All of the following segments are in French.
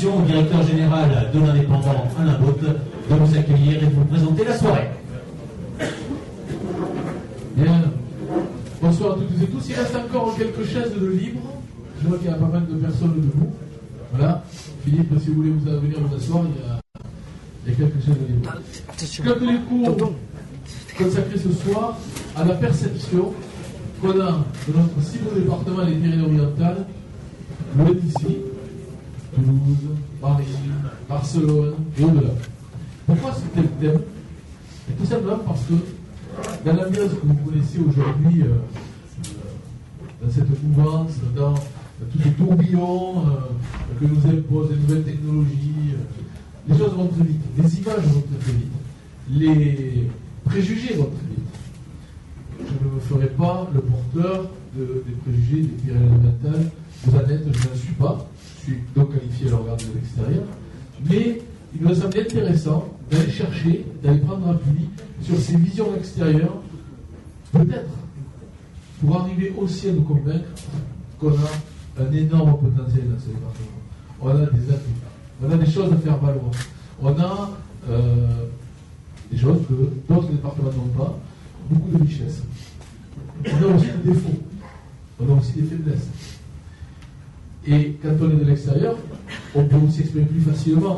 au directeur général de l'indépendant Alain Botte de vous accueillir et de vous présenter la soirée. Bien. Bonsoir à toutes et tous. Il reste encore quelques chaises de libre. Je vois qu'il y a pas mal de personnes debout. Voilà. Philippe, si vous voulez vous venir vous asseoir, il y a, il y a quelques chaises de libre. Club de l'écho consacré ce soir à la perception qu'on a de notre si beau département des Pyrénées-Orientales, loin d'ici, Toulouse, Paris, Barcelone et au-delà. Pourquoi c'était le thème Tout simplement parce que dans l'ambiance que vous connaissez aujourd'hui, euh, euh, dans cette mouvance, dans tous ces tourbillons euh, que nous imposent les nouvelles technologies, les choses vont très vite, les images vont très, vite, les préjugés vont très vite. Je ne me ferai pas le porteur de- des préjugés des Pyrénées-Orientales, vous en êtes, je n'en suis pas, suis donc qualifié à le regarder de l'extérieur, mais il me semble intéressant d'aller chercher, d'aller prendre appui sur ces visions extérieures, peut-être pour arriver aussi à nous convaincre qu'on a un énorme potentiel dans ce département. On a des atouts, on a des choses à faire valoir, on a euh, des choses que d'autres départements n'ont pas, beaucoup de richesses. On a aussi des défauts, on a aussi des faiblesses. Et quand on est de l'extérieur, on peut aussi exprimer plus facilement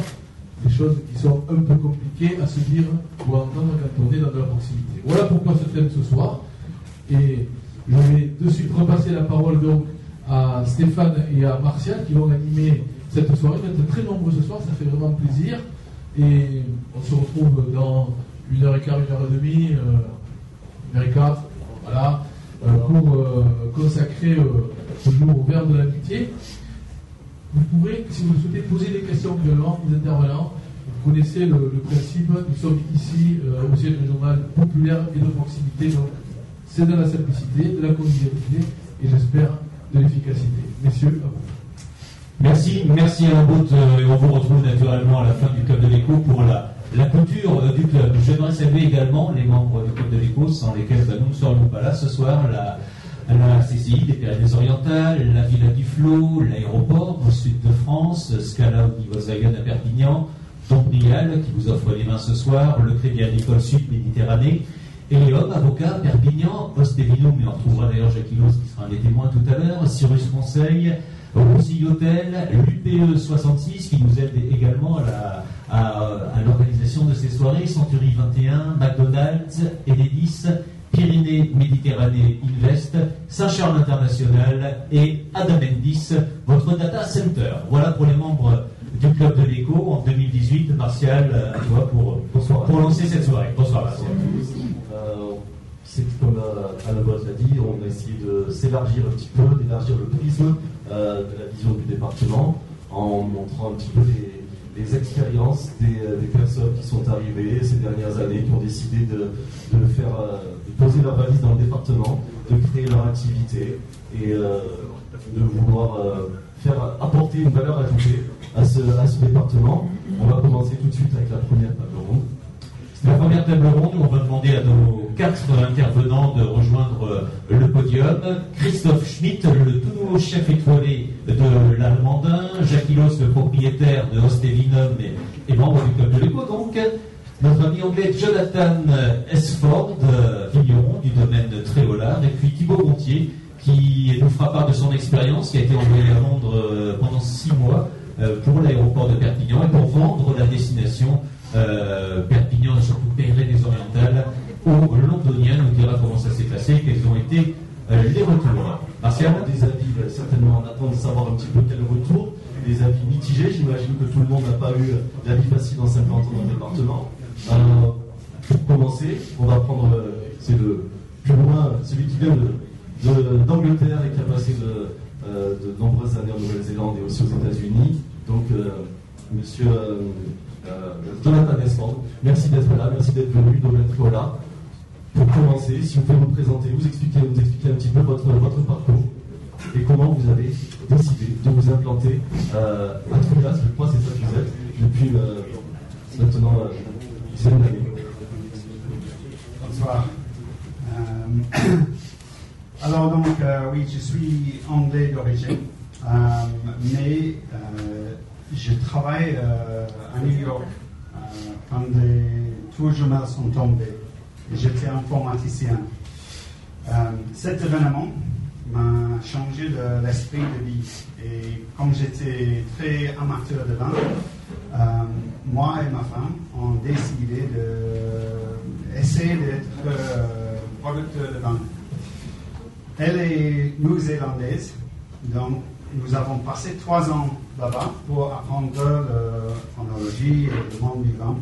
des choses qui sont un peu compliquées à se dire ou à entendre quand on est dans de la proximité. Voilà pourquoi ce thème ce soir. Et je vais de suite repasser la parole donc à Stéphane et à Martial qui vont animer cette soirée. Vous êtes très nombreux ce soir, ça fait vraiment plaisir. Et on se retrouve dans une heure et quart, une heure et demie, euh, une heure et quart, voilà, euh, pour euh, consacrer euh, ce jour au verbe de l'amitié. Vous pourrez, si vous souhaitez, poser des questions violemment aux intervenants. Vous connaissez le, principe, nous sommes ici euh, au siège régional populaire et de proximité, donc c'est de la simplicité, de la convivialité et j'espère de l'efficacité. Messieurs, à vous. Merci, merci Alain Bout, euh, et on vous retrouve naturellement à la fin du Club de l'Écho pour la, la clôture euh, du club. J'aimerais saluer également les membres du Club de l'Écho sans lesquels bah, nous ne serions pas là ce soir. La CCI des Pyrénées-Orientales, la Villa du Flot, l'aéroport au sud de France, Scala Univosagan à Perpignan, Dombrial qui vous offre les mains ce soir, le Crédit Agricole Sud Méditerranée, Elium, avocat, Perpignan, Ostevino, mais on retrouvera d'ailleurs Jacques Hilos qui sera un des témoins tout à l'heure, Cyrus Conseil, Roussille Hôtel, l'UPE 66 qui nous aide également à l'organisation de ces soirées, Century 21, McDonald's, Enedis, Pyrénées Méditerranée Invest, Saint-Charles International et Adamendis, votre data center. Voilà pour les membres du club de l'écho en 2018. Martial, euh, à toi pour, Bonsoir. pour lancer cette soirée. Bonsoir Martial. Euh, c'est comme euh, Alain l'a dit, on a essayé de s'élargir un petit peu, d'élargir le prisme euh, de la vision du département en montrant un petit peu les, les expériences des, euh, des personnes qui sont arrivées ces dernières années, qui ont décidé de, de faire, euh, de poser leur valise dans le département, de créer leur activité et euh, de vouloir faire apporter une valeur ajoutée à ce, à ce département. On va commencer tout de suite avec la première table ronde. La première table ronde on va demander à nos quatre intervenants de rejoindre euh, le podium. Christophe Schmitt, le tout nouveau chef étoilé de l'Allemandin, Jacques le propriétaire de Hostevinum et, membre du club de l'écho, donc. Notre ami anglais Jonathan Esford, euh, vigneron du domaine de Tréolard, et puis Thibaut Gontier, qui nous fera part de son expérience, qui a été envoyé à Londres euh, pendant six mois euh, pour l'aéroport de Perpignan et pour vendre la destination euh, Perpignan et surtout Pyrénées-Orientales aux Londoniens, nous dira comment ça s'est passé, quels ont été euh, les retours. Martial des avis, euh, certainement, on attend de savoir un petit peu quel retour. Des avis mitigés, j'imagine que tout le monde n'a pas eu d'avis facile en 50 ans dans le département. Euh, pour commencer, on va prendre, c'est le plus loin, celui qui vient d'Angleterre et qui a passé de, nombreuses années en Nouvelle-Zélande et aussi aux États-Unis. Donc, monsieur Jonathan Esford, merci d'être là, merci d'être venu, Domaine Triola. Pour commencer, si vous pouvez vous présenter, vous expliquer, vous expliquer un petit peu votre, votre parcours et comment vous avez décidé de vous implanter euh, à Trias, je crois c'est ça que vous êtes, depuis euh, maintenant euh, une dizaine d'années. Bonsoir. Euh, alors donc, euh, oui, je suis anglais d'origine, euh, mais euh, je travaille euh, à New York euh, quand les tours jumelles sont tombées. Et J'étais informaticien. Euh, cet événement m'a changé de l'esprit de vie. Et comme j'étais très amateur de vin, moi et ma femme ont décidé d'essayer d'être producteur de vin. Elle est néo-zélandaise, donc nous avons passé trois ans là-bas pour apprendre le chronologie et le monde vin.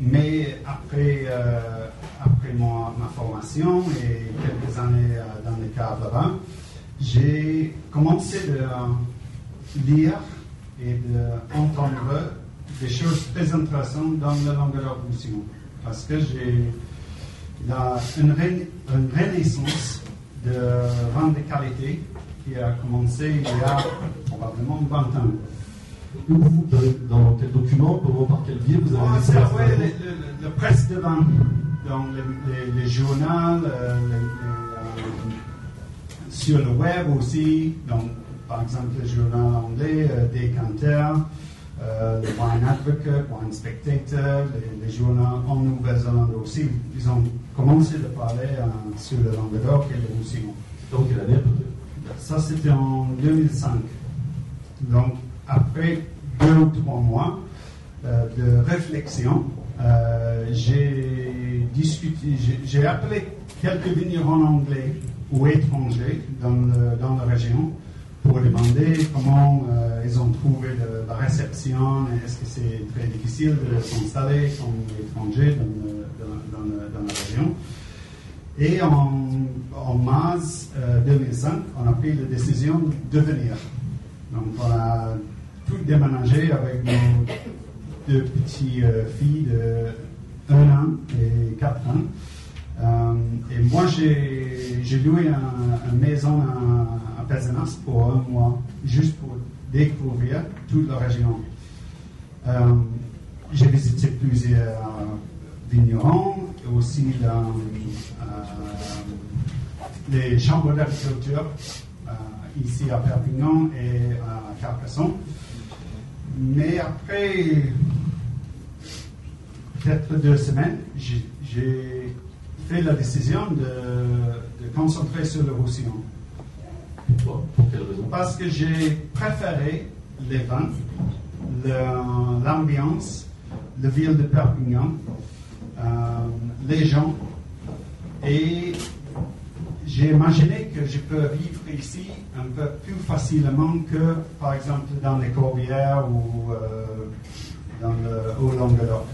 Mais après, euh, après mon- ma formation et quelques années euh, dans le cadre là-bas, j'ai commencé de euh, lire et d'entendre des choses très intéressantes dans le Languedoc-Roussillon. Parce que j'ai il y a une, une renaissance de vin de qualité qui a commencé il y a probablement 20 ans. Vous, dans, dans quel document, comment, par quel biais vous avez Ah, c'est le presse de vin, donc les, les- les journaux, euh, les- les, euh, sur le web aussi, donc par exemple le journal anglais, euh, Decanter, euh, le Wine Advocate, Wine Spectator, les, les journaux en Nouvelle-Zélande aussi, ils ont commencé de parler euh, sur le Languedoc et le Roussillon. Dans quelle année à peu près Ça, c'était en 2005. Donc, après deux ou trois mois euh, de réflexion, euh, j'ai appelé quelques vignerons anglais ou étrangers dans, dans la région pour demander comment euh, ils ont trouvé la réception est-ce que c'est très difficile de s'installer comme étranger dans, dans la région. Et en, mars euh, 2005, on a pris la décision de venir. Donc, on a tout déménagé avec nos deux petites euh, filles de 1 an et 4 ans. Euh, et moi, j'ai loué un- une maison à, à Pézenas pour un mois, juste pour découvrir toute la région. Euh, j'ai visité plusieurs vignerons, et aussi la- euh, les chambres d'agriculture euh, ici à Perpignan et à Carcassonne. Mais après peut-être deux semaines, j'ai fait la décision de, de concentrer sur le Roussillon. Pourquoi? Pour quelle raison? Parce que j'ai préféré les vins, l'ambiance, la ville de Perpignan, euh, les gens. Et j'ai imaginé que je peux vivre ici un peu plus facilement que, par exemple, dans les Corbières ou euh, dans le, au Languedoc.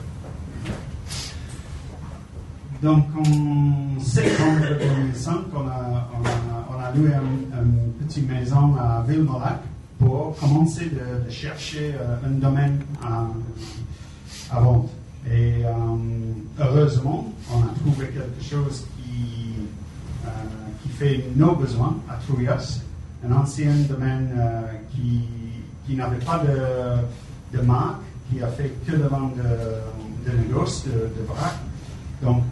Donc, en septembre 2005, on a, loué un- une petite maison à Villemolac pour commencer de, chercher euh, un domaine à, à vendre. Et euh, heureusement, on a trouvé quelque chose qui, euh, qui fait nos besoins à Truyas, un ancien domaine euh, qui, qui n'avait pas de, de marque, qui a fait que de vente de, de de, de vrac. Donc,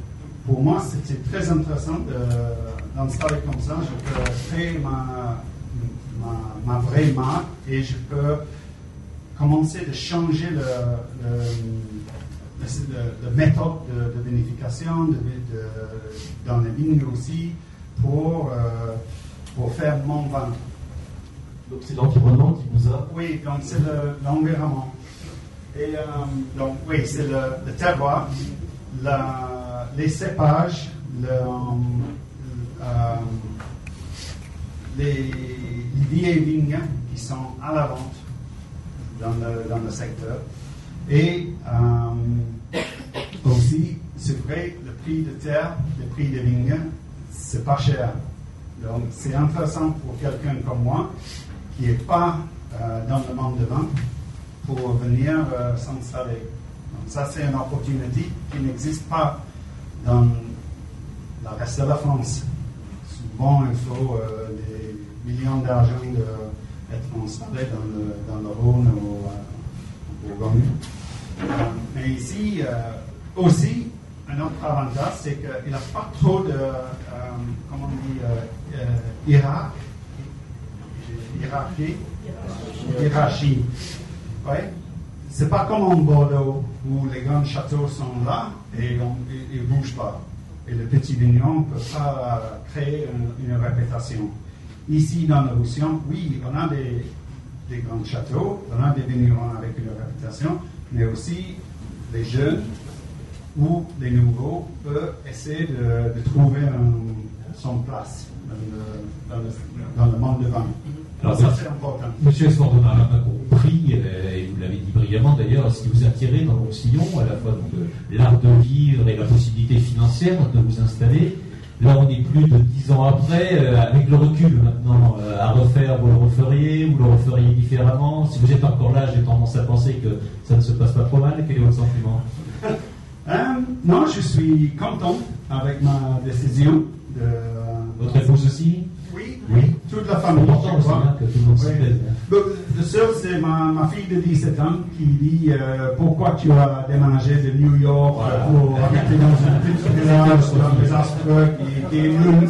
pour moi, c'était très intéressant de- d'installer comme ça. Je peux créer ma, ma, vraie marque et je peux commencer de changer le, de, de vinification de- de- dans les vignes aussi pour, euh, pour faire mon vin. Donc c'est l'environnement qui vous a. Oui, donc c'est le- l'environnement. Et euh, donc, oui, c'est le, le terroir, la- les cépages, le, euh, les, les vieilles vignes qui sont à la vente dans le, dans le secteur. Et euh, aussi, c'est vrai, le prix de terre, le prix des vignes, c'est pas cher. Donc, c'est intéressant pour quelqu'un comme moi qui n'est pas euh, dans le monde de vin pour venir euh, s'installer. Donc, ça, c'est une opportunité qui n'existe pas dans le reste de la France. Souvent, il faut euh, des millions d'argent d'être installé dans le, dans le Rhône ou au Bourgogne. Mais ici, euh, aussi, un autre avantage, c'est qu'il n'y a pas trop de, euh, comment on dit, euh, hiérarchie, hiérarchie, hiérarchie. Ouais. C'est pas comme en Bordeaux où les grands châteaux sont là et ils ne bougent pas. Et le petit vigneron ne peut pas créer une, une réputation. Ici, dans le Roussillon, oui, on a des, des grands châteaux, on a des vignerons avec une réputation, mais aussi les jeunes ou les nouveaux peuvent essayer de, de trouver un- son place dans le, dans le- dans le monde de vin. Alors, ça, c'est important. Monsieur Esford, on a un compris, et vous l'avez dit brillamment d'ailleurs, ce qui vous attirait dans le Roussillon, à la fois donc, euh, l'art de vivre et la possibilité financière de vous installer. Là, on est plus de dix ans après, euh, avec le recul maintenant, euh, à refaire, vous le referiez, vous le referiez différemment. Si vous êtes encore là, j'ai tendance à penser que ça ne se passe pas trop mal. Quel est votre sentiment? Euh, non, je suis content avec ma décision de. Votre épouse aussi? Oui, toute la famille. le seul, c'est ma, ma fille de 17 ans qui dit euh, pourquoi tu as déménagé de New York Voilà. pour habiter dans un petit village dans les Aspreux qui, qui est nul,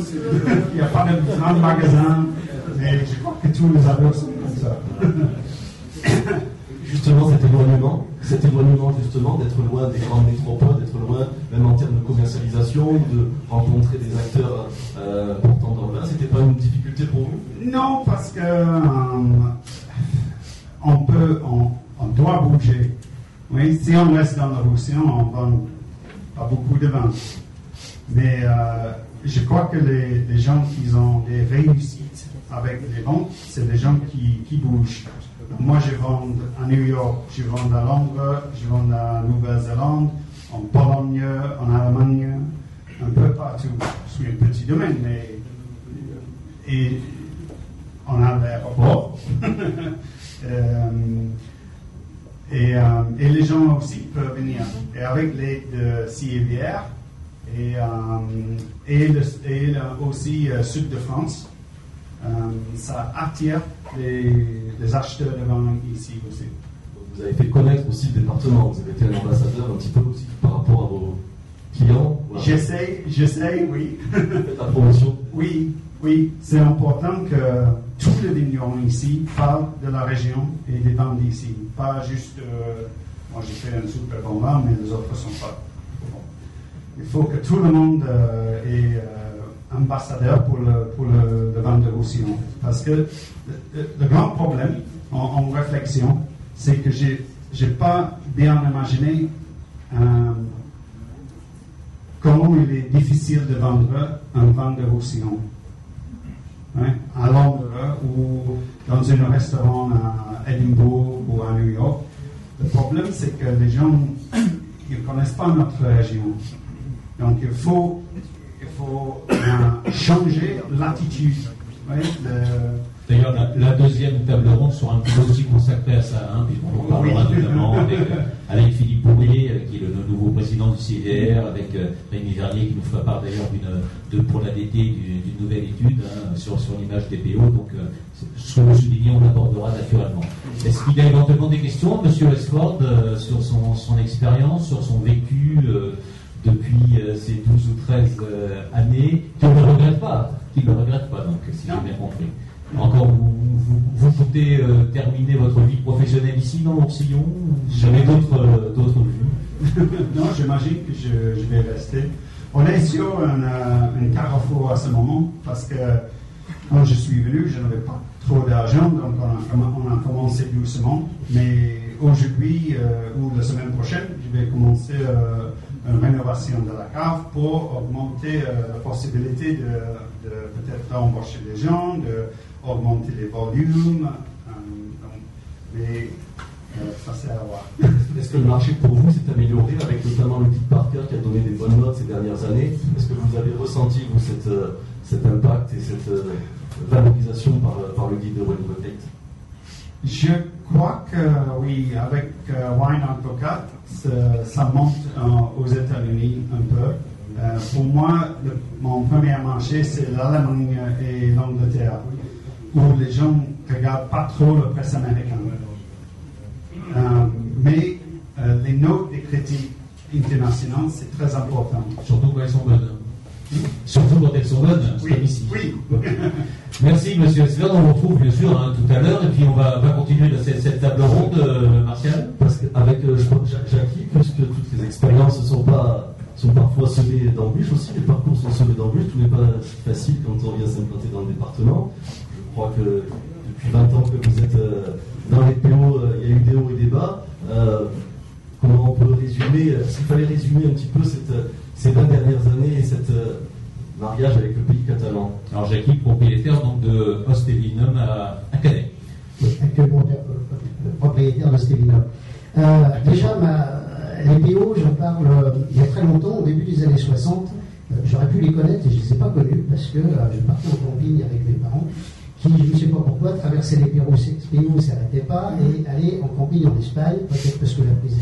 il n'y a pas de grand magasin. Et je crois que tous les ados sont comme ça. Justement, cet éloignement, cet éloignement justement d'être loin des grandes métropoles, d'être loin même en termes de commercialisation, de rencontrer des acteurs euh, portants dans le vin, c'était pas une difficulté pour vous? Non, parce que euh, on peut, on, doit bouger. Oui, si on reste dans le Roussillon, on vend pas beaucoup de vin. Mais euh, je crois que les, gens qui ont des réussites avec les ventes, c'est les gens qui bougent. Moi, je vends à New York, je vends à Londres, je vends à Nouvelle-Zélande, en Pologne, en Allemagne, un peu partout. Je suis un petit domaine, mais et on a l'aéroport. Et, les gens aussi peuvent venir. Et avec l'aide de CIVR et, euh, et, aussi euh, Sud de France, euh, ça attire les, les acheteurs de vin ici aussi. Vous avez fait connaître aussi le département, vous avez été un ambassadeur un petit peu aussi par rapport à vos clients. Voilà. J'essaie, j'essaie, oui. Faites la promotion. Oui, oui, c'est important que tous les vignerons ici parlent de la région et des vins d'ici. Pas juste, euh, moi j'ai fait un super bon vin, mais les autres ne sont pas. Il faut que tout le monde euh, est euh, ambassadeur pour le, pour le, le vin de Roussillon. Parce que le, grand problème en, réflexion, c'est que j'ai n'ai pas bien imaginé euh, comment il est difficile de vendre un vin de Roussillon. Hein, à Londres ou dans un restaurant à Edinburgh ou à New York. Le problème, c'est que les gens ne connaissent pas notre région. Donc, il faut, faut euh, changer l'attitude. Oui, le- D'ailleurs, la, la deuxième table ronde sera un peu aussi consacrée à ça, hein, puisqu'on en parlera Oui. notamment avec, euh, avec Philippe Bourrier, euh, qui est le, nouveau président du CDR, avec Rémi Vernier, qui nous fera part d'ailleurs d'une, de, pour l'ADT du- d'une nouvelle étude hein, sur, sur l'image des PO. Donc, ce que vous soulignez, on abordera naturellement. Est-ce qu'il y a éventuellement des questions, Monsieur Westford, euh, sur son, son expérience, sur son vécu euh, depuis euh, ces 12 ou 13 euh, années, qu'il ne regrette pas, qu'il ne regrette pas, donc, si j'ai bien compris. Encore, vous, vous, vous comptez euh, terminer votre vie professionnelle ici, dans Vous avez d'autres d'autres vues? Non, j'imagine que je, je vais rester. On est sur un, un carrefour à ce moment parce que quand je suis venu, je n'avais pas trop d'argent, donc on a, on a commencé doucement. Mais aujourd'hui ou la semaine prochaine, je vais commencer rénovation de la cave pour augmenter euh, la possibilité de, de peut-être embaucher des gens, de augmenter les volumes. euh, donc, mais euh, ça c'est à voir. Est-ce que le marché pour vous s'est amélioré avec notamment le guide Parker qui a donné des bonnes notes ces dernières années? Est-ce que vous avez ressenti vous cette, euh, cet impact et cette euh, valorisation par, par le guide de Wine Protect Je crois que oui, avec euh, Wine Advocate, ça, monte aux États-Unis un peu. Euh, pour moi, mon premier marché, c'est l'Allemagne et l'Angleterre, où les gens ne regardent pas trop le presse américaine. Euh, mais euh, les notes des critiques internationales, c'est très important. Surtout quand elles sont bonnes. Surtout quand elles sont bonnes, Oui, comme ici. oui. Merci, monsieur Sylvain. On vous retrouve bien sûr hein, tout à l'heure et puis on va, continuer cette, table ronde, euh, Martial. Parce qu'avec euh, Jackie, puisque toutes les expériences ne sont pas sont parfois semées d'embûches aussi, les parcours sont semés d'embûches, tout n'est pas facile quand on vient s'implanter dans le département. Je crois que depuis 20 ans que vous êtes euh, dans les PO, il y a eu des hauts et des bas. Comment on peut résumer, s'il fallait résumer un petit peu ces 20 dernières années et cette mariage avec le pays catalan. Alors Jackie, propriétaire donc de Ostevinum à, à Canet. actuellement propriétaire d'Ostevinum. Euh, déjà, ma, les PO, j'en parle euh, il y a très longtemps, au début des années 60. Euh, j'aurais pu les connaître et je ne les ai pas connus parce que je partais en camping avec mes parents qui, je ne sais pas pourquoi, traversait les Pérou, ne s'arrêtait pas et allait en camping en Espagne, peut-être parce que la prise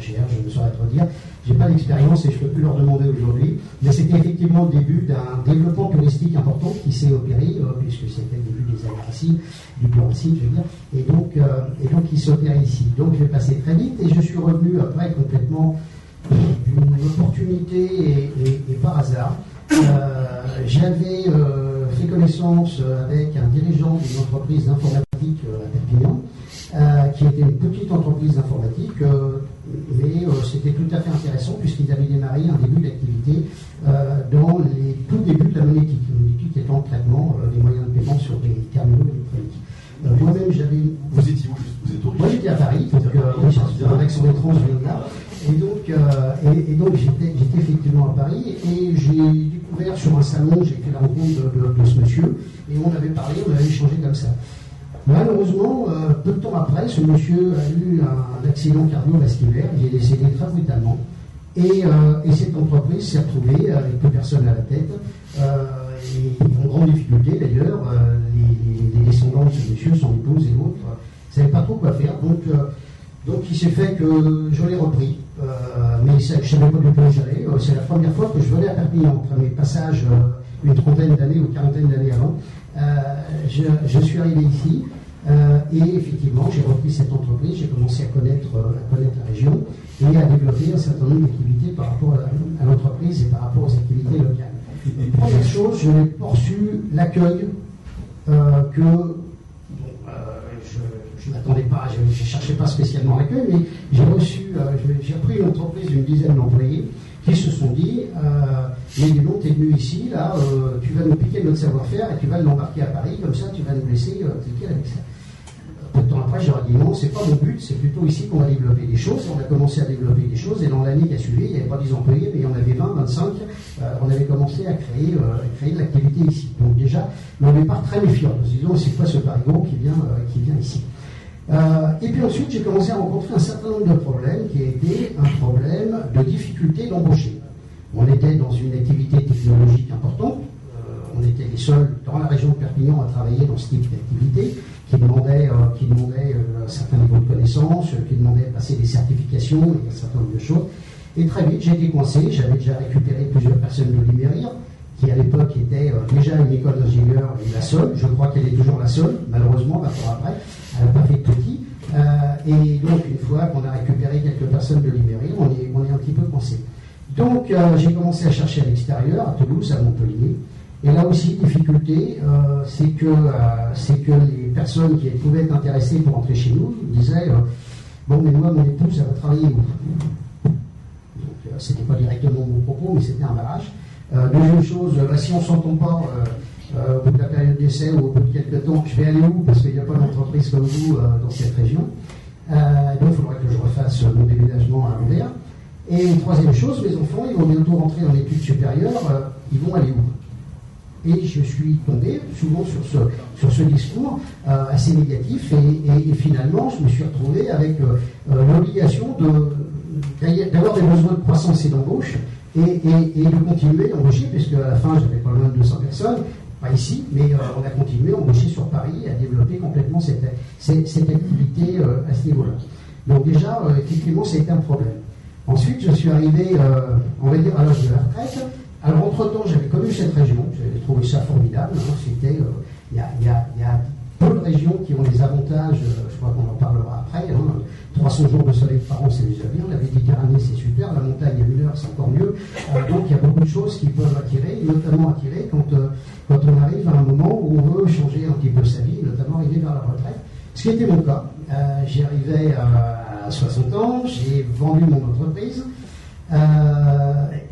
je ne saurais trop dire. Je n'ai pas l'expérience et je ne peux plus leur demander aujourd'hui, mais c'était effectivement le début d'un développement touristique important qui s'est opéré, euh, puisque c'était le début des années racines, du plan racine, je veux dire, et donc, euh, et donc il s'opère ici. Donc je vais passer très vite et je suis revenu après complètement d'une opportunité et, par hasard. Euh, j'avais fait connaissance avec un dirigeant d'une entreprise d'informatique à Perpignan, qui était une petite entreprise d'informatique, mais c'était tout à fait intéressant puisqu'ils avaient démarré un début d'activité dans les tout débuts de la monétique, la monétique étant le traitement des moyens de paiement sur des terminaux électroniques. Moi-même, j'avais. Vous étiez où Vous êtes Moi, j'étais à Paris, donc euh, un accent étrange là. Et donc, euh, et, donc j'étais, effectivement à Paris et j'ai découvert sur un salon, j'ai fait la rencontre de, ce monsieur et on avait parlé, on avait échangé comme ça. Malheureusement, euh, peu de temps après, ce monsieur a eu un, accident cardiovasculaire, il est décédé très brutalement. Et, et cette entreprise s'est retrouvée avec peu personne à la tête et en grande difficulté d'ailleurs. Euh, les, descendants de ce monsieur, son épouse et autres, ne savaient pas trop quoi faire. Donc, euh, il s'est fait que je l'ai repris. Euh, mais je ne savais pas du tout où. C'est la première fois que je venais à Perpignan, après mes passages une trentaine d'années ou quarantaine d'années avant. Je, suis arrivé ici. et effectivement, j'ai repris cette entreprise, j'ai commencé à connaître, à connaître la région et à développer un certain nombre d'activités par rapport à l'entreprise et par rapport aux activités locales. Première chose, je n'ai pas reçu l'accueil euh, que euh, je ne m'attendais pas, je ne cherchais pas spécialement l'accueil, mais j'ai reçu, euh, j'ai repris une entreprise d'une dizaine d'employés qui se sont dit, mais dis donc, tu es venu ici, là, tu vas nous piquer notre savoir-faire et tu vas l'embarquer à Paris, comme ça tu vas nous laisser cliquer avec ça. Peu de temps après, j'aurais dit non, c'est pas mon but, c'est plutôt ici qu'on va développer des choses. On a commencé à développer des choses et dans l'année qui a suivi, il n'y avait pas 10 employés, mais il y en avait 20, 25. Euh, on avait commencé à créer, euh, créer de l'activité ici. Donc déjà, on pas très méfiant. Nous disons, c'est quoi ce parigon qui vient, euh, qui vient ici et puis ensuite, j'ai commencé à rencontrer un certain nombre de problèmes qui étaient un problème de difficulté d'embaucher. On était dans une activité technologique importante, on était les seuls dans la région de Perpignan à travailler dans ce type d'activité qui demandait, euh, qui demandait euh, un certain niveau de connaissances, qui demandait de passer des certifications et un certain nombre de choses. Et très vite, j'ai été coincé. J'avais déjà récupéré plusieurs personnes de Limérir, qui à l'époque était euh, déjà une école d'ingénieur et la seule. Je crois qu'elle est toujours la seule, malheureusement, 20 ans après. Elle n'a pas fait petit. et donc, une fois qu'on a récupéré quelques personnes de Limérir, on est, un petit peu coincé. Donc, j'ai commencé à chercher à l'extérieur, à Toulouse, à Montpellier. Et là aussi, difficulté, euh, c'est que, euh, que les personnes qui pouvaient être intéressées pour entrer chez nous disaient euh, Bon, mais moi, mon épouse, elle va travailler où? Donc, c'était pas directement mon propos, mais c'était un barrage. Deuxième chose, bah, si on ne s'entend pas au bout de la période d'essai ou au bout de quelques temps, je vais aller où? Parce qu'il n'y a pas d'entreprise comme vous dans cette région. donc, il faudrait que je refasse mon déménagement à l'envers. Et troisième chose, mes enfants, ils vont bientôt rentrer dans l'étude supérieure, ils vont aller où? Et je suis tombé souvent sur ce, sur ce discours euh, assez négatif et, finalement je me suis retrouvé avec euh, euh, l'obligation d'avoir des besoins de croissance et d'embauche et, de continuer à embaucher puisque à la fin j'avais pas loin de 200 personnes, pas ici, mais on a continué à embaucher sur Paris et à développer complètement cette, cette, activité à ce niveau-là. Donc déjà, effectivement, c'était un problème. Ensuite, je suis arrivé, on va dire, à l'âge de la retraite, alors, entre-temps, j'avais connu cette région, j'avais trouvé ça formidable. Hein. C'était, euh, il y, a, peu de régions qui ont des avantages, euh, je crois qu'on en parlera après. 300 hein. jours de soleil par an, c'est déjà bien. La Méditerranée, c'est super. La montagne à une heure, c'est encore mieux. Euh, donc, il y a beaucoup de choses qui peuvent attirer, notamment attirer quand, quand on arrive à un moment où on veut changer un petit peu sa vie, notamment arriver vers la retraite. Ce qui était mon cas. J'y arrivais à 60 ans, j'ai vendu mon entreprise.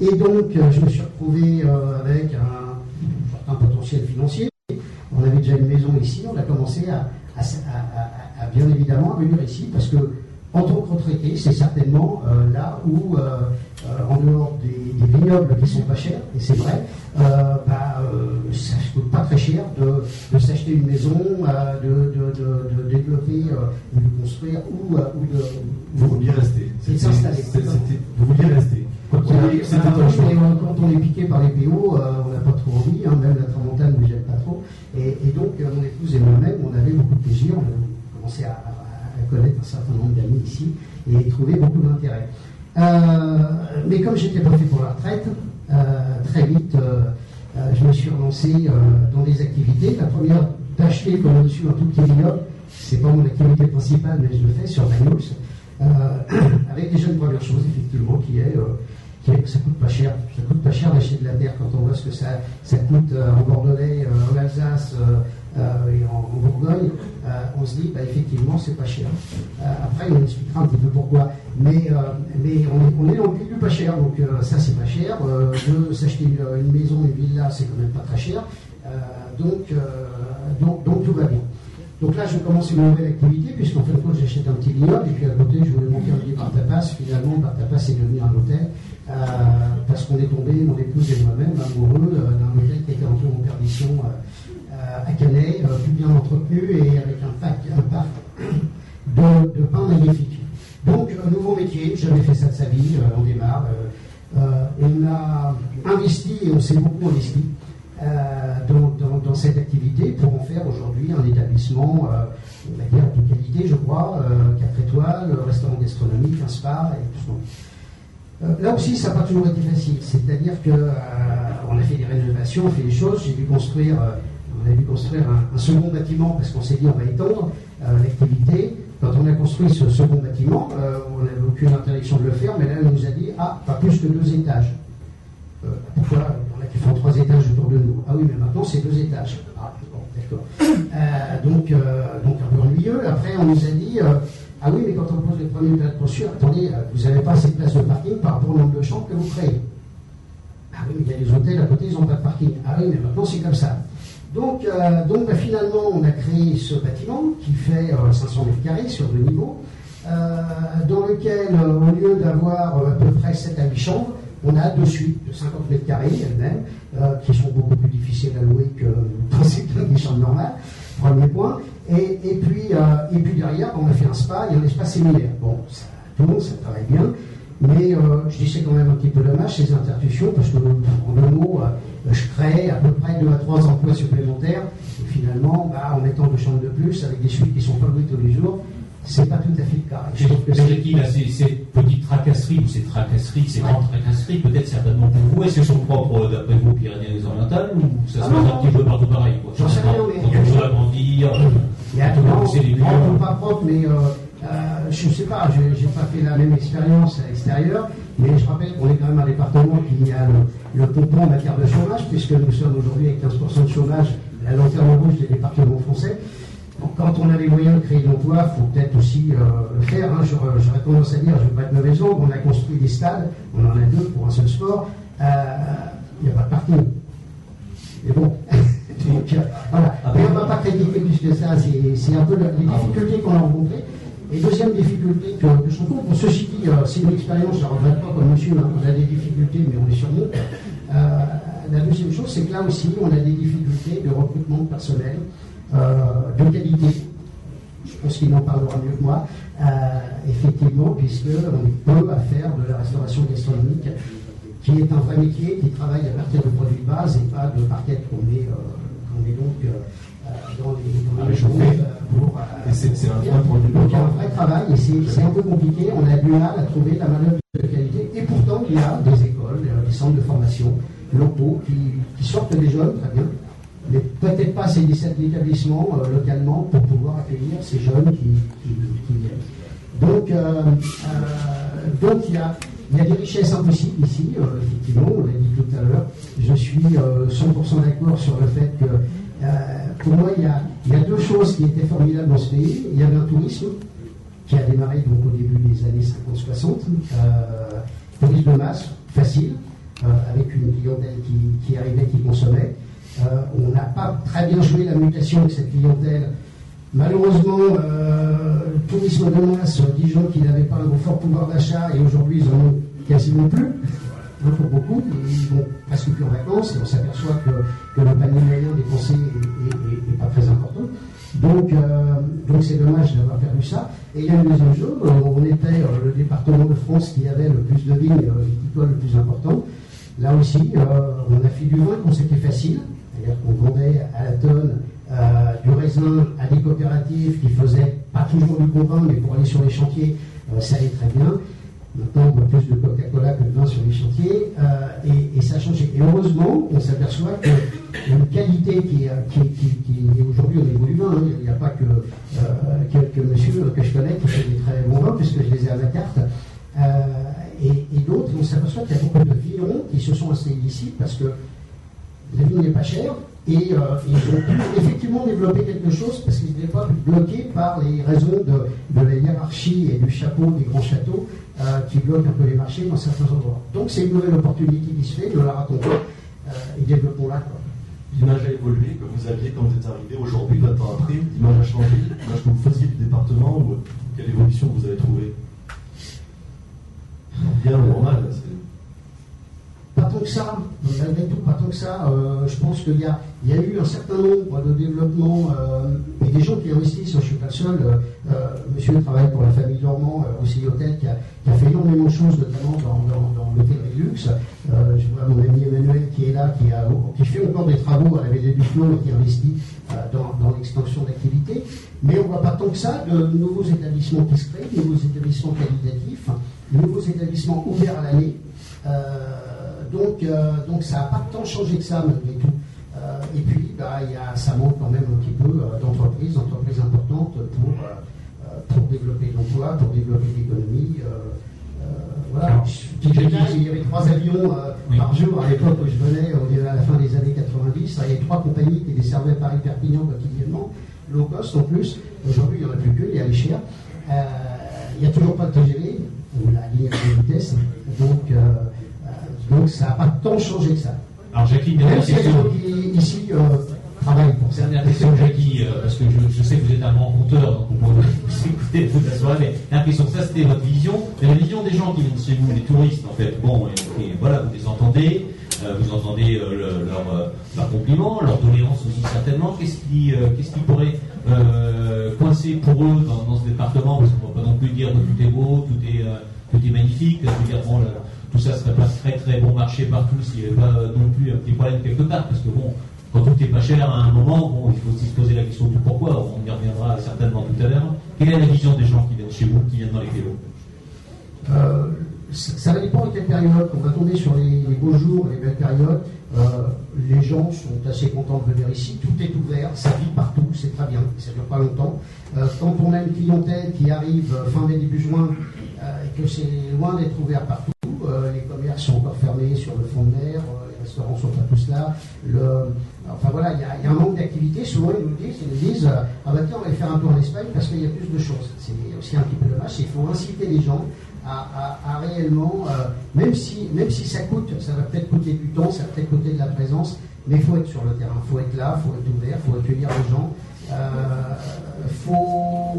et donc, je me suis retrouvé avec un, potentiel financier. On avait déjà une maison ici, on a commencé à, bien évidemment à venir ici parce que en tant que retraité, c'est certainement euh, là où, euh, euh, en dehors des, vignobles qui sont pas chers, et c'est vrai, bah, ça ne coûte pas très cher de, s'acheter une maison, de, développer ou de construire ou, de. Vous vouliez rester. C'est s'installer. Vous vouliez rester. Quand on, est piqué par les PO, on n'a pas trop envie, hein, même la tramontane ne gêne pas trop. Et, donc, mon épouse et moi-même, on avait beaucoup de plaisir, on a commencé à connaître un certain nombre d'amis ici et trouver beaucoup d'intérêt. Euh, mais comme j'étais pas fait pour la retraite, euh, très vite, euh, je me suis relancé dans des activités. La première, d'acheter comme je suis un tout petit vignoble, c'est pas mon activité principale, mais je le fais sur Daniels, avec des jeunes premières choses, effectivement, qui est ça coûte pas cher. Ça coûte pas cher d'acheter de la terre quand on voit ce que ça, ça coûte en Bordelais, en Alsace, euh, et en, Bourgogne, euh, on se dit, bah, effectivement, c'est pas cher. Euh, après, on expliquera un petit peu pourquoi. Mais, mais on, est, dans le du pas cher, donc ça, c'est pas cher. de s'acheter une, maison, une villa, c'est quand même pas très cher. donc, donc, tout va bien. Donc là, je commence une nouvelle activité, puisqu'en de compte, j'achète un petit vignoble, et puis à côté, je voulais monter un lit par tapas. Finalement, par tapas, c'est devenu un hôtel, parce qu'on est tombé, mon épouse et moi-même, amoureux d'un hôtel qui était en en perdition à Calais, euh, tout bien entretenu et avec un parc, de, pain magnifique. Donc, un nouveau métier, jamais fait ça de sa vie, euh, on démarre. Euh, on a investi et on s'est beaucoup investi dans, cette activité pour en faire aujourd'hui un établissement, on va dire, de qualité, je crois, 4 étoiles, restaurant gastronomique, un spa et tout ça. là aussi, ça n'a pas toujours été facile. C'est-à-dire qu'on a fait des rénovations, on fait des choses. J'ai dû construire on a construire un, second bâtiment parce qu'on s'est dit on va étendre euh, l'activité. Quand on a construit ce second bâtiment, euh, on n'avait aucune interdiction de le faire, mais là on nous a dit ah pas plus que deux étages. Euh, pourquoi qui font trois étages autour de nous. Ah oui, mais maintenant c'est deux étages. Ah bon, d'accord. donc, donc un peu ennuyeux. Après on nous a dit ah oui, mais quand on pose les premiers plats de attendez, vous n'avez pas assez de place de parking par rapport au nombre de chambres que vous créez. Ah oui, mais il y a des hôtels à côté, ils n'ont pas de parking. Ah oui, mais maintenant c'est comme ça. Donc, euh, bah, finalement, on a créé ce bâtiment qui fait 500 euh, mètres carrés sur deux niveaux, euh, dans lequel, au lieu d'avoir à peu près 7 à 8 chambres, on a deux suites de 50 mètres carrés elles-mêmes, qui sont beaucoup plus difficiles à louer que dans des chambres normales, premier point. Et, puis, et puis derrière, on a fait un spa et un espace séminaire. Bon, ça, tout le monde, ça travaille bien. Mais je dis c'est quand même un petit peu dommage ces institutions parce que en deux mots, je crée à peu près 2 à 3 emplois supplémentaires. Et finalement, bah, en mettant deux chambres de plus, avec des suites qui sont pas louées tous les jours, c'est pas tout à fait le cas. Je trouve que c'est qui là, ces, petites tracasseries ou ces tracasseries, ces grandes tracasseries, peut-être certainement pour vous, est-ce qu'elles sont propres d'après vous Pyrénées-Orientales ou ça se passe un petit peu partout pareil J'en sais rien, mais. Quand on veut agrandir, les pas propre, mais. Euh, euh, je ne sais pas, je n'ai pas fait la même expérience à l'extérieur, mais je rappelle qu'on est quand même un département qui a le, le en matière de chômage, puisque nous sommes aujourd'hui avec 15% de chômage, la lanterne rouge des départements français. Quand on a les moyens de créer de l'emploi, il faut peut-être aussi euh, le faire. Hein. J'aurais tendance à dire, je ne vais pas être mauvaise langue, on a construit des stades, on en a deux pour un seul sport, euh, il n'y a pas de parking. Mais bon, donc, voilà. Mais on ne va pas critiquer plus que ça, c'est un peu les difficultés qu'on a rencontrées. Et deuxième difficulté que, je rencontre, ceci dit, euh, c'est une expérience, je ne regrette pas comme monsieur, hein, on a des difficultés, mais on est sur nous. Euh, la deuxième chose, c'est que là aussi, on a des difficultés de recrutement de personnel, euh, de qualité. Je pense qu'il en parlera mieux que moi, effectivement, puisqu'on peut à faire de la restauration gastronomique, qui est un vrai métier, qui travaille à partir de produits de base et pas de parquet qu'on est, est donc dans les, dans les pour. Euh, c'est un un vrai travail et c'est un peu compliqué. On a du mal à trouver la manœuvre de qualité. Et pourtant, il y a des écoles, des centres de formation locaux qui, sortent des jeunes, très bien. Mais peut-être pas ces 17 établissements euh, localement pour pouvoir accueillir ces jeunes qui, viennent. Donc, euh, donc il y a. Y a des richesses impossibles ici, effectivement, on l'a dit tout à l'heure. Je suis 100% d'accord sur le fait que pour moi, il y, a, y, a, deux choses qui étaient formidables dans ce pays. Il y avait un tourisme qui a démarré donc au début des années 50-60, euh, tourisme de masse, facile, euh, avec une clientèle qui, arrivait, qui consommait. Euh, on n'a pas très bien joué la mutation de cette clientèle. Malheureusement, euh, tourisme de masse, des gens qui n'avaient pas un fort pouvoir d'achat et aujourd'hui ils en ont quasiment plus pour beaucoup, ils vont presque plus en vacances et on s'aperçoit que, le panier moyen dépensé n'est pas très important. Donc, euh, donc c'est dommage d'avoir perdu ça. Et il y a une deuxième chose, on était le département de France qui avait le plus de vignes viticoles le plus important. Là aussi, on a fait du vin quand c'était facile, c'est-à-dire qu'on vendait à la tonne du raisin à des coopératives qui faisaient pas toujours du bon vin, mais pour aller sur les chantiers, ça allait très bien. Maintenant, on voit plus de Coca-Cola que de vin sur les chantiers, euh, et, ça a changé. Et heureusement, on s'aperçoit qu'il qualité qui, est aujourd'hui au niveau du vin. Hein. Il n'y a pas que euh, quelques messieurs que je connais qui font des très bons vins, puisque je les ai à la carte. Euh, et, d'autres, on s'aperçoit qu'il y a beaucoup de vignerons qui se sont installés ici parce que la vigne n'est pas chère, et ils ont pu effectivement développer quelque chose parce qu'ils n'étaient pas bloqués par les raisons de, la hiérarchie et du chapeau des grands châteaux euh, qui bloquent un peu les marchés dans certains endroits. Donc c'est une nouvelle opportunité qui se fait, de la raconter euh, et développons-la. L'image a évolué, que vous aviez quand vous êtes arrivé aujourd'hui, 20 ans après, l'image a changé, l'image que vous faisiez du département, ou quelle évolution vous avez trouvée? Bien normal pas tant que ça, malgré tout, pas tant que ça. Euh, je pense qu'il y, a, eu un certain nombre de développements euh, et des gens qui investissent. Je ne suis pas le seul. Euh, monsieur travaille pour la famille Normand, aussi Hôtel, qui a, fait énormément de choses, notamment dans, dans, l'hôtel du luxe. je vois mon ami Emmanuel qui est là, qui, fait encore des travaux à la Vallée du Flot et qui investit dans, l'extension d'activité. Mais on ne voit pas tant que ça de nouveaux établissements qui se créent, de nouveaux établissements qualitatifs, de nouveaux établissements ouverts à l'année. Donc ça n'a pas tant changé que ça malgré tout. Euh, et puis, bah, y a, ça manque quand même un petit peu euh, d'entreprises, d'entreprises importantes pour, pour développer l'emploi, pour développer l'économie. voilà. il y avait trois avions par jour à l'époque où je venais, à la fin des années 90. Il y avait trois compagnies qui desservaient Paris-Perpignan quotidiennement, low cost en plus. Aujourd'hui, il n'y en a plus que, il y a les chers. il n'y a toujours pas de TGV, la ligne de vitesse. Donc, donc ça n'a pas tant changé que ça. Alors Jackie, dernière question. qui ici euh, travaille pour ça. Dernière question, Jackie, euh, parce que je, sais que vous êtes un grand compteur, donc vous pouvez écouter toute la soirée, mais l'impression que ça c'était votre vision. Mais la vision des gens qui viennent chez vous, les touristes en fait, bon, et, voilà, vous les entendez, euh, vous entendez euh, leur, leur compliment, leur doléance aussi certainement. Qu'est-ce qui, qu'est-ce qui pourrait coincer pour eux dans, dans ce département? Parce qu'on ne va pas non plus dire que tout est beau, tout est, tout est magnifique. Ça serait pas très très bon marché partout s'il n'y avait pas non plus un petit problème quelque part. Parce que bon, quand tout est pas cher à un moment, bon, il faut aussi se poser la question du pourquoi. On y reviendra certainement tout à l'heure. Quelle est la vision des gens qui viennent chez vous, qui viennent dans les vélos? Euh, ça va dépendre de quelle période. On va sur les, beaux jours, les belles périodes. Euh, les gens sont assez contents de venir ici. Tout est ouvert, ça vit partout, c'est très bien. Ça dure pas longtemps. Euh, quand on a une clientèle qui arrive fin mai, début juin, que c'est loin d'être ouvert partout, euh, les commerces sont encore fermés sur le fond de mer, euh, les restaurants sont pas tous là. enfin voilà, il y, a un manque d'activité. Souvent, ils nous disent, ils nous disent euh, ah ben tiens, on va faire un tour en Espagne parce qu'il y a plus de choses. C'est aussi un petit peu dommage. Il faut inciter les gens à, réellement, même, si, même si ça coûte, ça va peut-être coûter du temps, ça va peut-être coûter de la présence, mais il faut être sur le terrain, il faut être là, il faut être ouvert, il faut accueillir les gens. Il faut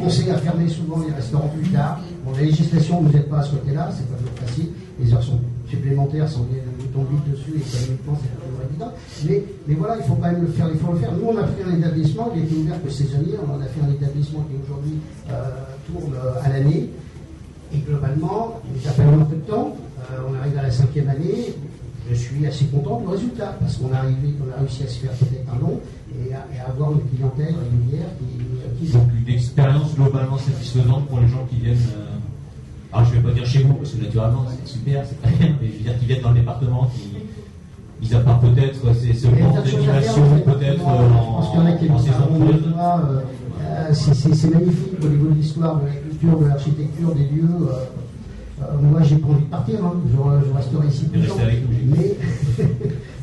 penser à fermer souvent les restaurants plus tard. Bon, la législation ne nous aide pas à ce côté-là, c'est pas toujours facile. Les heures sont supplémentaires, sont bien, vite dessus, et économiquement, c'est pas toujours évident. Mais, mais voilà, il faut quand même le faire, il faut le faire. Nous, on a fait un établissement qui était ouvert que saisonnier, on en a fait un établissement qui aujourd'hui euh, tourne à l'année. Et globalement, ça fait un peu de temps, euh, on arrive à la cinquième année, je suis assez content du résultat, parce qu'on a, a réussi à se faire peut-être un nom et à, avoir une clientèle régulière qui, qui... Donc une expérience globalement satisfaisante pour les gens qui viennent. Euh, alors je ne vais pas dire chez vous, parce que naturellement c'est super, c'est très bien, mais je veux dire qui viennent dans le département, qui, mis à part peut-être ces, ce manque d'animation, peut-être en, en, saison euh, c'est magnifique au niveau de l'histoire, de la culture, de l'architecture, des lieux. Euh, euh, moi, j'ai pas envie de partir, hein. je, resterai ici plus longtemps. Mais...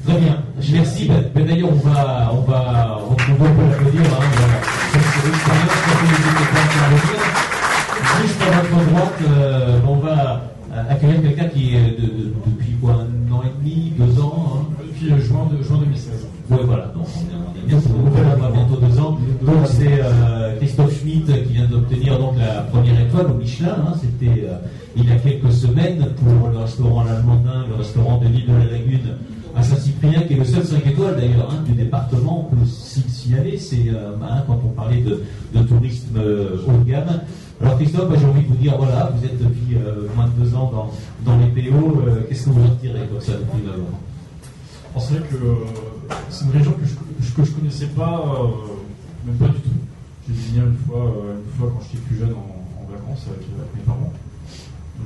Très bien, merci. Ben, ben, d'ailleurs, on va, on va. Hein, qu'on n'hésitez pas à faire Juste à votre droite, euh, on va accueillir quelqu'un qui est de, de, depuis quoi, un an et demi, deux ans hein Depuis euh, juin, de, juin 2016. Oui, voilà, donc on est, on est bien, on va bientôt deux ans. Donc c'est euh, Christophe Schmitt qui vient d'obtenir donc la première étoile au Michelin. Hein, C'était euh, il y a quelques semaines pour le restaurant L'Allemandin, le restaurant de l'île de la Lagune à Saint-Cyprien, qui est le seul 5 étoiles d'ailleurs du département. On peut s'y aller, c'est euh, quand on parlait de, tourisme euh, haut de gamme. Alors Christophe, j'ai envie de vous dire, voilà, vous êtes depuis euh, moins de deux ans dans, les PO, qu'est-ce que vous retirez comme ça depuis 9 ans C'est vrai que c'est une région que je ne connaissais pas, même pas du tout. J'ai venu une fois, une fois quand j'étais plus jeune en, vacances avec, mes parents,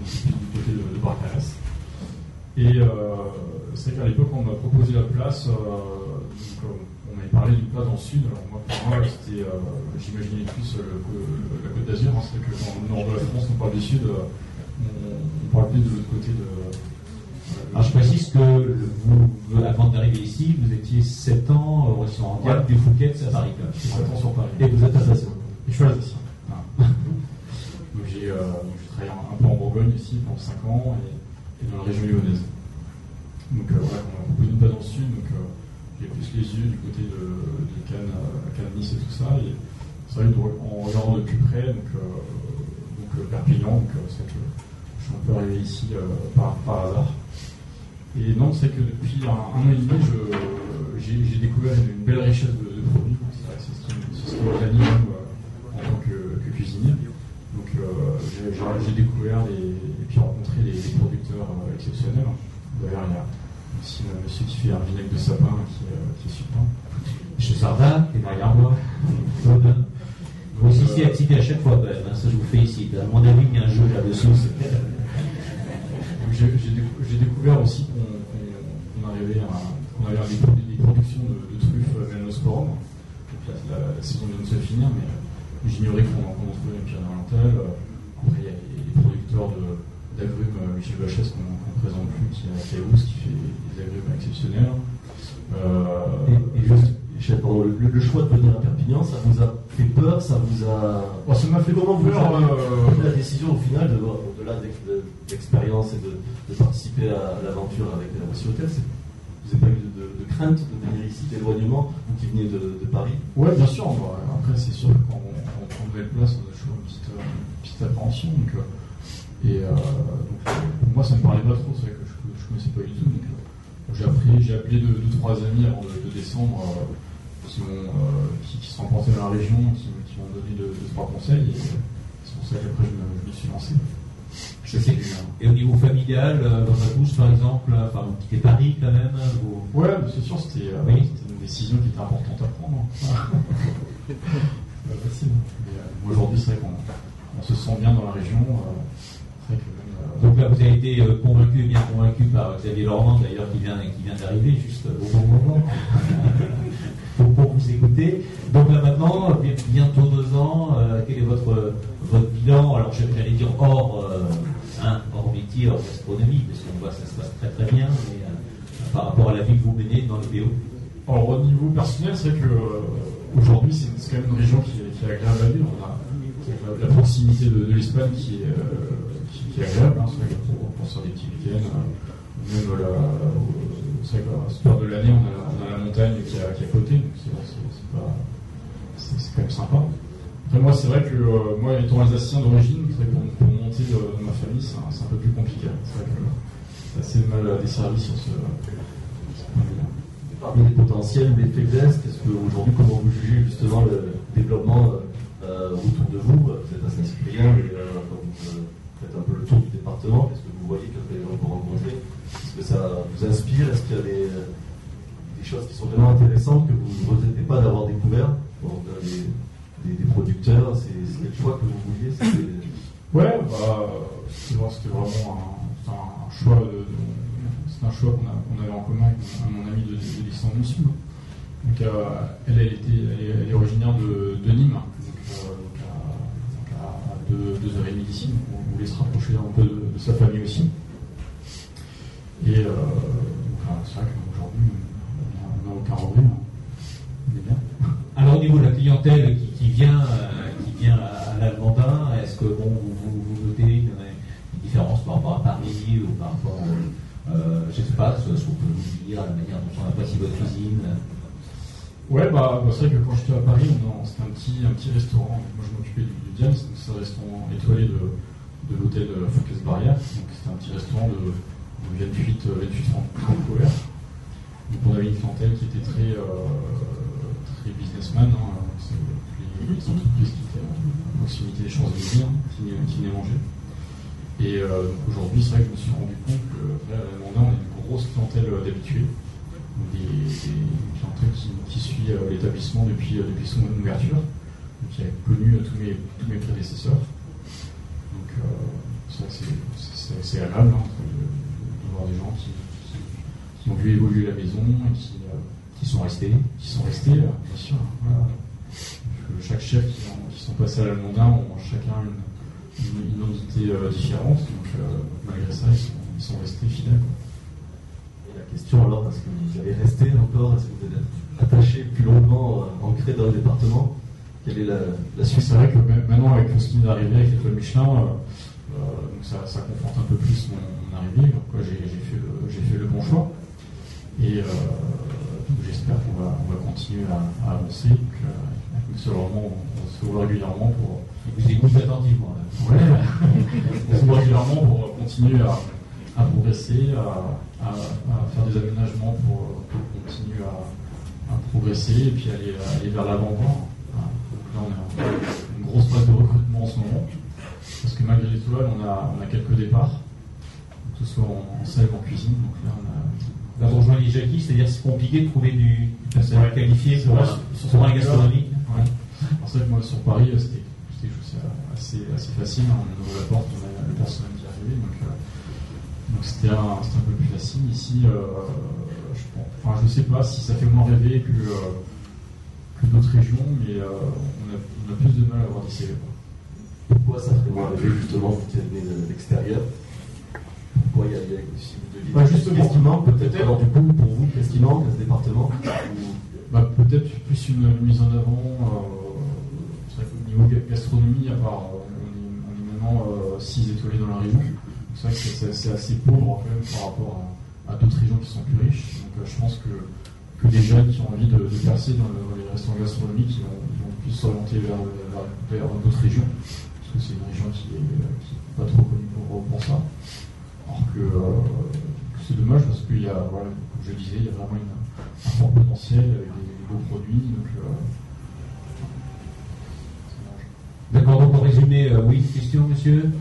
du côté de, de Barcarès. Et c'est qu'à l'époque, on m'a proposé la place. Euh, on m'avait parlé d'une place dans le sud. Alors moi, pour moi, c'était, euh, j'imaginais plus la Côte d'Azur. Hein, c'est que dans le nord de la France, on parle du sud. Euh, on, parle plus de l'autre côté de. Alors je précise que vous, avant d'arriver ici, vous étiez 7 ans au restaurant ouais. des Fouquet à Paris. 7 ans sur Paris. Et vous êtes alsacien. Et je suis alsacien. Ah. j'ai, travaillé un, peu en Bourgogne ici pendant 5 ans et, dans la région lyonnaise. Donc euh, voilà, on a proposé une pas dans le sud, donc euh, j'ai plus les yeux du côté de, de Cannes, Cannes, Nice et tout ça. Et c'est vrai en regardant de plus près, donc, euh, donc Perpignan, donc c'est que je suis un peu arrivé ici par, par, hasard. Et non, c'est que depuis un, an et demi, j'ai découvert une belle richesse de, produits. C'est ce qui, qui m'anime en tant que, que, cuisinier. Donc j'ai découvert et puis rencontré des, producteurs exceptionnels. D'ailleurs, il y a aussi un monsieur qui fait un vinaigre de sapin qui, euh, qui est super. Chez Sardin, qui est derrière moi. Vous aussi à citer à chaque fois, ben, ça je vous félicite. À mon avis, il y a un jeu là-dessus. J'ai découvert aussi qu'on arrivait à, qu avait des, productions de, de truffes. Donc la, la, la, saison vient de se finir, mais j'ignorais qu'on une pierre orientale. Après, il y a les producteurs de d'agrumes euh, Michel Bachès qu'on ne présente plus, qui est à Caous, qui fait des agrumes exceptionnels. Euh, et, juste, le, le, choix de venir à Perpignan, ça vous a fait peur Ça vous a. Oh, ça m'a fait comment peur euh... La décision au final, au-delà de, l'expérience et de, de, participer à l'aventure avec la Hôtel, vous n'avez pas eu de, de, crainte de venir ici, d'éloignement, vous qui venez de, Paris? Oui, bien sûr. après, c'est sûr que quand on, a toujours une petite, euh, une petite appréhension. Donc, euh, et euh, donc, pour moi, ça me parlait pas trop, c'est vrai que je, ne connaissais pas du tout. Donc, j'ai appelé, j'ai appelé deux, deux, trois amis avant de, de descendre euh, qui, qui, qui, sont implantés dans la région, qui, qui m'ont donné deux, deux, trois conseils. Et c'est pour ça qu'après, je, je m'y suis lancé. Je sais. Et au niveau familial, dans ta bouche par exemple, enfin, vous quittez Paris quand même vous... Ouais, c'est sûr, c'était oui. une décision qui était importante à prendre. pas facile. Mais aujourd'hui, c'est vrai qu'on on se sent bien dans la région. Donc là, vous avez été euh, convaincu, bien convaincu par Xavier Laurent, d'ailleurs, qui vient, qui vient d'arriver juste au bon moment pour, vous écouter. Donc là maintenant, bientôt deux ans, euh, quel est votre, votre bilan? Alors j'allais dire hors, euh, hein, hors métier, hors gastronomie, parce qu'on voit que ça se passe très très bien, mais par rapport à la vie que vous menez dans le BO Alors au niveau personnel, c'est vrai que aujourd'hui c'est quand même une région qui, est agréable à vivre. On a la proximité de, de l'Espagne qui est qui est agréable, hein, c'est pour, pour faire des petits week-ends, euh, même la, heure de l'année, on a, la montagne qui est, à côté, donc c'est, quand même sympa. Après, moi, c'est vrai que euh, moi, étant alsacien d'origine, pour, monter euh, dans ma famille, c'est un, peu plus compliqué. C'est vrai que c'est assez mal desservi sur ce point-là. Parmi les potentiels ou les faiblesses, qu'est-ce que aujourd'hui, comment vous jugez justement le développement euh, autour de vous? Vous êtes à Saint-Cyprien, mais euh, vous, faites un peu le tour du département, qu'est-ce que vous voyez quand les gens que vous rencontrez Est-ce que ça vous inspire? Est-ce qu'il y a des, choses qui sont vraiment intéressantes que vous ne regrettez pas d'avoir découvert des, des, des, producteurs, c'est le choix que vous vouliez? Ouais, bah, c'était vraiment un, un choix de, c'est un choix qu'on avait en commun avec mon, ami de, de. Donc, euh, elle, elle, était, elle, est, originaire de, Nîmes, donc, euh, deux, heures et d'ici, donc on voulait se rapprocher un peu de, sa famille aussi. Et euh, c'est vrai qu'aujourd'hui, on n'a aucun regret. Hein. Alors, au niveau de la clientèle qui, vient, qui vient à, l'Allemandin, est-ce que bon, vous, vous, notez une, différence par rapport à Paris ou par rapport, euh, je sais pas, ce qu'on peut vous dire, la manière dont on apprécie votre cuisine Ouais, bah, bah, c'est vrai que quand j'étais à Paris, c'était un petit, un petit restaurant. Moi, je m'occupais du, du c'est un restaurant étoilé de, de l'hôtel Focus Barrière. Donc, c'était un petit restaurant de, de 28, 28 francs Donc, on avait une clientèle qui était très, euh, très businessman. Hein, les, entreprises qui étaient à proximité des Champs-Élysées, hein, qui, qui venaient manger. Et euh, aujourd'hui, c'est vrai que je me suis rendu compte que, à la on a une grosse clientèle d'habitués des, des qui, qui suit euh, l'établissement depuis, euh, son ouverture, qui a connu euh, tous mes, tous mes prédécesseurs. Donc c'est assez agréable hein, de, voir des gens qui, ont vu évoluer la maison et qui, sont restés, qui sont restés, bien sûr. chaque chef qui, sont passés à l'Almondin ont chacun une, une, identité différente, donc malgré ça, ils sont, ils sont restés fidèles question alors, est-ce que vous allez rester encore? Est-ce que vous allez être attaché plus longuement, euh, ancré dans le département? Quelle est la, suite C'est vrai que maintenant, avec ce qui m'est arrivé avec l'étoile Michelin, euh, euh, ça, ça, conforte un peu plus mon, arrivée. J'ai fait, le bon choix. Et j'espère qu'on va, on va, continuer à, avancer. Donc, on, se voit régulièrement pour. Vous écoutez attentivement. Ouais, on se voit régulièrement pour continuer à à progresser, à, faire des aménagements pour, continuer à, progresser et puis aller, aller vers l'avant. là, on a une grosse phase de recrutement en ce moment, parce que malgré on a, on a quelques départs, que ce soit en, salle ou en cuisine. Donc là, on a, Là, vous rejoignez Jackie, c'est-à-dire c'est compliqué de trouver du personnel qualifié sur, la gastronomie. Ouais. C'est vrai que moi, sur Paris, c'était quelque chose assez, assez facile. On ouvre la porte, on a le personnel qui est arrivé. Donc, euh, donc c'était un, un, peu plus facile. Ici, euh, je ne enfin, je sais pas si ça fait moins rêver que, euh, que d'autres régions, mais euh, on, a, on, a, plus de mal à avoir des CV. Pourquoi ça ferait moins rêver justement vous qui venez de l'extérieur? Pourquoi il y a, il y a si vous bah, justement, Qu'est-ce qui manque peut-être? Alors du coup, pour vous, qu'est-ce qui manque à ce département? Bah, Peut-être plus une mise en avant. Euh, au niveau gastronomie, part, on est, maintenant 6 étoilés dans la région. C'est vrai que c'est assez pauvre quand même par rapport à, d'autres régions qui sont plus riches. Donc euh, je pense que, que des jeunes qui ont envie de, percer dans, les restaurants gastronomiques vont, plus s'orienter vers, d'autres régions. Parce que c'est une région qui n'est pas trop connue pour, ça. Alors que, euh, c'est dommage parce qu'il y a, comme je disais, il y a vraiment un fort potentiel avec des, beaux produits. Euh, D'accord, donc pour résumer, oui, question, monsieur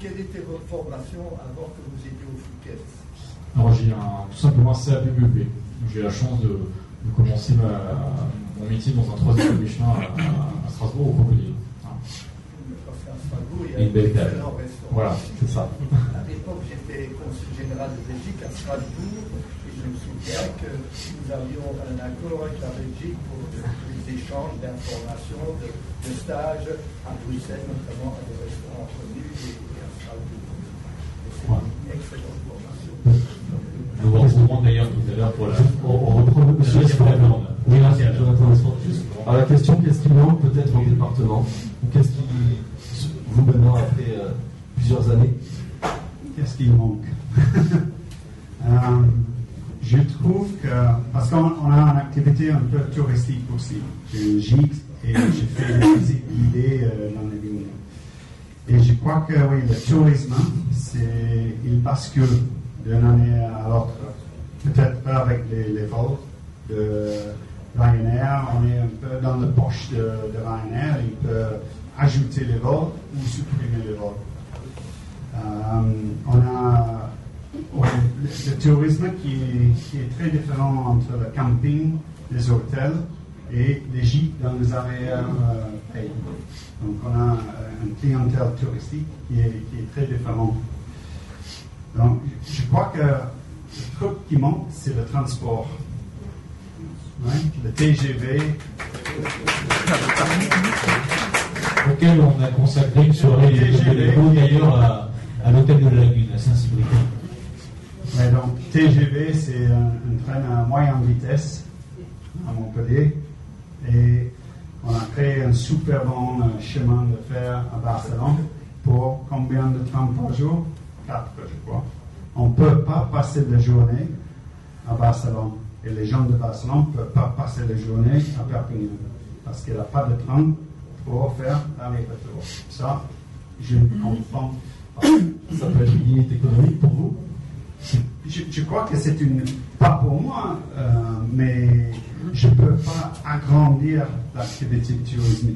quelle était votre formation avant que vous étiez au Fouquet Alors j'ai tout simplement un CAPBEP. J'ai la chance de, commencer mon métier dans un troisième Michelin à, à, Strasbourg au Crocodile. Et une belle table. Voilà, c'est ça. À l'époque, j'étais consul général de Belgique à Strasbourg et je me souviens que nous avions un accord avec la Belgique pour des échanges d'informations, de, de stages à Bruxelles, notamment à des restaurants connus. Nous vous retrouverons d'ailleurs tout à l'heure pour la. On, reprend le monsieur Oui, merci Alors la question, qu'est-ce qui manque peut-être au département Ou qu'est-ce qui, vous maintenant, après euh, plusieurs années Qu'est-ce qui manque? Euh, parce qu'on a une activité un peu touristique aussi. J'ai une gîte et j'ai fait des visites guidées euh, dans les vignes. Et je crois que oui, le tourisme, c'est, il bascule d'une année à l'autre. Peut-être pas avec les, vols de Ryanair, on est un peu dans la poche de, de Ryanair, il peut ajouter les vols ou supprimer les vols. Euh, on a le, tourisme qui, qui, est très différent entre le camping, les hôtels et les gîtes dans les arrières euh, pays. Donc on a euh, une clientèle touristique qui est, qui est très différente. Donc je crois que le truc qui manque, c'est le transport. le TGV. Auquel on a consacré une soirée d'ailleurs à, à l'hôtel de la Lagune, à Saint-Cyprien. Donc TGV, c'est un, train à moyenne vitesse à Montpellier un super bon euh, chemin de fer à Barcelone pour combien de temps par jour? Quatre, je crois. On ne peut pas passer la journée à Barcelone. Et les gens de Barcelone ne peuvent pas passer la journée à Perpignan. Parce qu'il n'y a pas de train pour faire l'aller-retour. Ça, je ne comprends pas. Ça peut être une limite économique pour vous? Je, crois que c'est une. Pas pour moi, euh, mais je ne peux pas agrandir l'activité tourisme.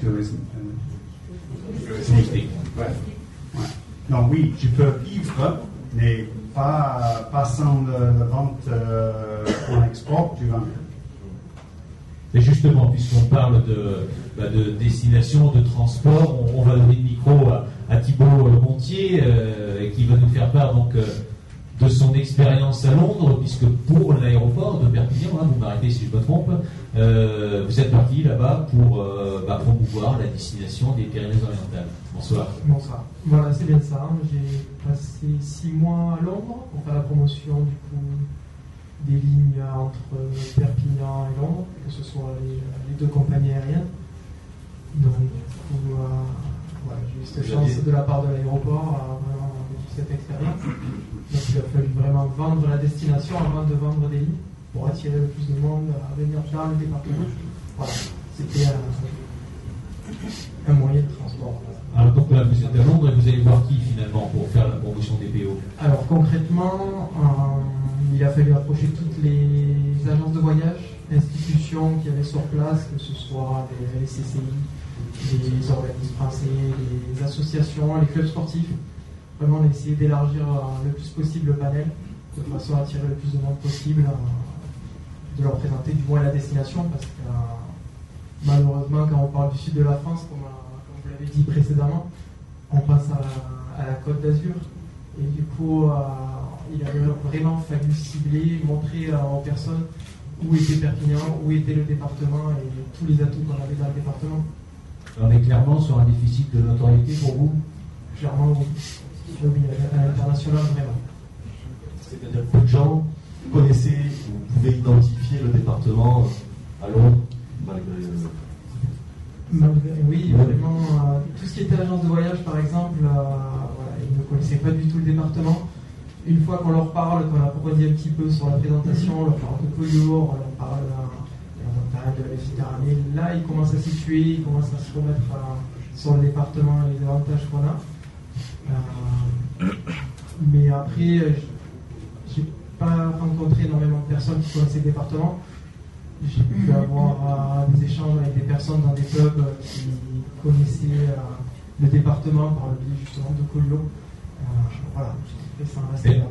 tourisme euh, Non, oui, je peux vivre, mais pas, pas sans la vente euh, en export. Et justement, puisqu'on parle de, bah, de, destination, de transport, on, va donner le micro à, à Thibaut Montier, qui va nous faire part donc de son expérience à Londres, puisque pour l'aéroport de Perpignan, hein, vous m'arrêtez si je me trompe, euh, vous êtes parti là-bas pour euh, bah, promouvoir la destination des Pyrénées-Orientales. Bonsoir. Bonsoir. Voilà, c'est bien ça. J'ai passé six mois à Londres pour faire la promotion du coup des lignes entre Perpignan et Londres, que ce soit les, deux compagnies aériennes. Donc, euh, j'ai eu cette chance de la part de l'aéroport à vraiment cette expérience. Donc il a fallu vraiment vendre la destination avant de vendre des lignes pour attirer le plus de monde à venir dans le département. Voilà, c'était un, moyen de transport. Alors donc là, vous êtes à Londres et vous allez voir qui finalement pour faire la promotion des PO Alors concrètement, euh, il a fallu approcher toutes les agences de voyage, institutions qui avaient sur place, que ce soit les CCI, les organismes français, les associations, les clubs sportifs vraiment on a essayé d'élargir euh, le plus possible le panel, de façon à attirer le plus de monde possible, euh, de leur présenter du moins la destination, parce que euh, malheureusement, quand on parle du sud de la France, comme, vous l'avez dit précédemment, on passe à, la côte d'Azur. Et du coup, il a vraiment fallu cibler, montrer aux personnes où était Perpignan, où était le département et tous les atouts qu'on avait dans le département. On est clairement sur un déficit de notoriété pour vous? Clairement, oui à l'international vraiment. C'est-à-dire que beaucoup de gens connaissaient, vous pouvez identifier le département à Londres, malgré. oui, vraiment. Euh, tout ce qui était agence de voyage, par exemple, euh, ils ne connaissaient pas du tout le département. Une fois qu'on leur parle, qu'on a approfondit un petit peu sur la présentation, on leur parle de polio, on leur parle de la Méditerranée, là, ils commencent à situer, ils commencent à se remettre euh, sur le département et les avantages qu'on a. Euh, mais après, euh, j'ai pas rencontré énormément de personnes qui connaissaient le département. J'ai pu mhm. avoir euh, des échanges avec des personnes dans des clubs qui connaissaient le département par le biais justement de Collio. voilà,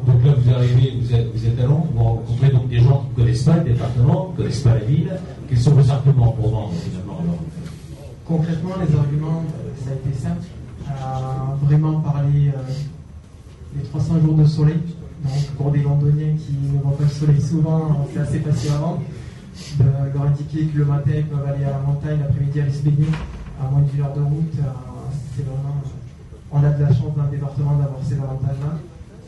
donc là, vous arrivez, vous êtes, vous êtes à Londres, vous rencontrez donc des gens qui ne connaissent pas le département, qui ne connaissent pas la ville. Quels sont vos arguments pour vendre finalement Concrètement, les arguments, ça a été simple à vraiment parler euh, 300 jours de soleil. Donc pour des londoniens qui ne voient pas le soleil souvent, c'est assez facile à vendre. De leur indiquer que le matin ils peuvent aller à la montagne, l'après-midi aller se baigner à moins d'une heure de route. Euh, c'est vraiment, on a de la chance dans le département d'avoir ces avantages-là.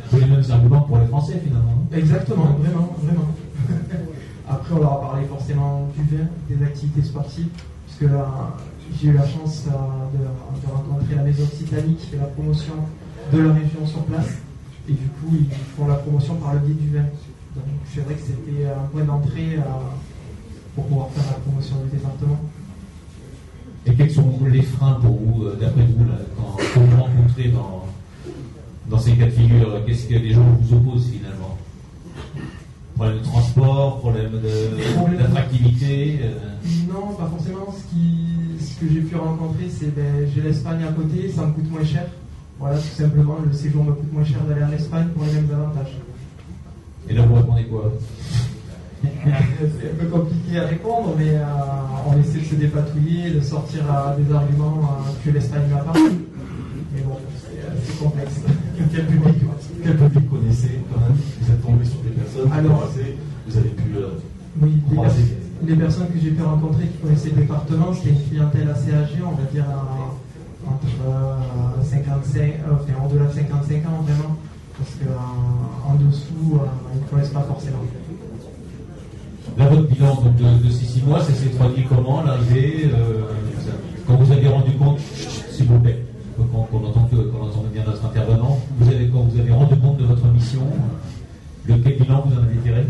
C'est les mêmes arguments pour les Français finalement. Exactement, vraiment, vraiment. Après, on leur a parlé forcément du vin, des activités sportives, puisque là, j'ai eu la chance euh, de, rencontrer la maison Occitanie qui fait la promotion de la région sur place. Et du coup, ils font la promotion par le biais du vin. Donc c'est vrai que c'était un point d'entrée euh, pour pouvoir faire la promotion du département. Et quels sont les freins pour vous, euh, d'après vous, quand, vous rencontrez dans, dans ces cas de figure Qu'est-ce que les gens vous opposent finalement? Problème de transport, problème d'attractivité Non, pas forcément. Ce qui ce que j'ai pu rencontrer, c'est ben, j'ai l'Espagne à côté, ça me coûte moins cher. Voilà, tout simplement, le séjour me coûte moins cher d'aller en Espagne pour les mêmes avantages. Et là, vous répondez quoi? C'est un peu compliqué à répondre, mais euh, on essaie de se dépatouiller, de sortir euh, des arguments euh, que l'Espagne n'a pas. Mais bon, c'est complexe. Quel public, quel public connaissez quand même Vous êtes tombé sur des personnes Alors, vous avez pu oui, croiser les personnes que j'ai pu rencontrer qui connaissaient le département, c'était une clientèle assez âgée, on va dire entre 55, euh, enfin, au-delà de 55 ans vraiment, parce qu'en en dessous, euh, ils ne connaissent pas forcément. Là, votre bilan de, ces six mois, ça s'est traduit comment l'arrivée euh, Quand vous avez rendu compte, s'il vous plaît, qu'on entende, bien notre intervenant, vous avez, quand vous avez rendu compte de votre mission, le quel bilan vous en avez tiré?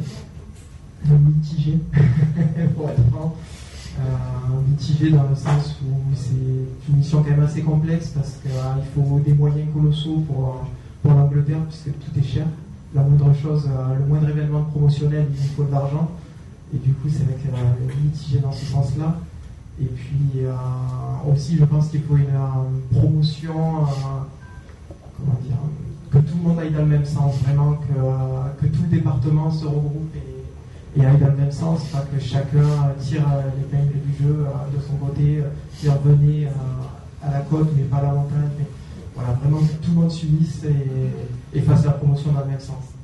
Mitigé, pour être franc. Euh, mitigé dans le sens où c'est une mission quand même assez complexe parce qu'il faut des moyens colossaux pour, pour l'Angleterre puisque tout est cher. La moindre chose, le moindre événement promotionnel, il faut de l'argent. Et du coup, c'est vrai euh, mitigé dans ce sens-là. Et puis euh, aussi, je pense qu'il faut une euh, promotion, comment dire, que tout le monde aille dans le même sens, vraiment que, que tout le département se regroupe aille dans le même sens, pas que chacun tire l'épingle du jeu de son côté, dire venez à la côte mais pas à la montagne. voilà, vraiment que tout le monde s'unisse et, et fasse la promotion dans le même sens.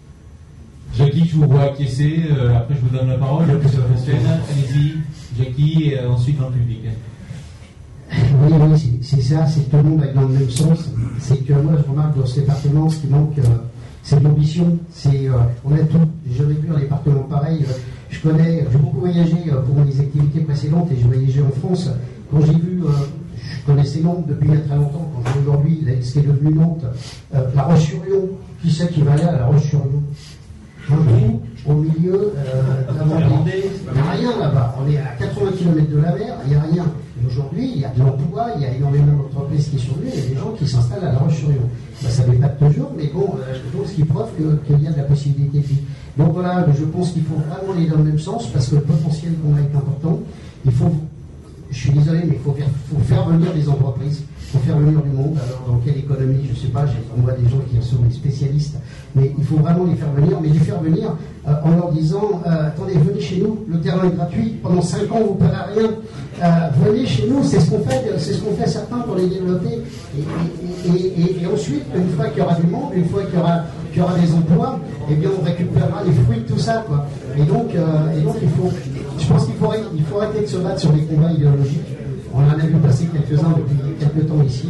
Jackie, je vous vois acquiescer. Euh, après, je vous donne la parole. Allez-y, Jackie, et euh, ensuite dans le public. Oui, oui, c'est ça, c'est que tout le monde aille dans le même sens. C'est que moi, je remarque dans ce département, ce qui manque, euh, c'est l'ambition. C'est, on a tout. J'ai vécu un département pareil. je connais, j'ai beaucoup voyagé pour mes activités précédentes et j'ai voyagé en France. Quand j'ai vu, je connaissais Nantes depuis il y a très longtemps. Quand j'ai aujourd'hui ce qui est devenu Nantes, La Roche-sur-Yon, qui c'est qui va aller à La Roche-sur-Yon au milieu euh, de la Vendée. Il n'y a rien là-bas. On est à 80 km de la mer, il n'y a rien. Aujourd'hui, il y a de l'emploi, il y a énormément d'entreprises qui sont venues, il y a des gens qui s'installent à La Roche-sur-Yon. Ben, ça ne pas toujours, mais bon, euh, ce qui prouve qu'il y a de la possibilité. Donc voilà, je pense qu'il faut vraiment aller dans le même sens parce que le potentiel qu'on a est important. Il faut, je suis désolé, mais il faut faire, faut faire venir des entreprises faut faire venir du monde. Alors, dans quelle économie, je ne sais pas, on voit des gens qui sont des spécialistes, mais il faut vraiment les faire venir, mais les faire venir euh, en leur disant euh, attendez, venez chez nous, le terrain est gratuit, pendant 5 ans, vous ne paierez rien. Euh, venez chez nous, c'est ce qu'on fait, c'est ce qu'on fait certains pour les développer. Et, ensuite, une fois qu'il y aura du monde, une fois qu'il y aura, y aura des emplois, eh bien, on récupérera les fruits de tout ça. Quoi. Et, donc, et donc, il faut, je pense qu'il faut, il faut arrêter de se battre sur des combats idéologiques. On en a vu passer quelques-uns depuis quelques temps ici.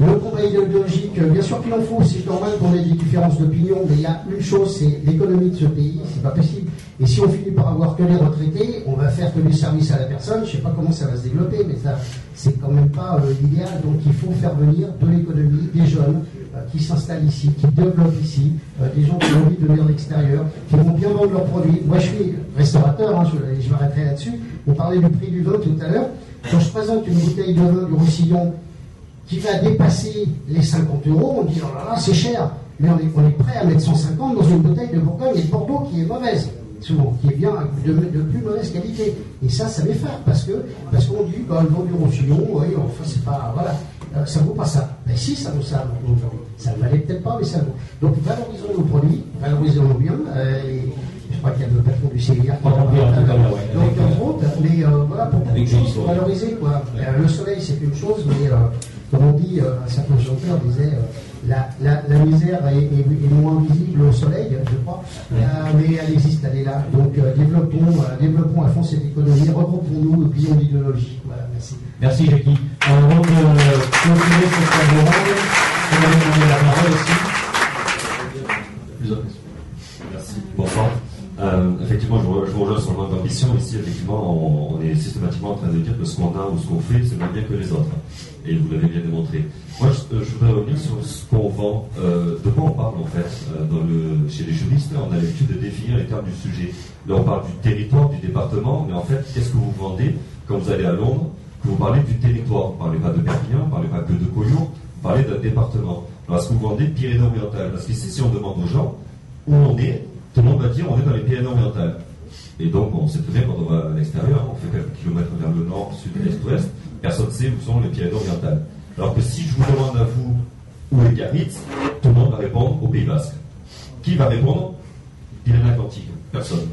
Le combat idéologique, bien sûr qu'il en faut, c'est normal qu'on ait des différences d'opinion, mais il y a une chose, c'est l'économie de ce pays, c'est pas possible. Et si on finit par avoir que les retraités, on va faire que du service à la personne, je sais pas comment ça va se développer, mais ça, c'est quand même pas euh, l'idéal. Donc il faut faire venir de l'économie des jeunes euh, qui s'installent ici, qui développent ici, euh, des gens qui ont envie de venir de l'extérieur, qui vont bien vendre leurs produits. Moi je suis restaurateur, hein, je, je m'arrêterai là-dessus. On parlait du prix du vin tout à l'heure. Quand je présente une bouteille de vin du Roussillon qui va dépasser les 50 euros, on dit oh là là, c'est cher. Mais on est, prêt à mettre 150 dans une bouteille de Bourgogne et de Bordeaux qui est mauvaise, souvent, qui est bien de, plus mauvaise qualité. Et ça, ça m'effraie parce que parce qu'on dit bah, le vin du Roussillon, oui, enfin, c'est pas. Voilà, euh, ça vaut pas ça. Mais si, ça vaut ça Ça ne valait peut-être pas, mais ça vaut. Donc valorisons nos produits, valorisons-nos bien. Euh, je crois qu'il y a le patron du en Donc, mais euh, voilà, pour valoriser. Quoi. Euh, le soleil, c'est une chose, mais euh, comme on dit, un certain chanteur disait la, la, la, misère est, est, moins visible au soleil, je crois, mais elle existe, elle est là. Donc développons, développons à fond cette économie, regroupons-nous, oublions l'idéologie. Voilà, merci. Merci Jackie. Continuer cette table ronde. On va demander la parole aussi. Merci. Bonsoir. Euh, effectivement, je, je, rejoins sur le manque d'ambition. Ici, effectivement, on, est systématiquement en train de dire que ce qu'on a ou ce qu'on fait, c'est moins bien que les autres. Et vous l'avez bien démontré. Moi, je, euh, voudrais revenir sur ce qu'on vend. Euh, de quoi on parle, en fait Chez les juristes, on a l'habitude de définir les termes du sujet. Là, on parle du territoire, du département, mais en fait, qu'est-ce que vous vendez quand vous allez à Londres? Vous parlez du territoire. Vous ne parlez pas de Perpignan, vous ne parlez pas que de Collioure, vous parlez d'un département. Alors, est-ce que vous vendez Pyrénées-Orientales? Parce qu'ici, si on demande aux gens où on est, tout le monde va dire on est dans les Pyrénées-Orientales. Et donc, on sait très bien quand on va à l'extérieur, on fait quelques kilomètres vers le nord, sud, est, ouest, personne ne sait où sont les Pyrénées-Orientales. Alors que si je vous demande à vous où est Biarritz, tout le monde va répondre au Pays Basque. Qui va répondre? Pyrénées-Atlantiques Personne.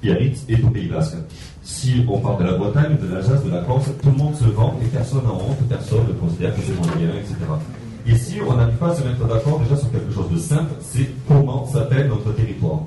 Biarritz est au Pays Basque. Si on parle de la Bretagne, de l'Alsace, de la Corse, tout le monde se vend et personne n'en honte, personne ne considère que c'est moins bien, etc. Et si on n'arrive pas à se mettre d'accord déjà sur quelque chose de simple, c'est comment s'appelle notre territoire.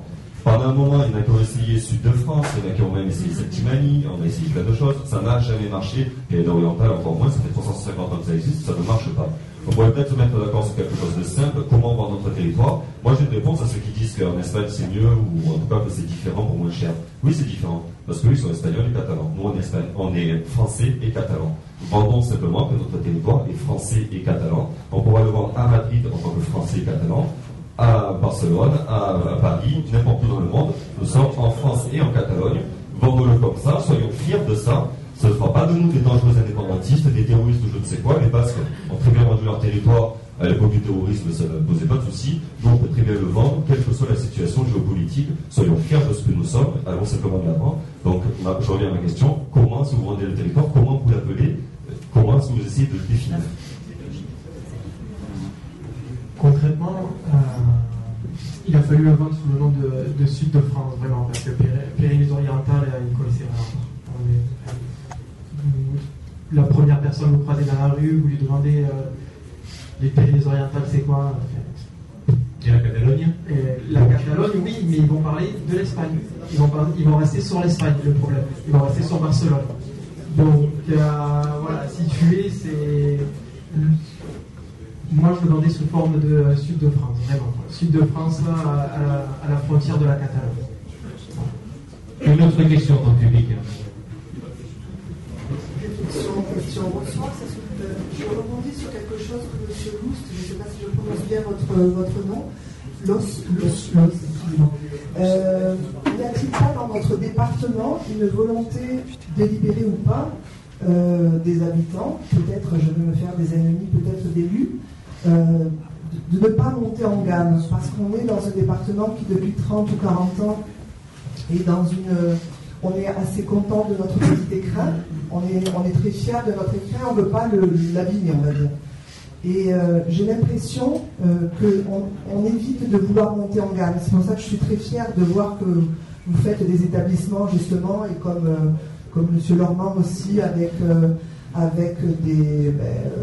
Pendant un moment, il y en a qui ont essayé Sud de France, il y en a qui ont même essayé Septimanie, on a essayé plein de choses, ça n'a jamais marché, et l'oriental encore moins, ça fait 350 ans que ça existe, ça ne marche pas. On pourrait peut-être se mettre d'accord sur quelque chose de simple, comment voir notre territoire. Moi j'ai une réponse à ceux qui disent qu'en Espagne c'est mieux ou en tout cas que c'est différent pour moins cher. Oui c'est différent, parce que ils sont espagnols et catalans. Nous en Espagne, on est français et catalans. Vendons simplement que notre territoire est français et catalan. On pourra le voir à Madrid en tant que français et catalan, à Barcelone, à, Paris, n'importe où dans le monde. Nous sommes en France et en Catalogne. Vendons-le comme ça, soyons fiers de ça. Ce ne sera pas de nous des dangereux indépendantistes, des terroristes ou je ne sais quoi. Les Basques ont très bien vendu leur territoire à l'époque du terrorisme, ça ne posait pas de on peut très bien le vendre, quelle que soit la situation géopolitique. Soyons fiers de ce que nous sommes, allons simplement de l'avant. Donc, je reviens à ma question. Comment que vous vendez le territoire Comment vous l'appelez Comment est-ce que vous essayez de le définir? Concrètement, euh, il a fallu le vendre sous le nom de, Sud de France, vraiment, parce que Pyrénées-Orientales, il connaissait rien. La première personne vous croisez dans la rue, vous lui demandez euh, les Pyrénées-Orientales, c'est quoi Et la Catalogne La Catalogne, oui, mais ils vont parler de l'Espagne. Ils vont, ils vont rester sur l'Espagne, le problème. Ils vont rester sur Barcelone. Donc, euh, voilà, situé, c'est moi, je le vendais sous forme de euh, sud de France, vraiment. Sud de France, à, la, frontière de la Catalogne. Une autre question dans le public. Je rebondis sur quelque chose que M. Loust, je ne sais pas si je prononce bien votre, votre nom, Los, Los, Los, euh, n'y a-t-il pas dans votre département une volonté délibérée ou pas euh, des habitants, peut-être je vais me faire des ennemis, peut-être d'élus, euh, de, ne pas monter en gamme, parce qu'on est dans un département qui depuis 30 ou 40 ans est dans une... On est assez content de notre petit écrin, on est, très fier de notre écrin, on ne veut pas l'abîmer, on va dire. Et euh, j'ai l'impression euh, qu'on on évite de vouloir monter en gamme. C'est pour ça que je suis très fier de voir que vous faites des établissements justement, et comme, comme M. Lormand aussi, avec ben,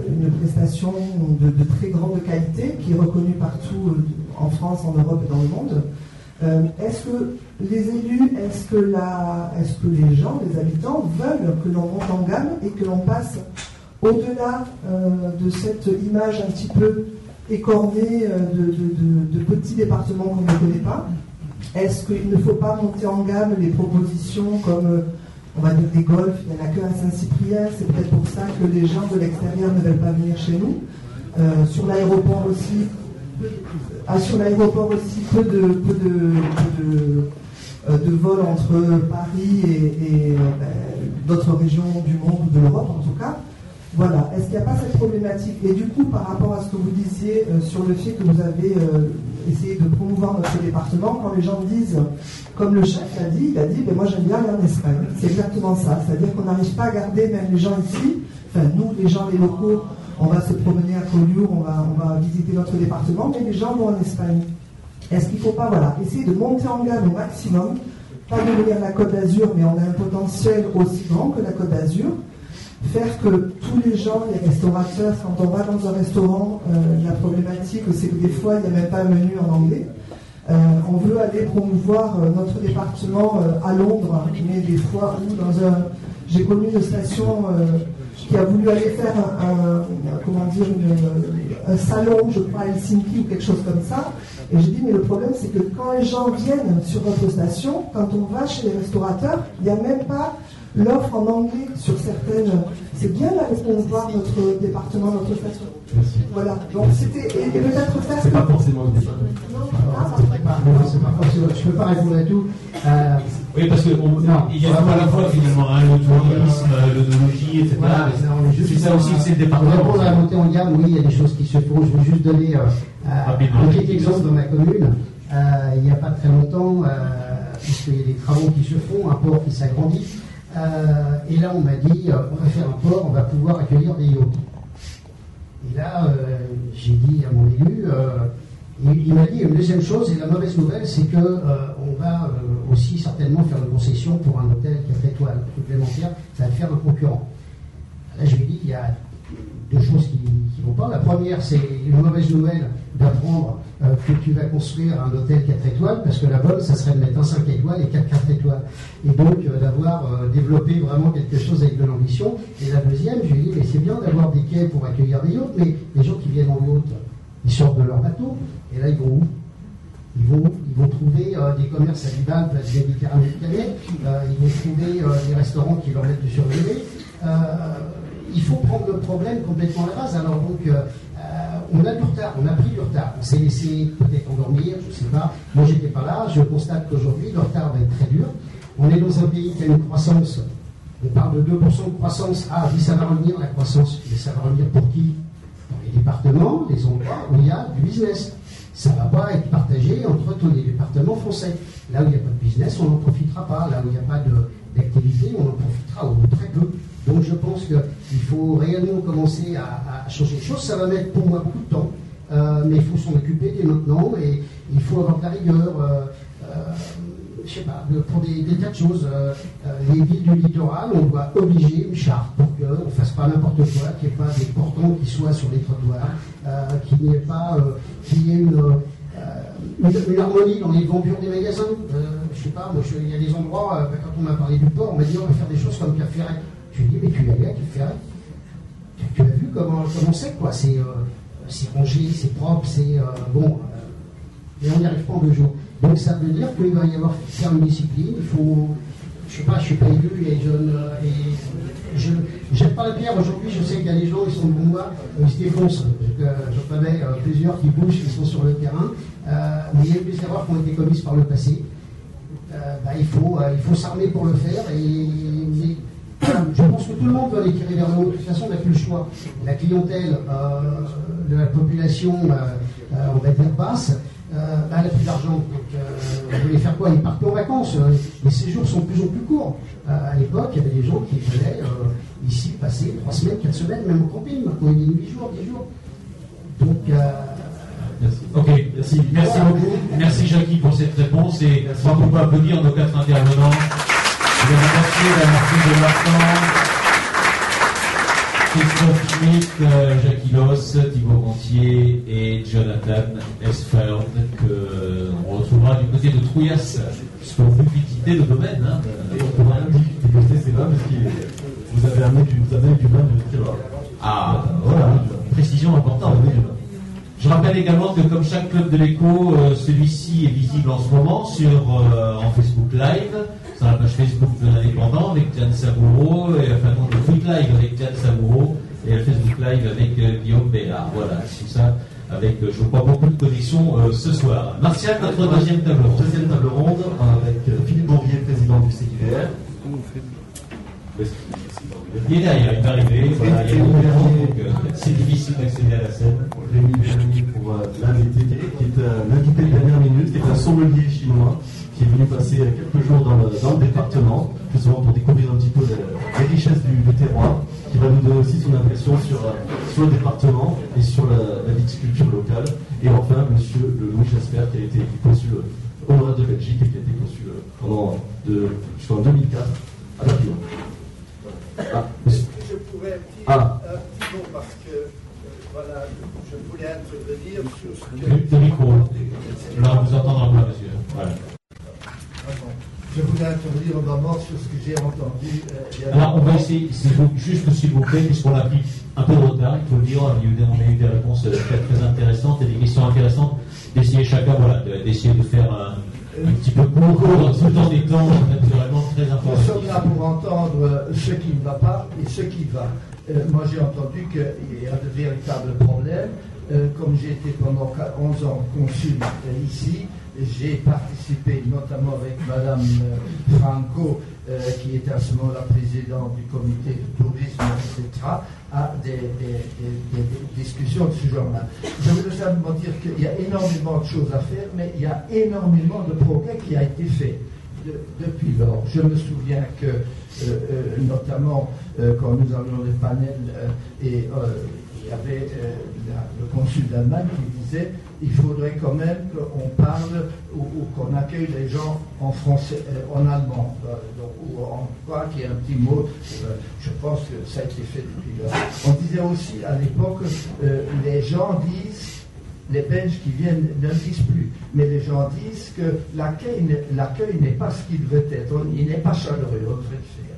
une prestation de, très grande qualité qui est reconnue partout euh, en France, en Europe et dans le monde. Euh, est-ce que les élus, est-ce que, est que les gens, les habitants veulent que l'on monte en gamme et que l'on passe au-delà euh, de cette image un petit peu écornée de, de petits départements qu'on ne connaît pas? Est-ce qu'il ne faut pas monter en gamme les propositions comme on va dire des golfs, il n'y en a que à Saint-Cyprien, c'est peut-être pour ça que les gens de l'extérieur ne veulent pas venir chez nous. Euh, sur l'aéroport aussi, ah, sur l'aéroport aussi, peu de, de, euh, de, vols entre Paris et, euh, ben, d'autres régions du monde ou de l'Europe en tout cas. Voilà, est-ce qu'il n'y a pas cette problématique? Et du coup, par rapport à ce que vous disiez sur le fait que vous avez essayé de promouvoir notre département, quand les gens disent comme le chef l'a dit, il a dit, ben moi j'aime bien aller en Espagne. C'est exactement ça. C'est-à-dire qu'on n'arrive pas à garder même les gens ici, enfin nous, les gens, les locaux, on va se promener à Collioure, on va, visiter notre département, mais les gens vont en Espagne. Est-ce qu'il ne faut pas voilà, essayer de monter en gamme au maximum, pas devenir la Côte d'Azur, mais on a un potentiel aussi grand que la Côte d'Azur, faire que tous les gens, les restaurateurs, quand on va dans un restaurant, euh, la problématique c'est que des fois il n'y a même pas un menu en anglais. Euh, on veut aller promouvoir euh, notre département à Londres, mais des fois où dans un. J'ai connu une station qui a voulu aller faire un, comment dire, un salon, je crois, à Helsinki ou quelque chose comme ça. Et j'ai dit, mais le problème, c'est que quand les gens viennent sur notre station, quand on va chez les restaurateurs, il n'y a même pas l'offre en anglais sur certaines. C'est bien là qu'on voit notre département, notre station. Voilà. Donc c'était. Et, peut-être faire. C'est pas forcément le débat. Je ne peux pas répondre à tout. Euh, oui, parce qu'il y a à la fois finalement hein, le tourisme, l'onologie, etc. c'est ça aussi, c'est le département. Pour répondre à la montée en gamme, oui, il y a des choses qui se font. Je vais juste donner euh, un petit exemple dans ma commune. Euh, il n'y a pas très longtemps, puisqu'il y a des travaux qui se font, un port qui s'agrandit. Et là, on m'a dit, on va faire un port, on va pouvoir accueillir des yachts. Et là, j'ai dit à mon élu, il, m'a dit une deuxième chose, et la mauvaise nouvelle, c'est qu'on euh, va euh, aussi certainement faire une concession pour un hôtel qui a fait étoiles supplémentaire, ça va faire un concurrent. Là, je lui ai dit, il y a deux choses qui ne vont pas. La première, c'est une mauvaise nouvelle d'apprendre euh, que tu vas construire un hôtel 4 étoiles, parce que la bonne, ça serait de mettre un 5 étoiles et 4 4 étoiles. Et donc euh, d'avoir euh, développé vraiment quelque chose avec de l'ambition. Et la deuxième, je lui ai dit, mais c'est bien d'avoir des quais pour accueillir des yachts, mais les gens qui viennent en yacht, ils sortent de leur bateau, et là ils vont où? Ils vont, ils vont trouver des commerces à Liban, place Méditerranée euh, ils vont trouver des restaurants qui leur mettent du surgelé. il faut prendre le problème complètement à la base. Alors donc, on a du retard, on a pris du retard. On s'est laissé peut-être endormir, je ne sais pas. Moi, j'étais pas là. Je constate qu'aujourd'hui, le retard va être très dur. On est dans un pays qui a une croissance. On parle de 2% de croissance. Ah, oui, ça va revenir la croissance. Mais ça va revenir pour qui? Dans les départements, les endroits où il y a du business. Ça ne va pas être partagé entre tous les départements français. Là où il n'y a pas de business, on n'en profitera pas. Là où il n'y a pas d'activité, on en profitera ou très peu. Donc je pense qu'il faut réellement commencer à, changer les choses. Ça va mettre pour moi beaucoup de temps, euh, mais il faut s'en occuper dès maintenant et il faut avoir de la rigueur. Euh, euh, je sais pas, pour des, tas de choses. les villes du littoral, on doit obliger une charte pour qu'on ne fasse pas n'importe quoi, qu'il n'y ait pas des portants qui soient sur les trottoirs, qu'il n'y ait pas qu'il y ait une, harmonie dans les vendures des magasins. je sais pas, il y a des endroits, quand on m'a parlé du port, on m'a dit on va faire des choses comme Café je lui dis, mais tu y allé à Ferret tu, as vu comment comment c'est, quoi. C'est euh, rangé, c'est propre, c'est. Euh, bon. et on n'y arrive pas en deux jours. Donc ça veut dire qu'il va y avoir faire une discipline, il faut. Je sais pas, je suis pas élu et je et je jette pas la pierre aujourd'hui, je sais qu'il y a des gens qui sont de moi, ils se défoncent. J'en connais plusieurs qui bougent, qui sont sur le terrain, mais il y a eu des erreurs qui ont été commises par le passé. Bah, il faut, faut s'armer pour le faire et je pense que tout le monde veut aller tirer vers le haut. De toute façon, on n'a plus le choix. La clientèle euh, de la population, euh, euh, on va dire basse, bah, elle n'a plus d'argent. Donc, vous voulez faire quoi? Ils partent en vacances. Les séjours sont de plus en plus courts. à l'époque, il y avait des gens qui venaient ici passer trois semaines, quatre semaines, même au camping. Maintenant, il y a 8 jours, 10 jours. Donc, Merci. Ok, merci, merci beaucoup. Merci Jackie pour cette réponse et on peut applaudir nos quatre intervenants. Je remercier la Martine de Martin, Christophe Schmitt, euh, Jacques Hilos, Thibaut Gontier et Jonathan Esfeld, qu'on retrouvera du côté de Trouillas, puisqu'on vous visiter le domaine. Hein. Et on pourra déguster ces vins parce que vous avez amené du, vous avez du vin de. Ah, voilà, précision importante. Je rappelle également que comme chaque club de l'écho, euh, celui-ci est visible en ce moment sur euh, en Facebook Live sur la page Facebook de l'indépendant avec Diane Sabouro, et enfin non, le Quick Live avec Diane Sabouro et le Facebook Live avec euh, Guillaume Béard. Voilà, c'est ça, avec, euh, je crois, beaucoup de connexions euh, ce soir. Martial, notre deuxième table ronde. Deuxième table ronde avec Philippe Bourrier, président du CIVR. Il est derrière, il va arriver. Voilà, il y a c'est difficile d'accéder à la scène. Rémi Bernier pour l'invité, qui est un invité de dernière minute, qui est un sommelier chinois qui est venu passer quelques jours dans le, département, justement pour découvrir un petit peu les, richesses du, terroir, qui va nous donner aussi son impression sur, sur le département et sur la, viticulture locale. Et enfin, monsieur le Louis Jasper, qui a été consul honoraire de Belgique et qui a été consul pendant jusqu'en 2004 à Papillon. Ah, monsieur. Je pourrais dire ah. un petit mot parce que euh, voilà, je voulais intervenir sur ce que. Le micro. Là, vous entendra pas, monsieur. Voilà. Je voulais intervenir d'abord sur ce que j'ai entendu. Euh, Alors, on va essayer, juste s'il vous plaît, puisqu'on a pris un peu de retard, il faut le dire, on a eu des réponses très, très intéressantes et des questions intéressantes, d'essayer chacun, voilà, d'essayer de faire un, petit peu court, tout en étant naturellement très important. Nous sommes là pour entendre ce qui ne va pas et ce qui va. Euh, moi, j'ai entendu qu'il y a de véritables problèmes. Euh, comme j'ai été pendant 11 ans consul ici, j'ai participé notamment avec Madame euh, Franco, euh, qui était à ce moment-là présidente du comité de tourisme, etc., à des, discussions de ce genre-là. Je veux simplement dire qu'il y a énormément de choses à faire, mais il y a énormément de progrès qui a été fait depuis lors. Je me souviens que, euh, notamment quand nous avions des panels et il y avait le consul d'Allemagne qui disait il faudrait quand même qu'on parle ou, qu'on accueille les gens en français, en allemand, ou en quoi qu'il y ait un petit mot. je pense que ça a été fait depuis là. On disait aussi à l'époque, les gens disent les Belges qui viennent ne disent plus, mais les gens disent que l'accueil n'est pas ce qu'il veut être, il n'est pas chaleureux, on devrait le faire.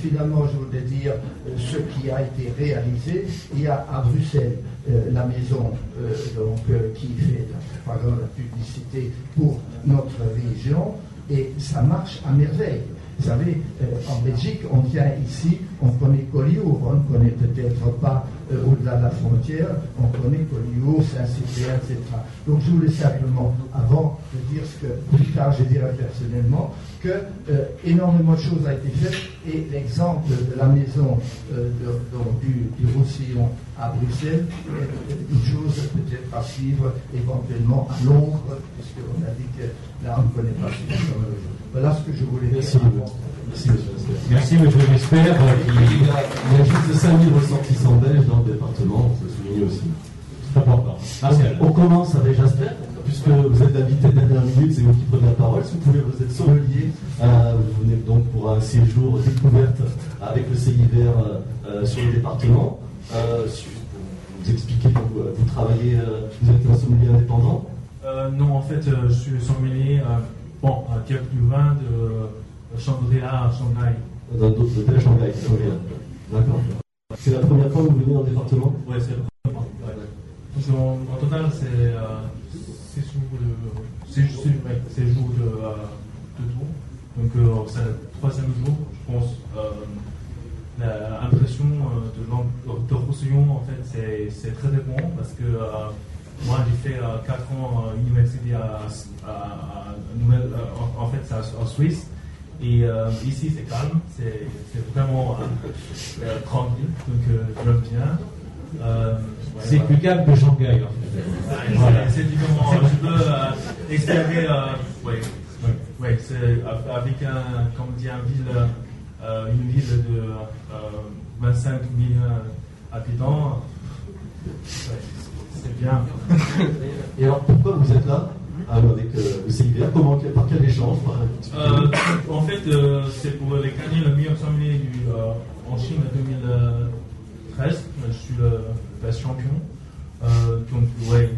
Finalement, je voudrais dire euh, ce qui a été réalisé. Il y a à Bruxelles euh, la maison euh, qui fait la publicité pour notre région, et ça marche à merveille. Vous savez, en Belgique, on vient ici, on connaît Collioure, on ne connaît peut-être pas euh, au-delà de la frontière, on connaît Collioure, Saint-Cyprien, etc. Donc je voulais simplement, avant de dire ce que plus tard je dirais personnellement, que euh, énormément de choses ont été faites et l'exemple de la maison euh, du, Roussillon à Bruxelles est une chose peut-être à suivre éventuellement à Londres, puisqu'on a dit que là on ne connaît pas suffisamment Voilà ce que je voulais dire. Merci, monsieur Merci, monsieur Il, y a juste 5000 ressortissants belges dans le département, on peut souligner aussi. C'est important. On, commence avec Jasper, puisque vous êtes l'invité de dernière minute, c'est vous qui prenez la parole. Si vous pouvez, vous êtes sommelier. Euh, vous venez donc pour un séjour découverte avec le CIVR euh, sur le département. Euh, vous expliquez que vous, travaillez, vous êtes un sommelier indépendant Non, en fait, je suis sommelier, bon, à du vin de Shangri-La, Shanghai. Dans d'autres à Shanghai, D'accord. C'est la première fois que vous venez en département? Oui, c'est la première fois. En, total, c'est euh, jours de, jours de, euh, de tour. Donc, euh, c'est le troisième jour, je pense. Euh, L'impression de, de Roussillon, en fait, c'est très très bon parce que moi, j'ai fait 4 ans à l'université à, à, Nouvelle, en, fait, en Suisse. Et euh, ici, c'est calme, c'est vraiment euh, euh, tranquille, donc j'aime bien. c'est plus calme que Shanghai, fait. Voilà. C'est différent. Je peux expliquer, oui, ouais, c'est avec un, comme dit, un ville, une ville de 25 000 habitants. C'est bien. Et alors, pourquoi vous êtes là avec euh, le CIVR Comment, par quel échange euh, En fait, euh, c'est pour les gagner le meilleur sommelier du, en Chine en 2013. Je suis le champion. donc, ouais,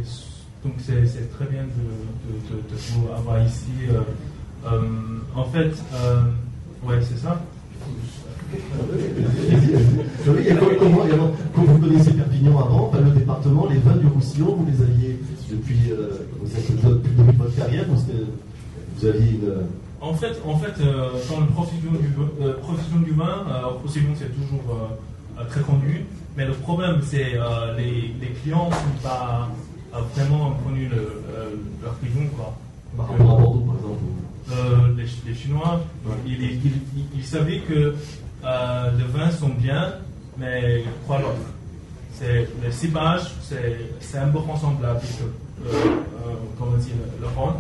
donc c'est très bien de, de, vous avoir ici. en fait, ouais, c'est ça. Comment, comment, vous connaissez Perpignan avant, le département, les vins du Roussillon, vous les aviez depuis, euh, depuis le début de votre carrière vous aviez une. En fait, en fait euh, dans le profession du, euh, profession du vin, Roussillon c'est toujours très connu, mais le problème c'est les, les, clients n'ont pas vraiment connu le, leur région. Quoi. Par rapport à Bordeaux, par exemple les, Chinois, ils, ils, savaient que les vins sont bien, mais quoi l'autre c'est le cibage, c'est un peu ressemblable avec, euh, euh, comment dire, le Rhône,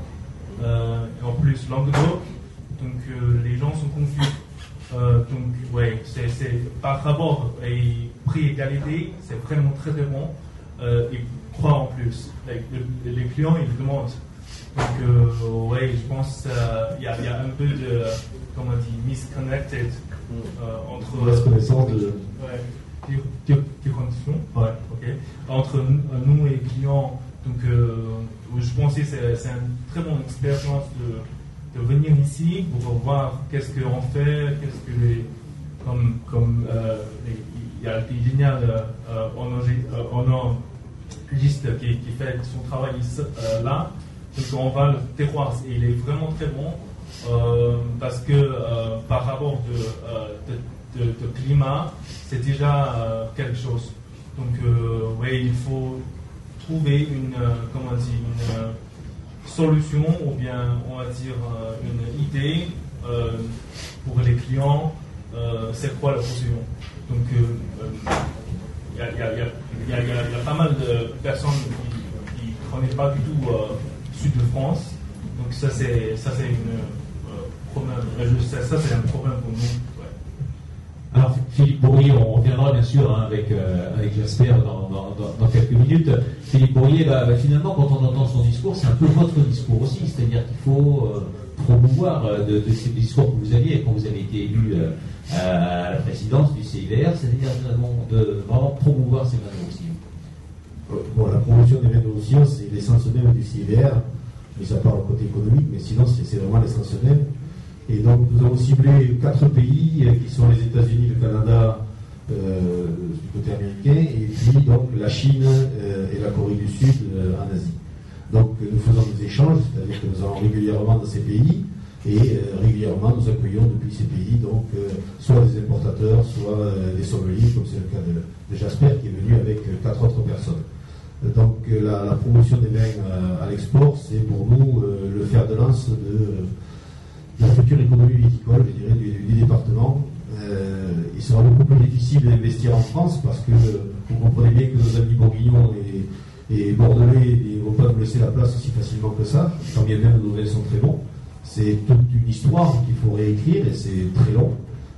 euh, et en plus Languedoc, donc euh, les gens sont confus. donc, ouais, c'est par rapport et prix égalité, c'est vraiment très très bon. ils croient en plus. Les, clients, ils demandent. Donc, ouais, je pense qu'il y, y, a un peu de, comment on dit, misconnected entre. La connaissance de. Ouais, des, conditions entre nous et les clients. Donc, euh, je pense que c'est une très bonne expérience de, de, venir ici pour voir qu'est-ce qu'on fait, qu'est-ce que les, comme, comme euh, il y a des génial euh, on, a, liste qui, qui, fait son travail là. Donc on va le terroir et il est vraiment très bon parce que par rapport de, de, climat, c'est déjà euh, quelque chose. Donc, euh, oui, il faut trouver une, euh, comment dire, une solution ou bien, on va dire, une idée pour les clients. c'est quoi la procédure Donc, il y, a pas mal de personnes qui ne connaissent pas du tout sud de France. Donc, ça c'est une problème. Ça, c'est un problème pour nous. Alors, alors Philippe Bourrier, on reviendra bien sûr hein, avec, euh, avec Jasper dans, quelques minutes. Philippe Bourrier, bah, bah, finalement, quand on entend son discours, c'est un peu votre discours aussi, c'est-à-dire qu'il faut euh, promouvoir de, de, ces discours que vous aviez quand vous avez été élu à la présidence du CIVR, c'est-à-dire de vraiment promouvoir ces valeurs aussi. Bon, la promotion des vins de c'est l'essence même du CIVR, mais ça part au côté économique, mais sinon, c'est vraiment l'essence même. Et donc, nous avons ciblé quatre pays euh, qui sont les États-Unis, le Canada, euh, du côté américain, et puis donc la Chine euh, et la Corée du Sud en Asie. Donc, nous faisons des échanges, c'est-à-dire que nous allons régulièrement dans ces pays, et régulièrement nous accueillons depuis ces pays, donc soit des importateurs, soit des sommeliers, comme c'est le cas de, Jasper qui est venu avec quatre autres personnes. Donc la, promotion des vins à l'export, c'est pour nous le fer de lance de, la future économie viticole, je dirais, du, département. Euh, il sera beaucoup plus difficile d'investir en France parce que vous comprenez bien que nos amis bourguignons et, bordelais ne vont pas nous laisser la place aussi facilement que ça, quand bien même nos vins sont très bons. C'est toute une histoire qu'il faut réécrire et c'est très long.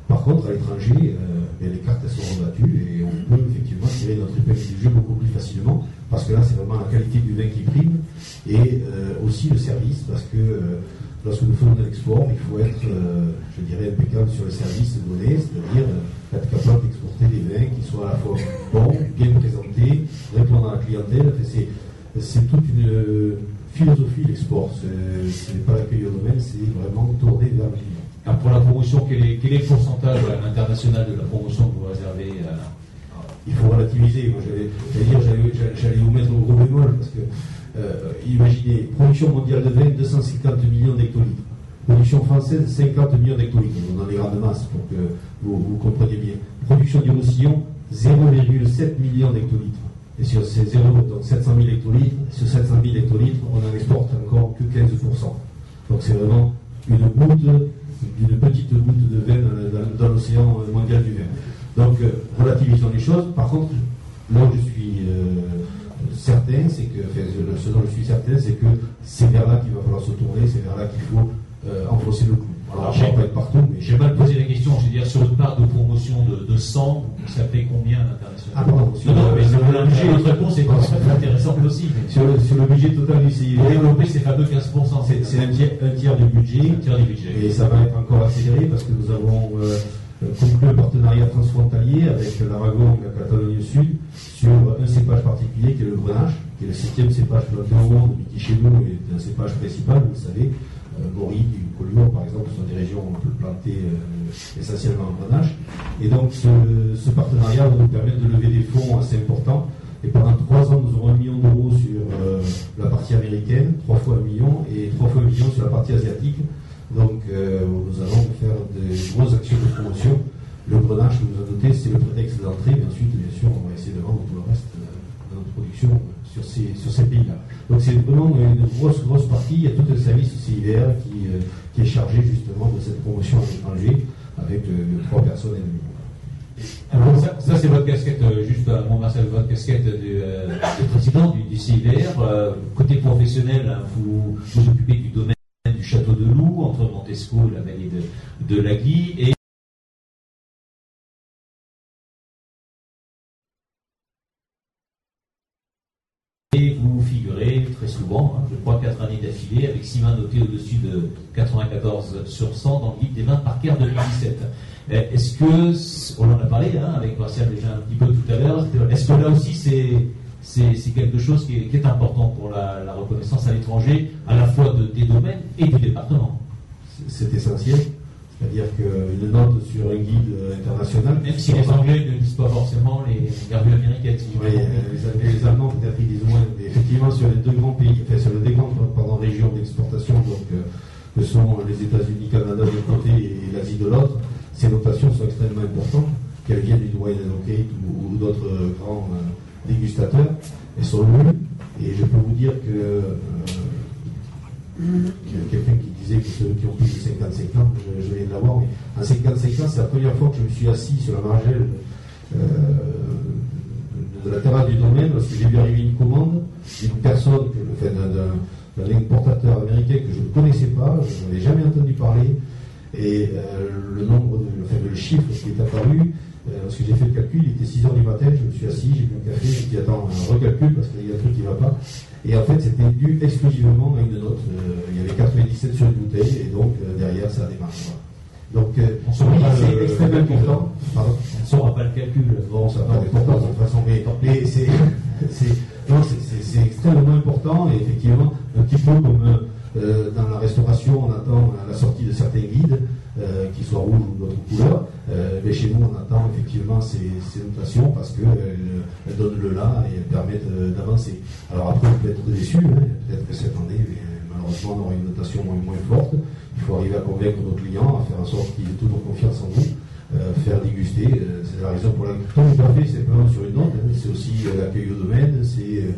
Par contre, à l'étranger, euh, ben, les cartes elles sont rebattues et on peut effectivement tirer notre épingle du jeu beaucoup plus facilement parce que là, c'est vraiment la qualité du vin qui prime et euh, aussi le service parce que lorsque nous faisons de l'export, il faut être, euh, je dirais, impeccable sur le service donné, c'est-à-dire euh, être capable d'exporter des vins qui soient à la fois bons, bien présentés, répondant à la clientèle. C'est toute une euh, philosophie l'export. Ce n'est pas l'accueil au domaine, c'est vraiment tourner vers le client. pour la promotion, quel est, quel est, le pourcentage à l'international de la promotion que vous réservez Il faut relativiser. J'allais vous mettre au gros bémol parce que euh, imaginez, production mondiale de vin, 250 millions d'hectolitres. Production française, 50 millions d'hectolitres. On en est grandes masses pour que vous, compreniez bien. Production du Roussillon, 0,7 millions d'hectolitres. Et sur ces 0, donc 700 000 hectolitres, sur 700 000 hectolitres, on n'en exporte encore que 15%. Donc c'est vraiment une goutte, une petite goutte de vin dans, l'océan mondial du vin. Donc euh, relativisons les choses. Par contre, là où je suis euh, certain, c'est que, ce dont je suis certain, c'est que c'est vers là qu'il va falloir se tourner, c'est vers là qu'il faut euh, enfoncer le clou. Alors, je ne pas être partout, mais. J'ai mal posé la question, je veux dire, sur une part de promotion de, de 100, ça fait combien l'international Ah, pardon, sur, non, non, mais le, budget, votre réponse est très intéressante aussi. Sur, le, sur le budget total du CIV. Développer ces fameux 15%. C'est un, un, tiers du budget. Un tiers du budget. Et ça va être encore accéléré parce que nous avons. Euh, conclu un partenariat transfrontalier avec l'Aragon et la Catalogne Sud sur un cépage particulier qui est le Grenache, qui est le septième cépage planté au monde, mais qui chez nous est un cépage principal, vous le savez. Euh, Maury, Collioure, par exemple, sont des régions où on peut planter euh, essentiellement en Grenache. Et donc ce, partenariat va nous permettre de lever des fonds assez importants. Et pendant trois ans, nous aurons un million d'euros sur euh, la partie américaine, trois fois un million, et trois fois un million sur la partie asiatique. Donc, euh, nous allons faire des grosses actions de promotion. Le grenage que vous avez noté, c'est le prétexte d'entrée, mais ensuite, bien sûr, on va essayer de vendre tout le reste de notre production sur ces, sur ces pays-là. Donc, c'est vraiment une grosse, grosse partie. Il y a tout un service CIVR qui, euh, qui est chargé justement de cette promotion à l'étranger avec euh, trois personnes et demie. Alors ça, c'est votre casquette, juste à mon Marcel, votre casquette de, président du, du côté professionnel, hein, vous vous occupez du domaine château de Loup, entre Montesco et la vallée de, de Lagui, et vous figurez très souvent, hein, je crois quatre années d'affilée, avec six mains notées au-dessus de 94 sur 100 dans le guide des mains par cœur 2017. Est-ce que, on en a parlé hein, avec Martial déjà un petit peu tout à l'heure, est-ce que là aussi c'est c'est quelque chose qui est, important pour la, reconnaissance à l'étranger, à la fois des domaines et du département. C'est essentiel. C'est-à-dire qu'une note sur un guide international. Même si les Anglais ne lisent pas forcément les revues américaines. oui, les, les, Allemands peut-être ils lisent moins, mais effectivement sur les deux grands pays, enfin sur les deux grandes régions d'exportation, donc euh, que sont les États-Unis, Canada d'un côté et l'Asie de l'autre, ces notations sont extrêmement importantes, qu'elles viennent du Wine Allocate ou, ou d'autres grands euh, dégustateurs, elles sont nuls. Et je peux vous dire que euh, quelqu'un qui disait que ceux qui ont plus de 55 ans, je, viens de l'avoir, mais à 55 ans, c'est la première fois que je me suis assis sur la margelle euh, de la terrasse du domaine, parce que j'ai vu arriver une commande d'une personne, d'un importateur américain que je ne connaissais pas, je n'avais jamais entendu parler, Et le nombre, de, le chiffre qui est apparu, parce que j'ai fait le calcul, il était 6 h du matin, je me suis assis, j'ai bu un café, j'ai dit attends, un recalcul parce qu'il y a un truc qui ne va pas. Et en fait, c'était dû exclusivement à une note. il y avait 97 sur une bouteille, et donc derrière, ça a démarré. Donc, c'est extrêmement important. Pardon on ne saura pas le calcul. Bon, ça va important de toute façon, mais, c'est, c'est, extrêmement important, et effectivement, un petit peu comme euh, dans la restauration, on attend la sortie de certains guides, euh, qui soient rouges ou d'autres couleurs, euh, mais chez nous, on attend effectivement ces, notations parce qu'elles donnent le là et elles permettent d'avancer. Alors après, on peut être déçu, hein. peut-être que cette année, malheureusement, on aura une notation moins, moins forte. Il faut arriver à convaincre nos clients, à faire en sorte qu'ils aient toujours confiance en nous. Euh, faire déguster. Euh, c'est la raison pour laquelle tout le café, c'est pas sur une note, hein, c'est aussi euh, l'accueil au domaine, c'est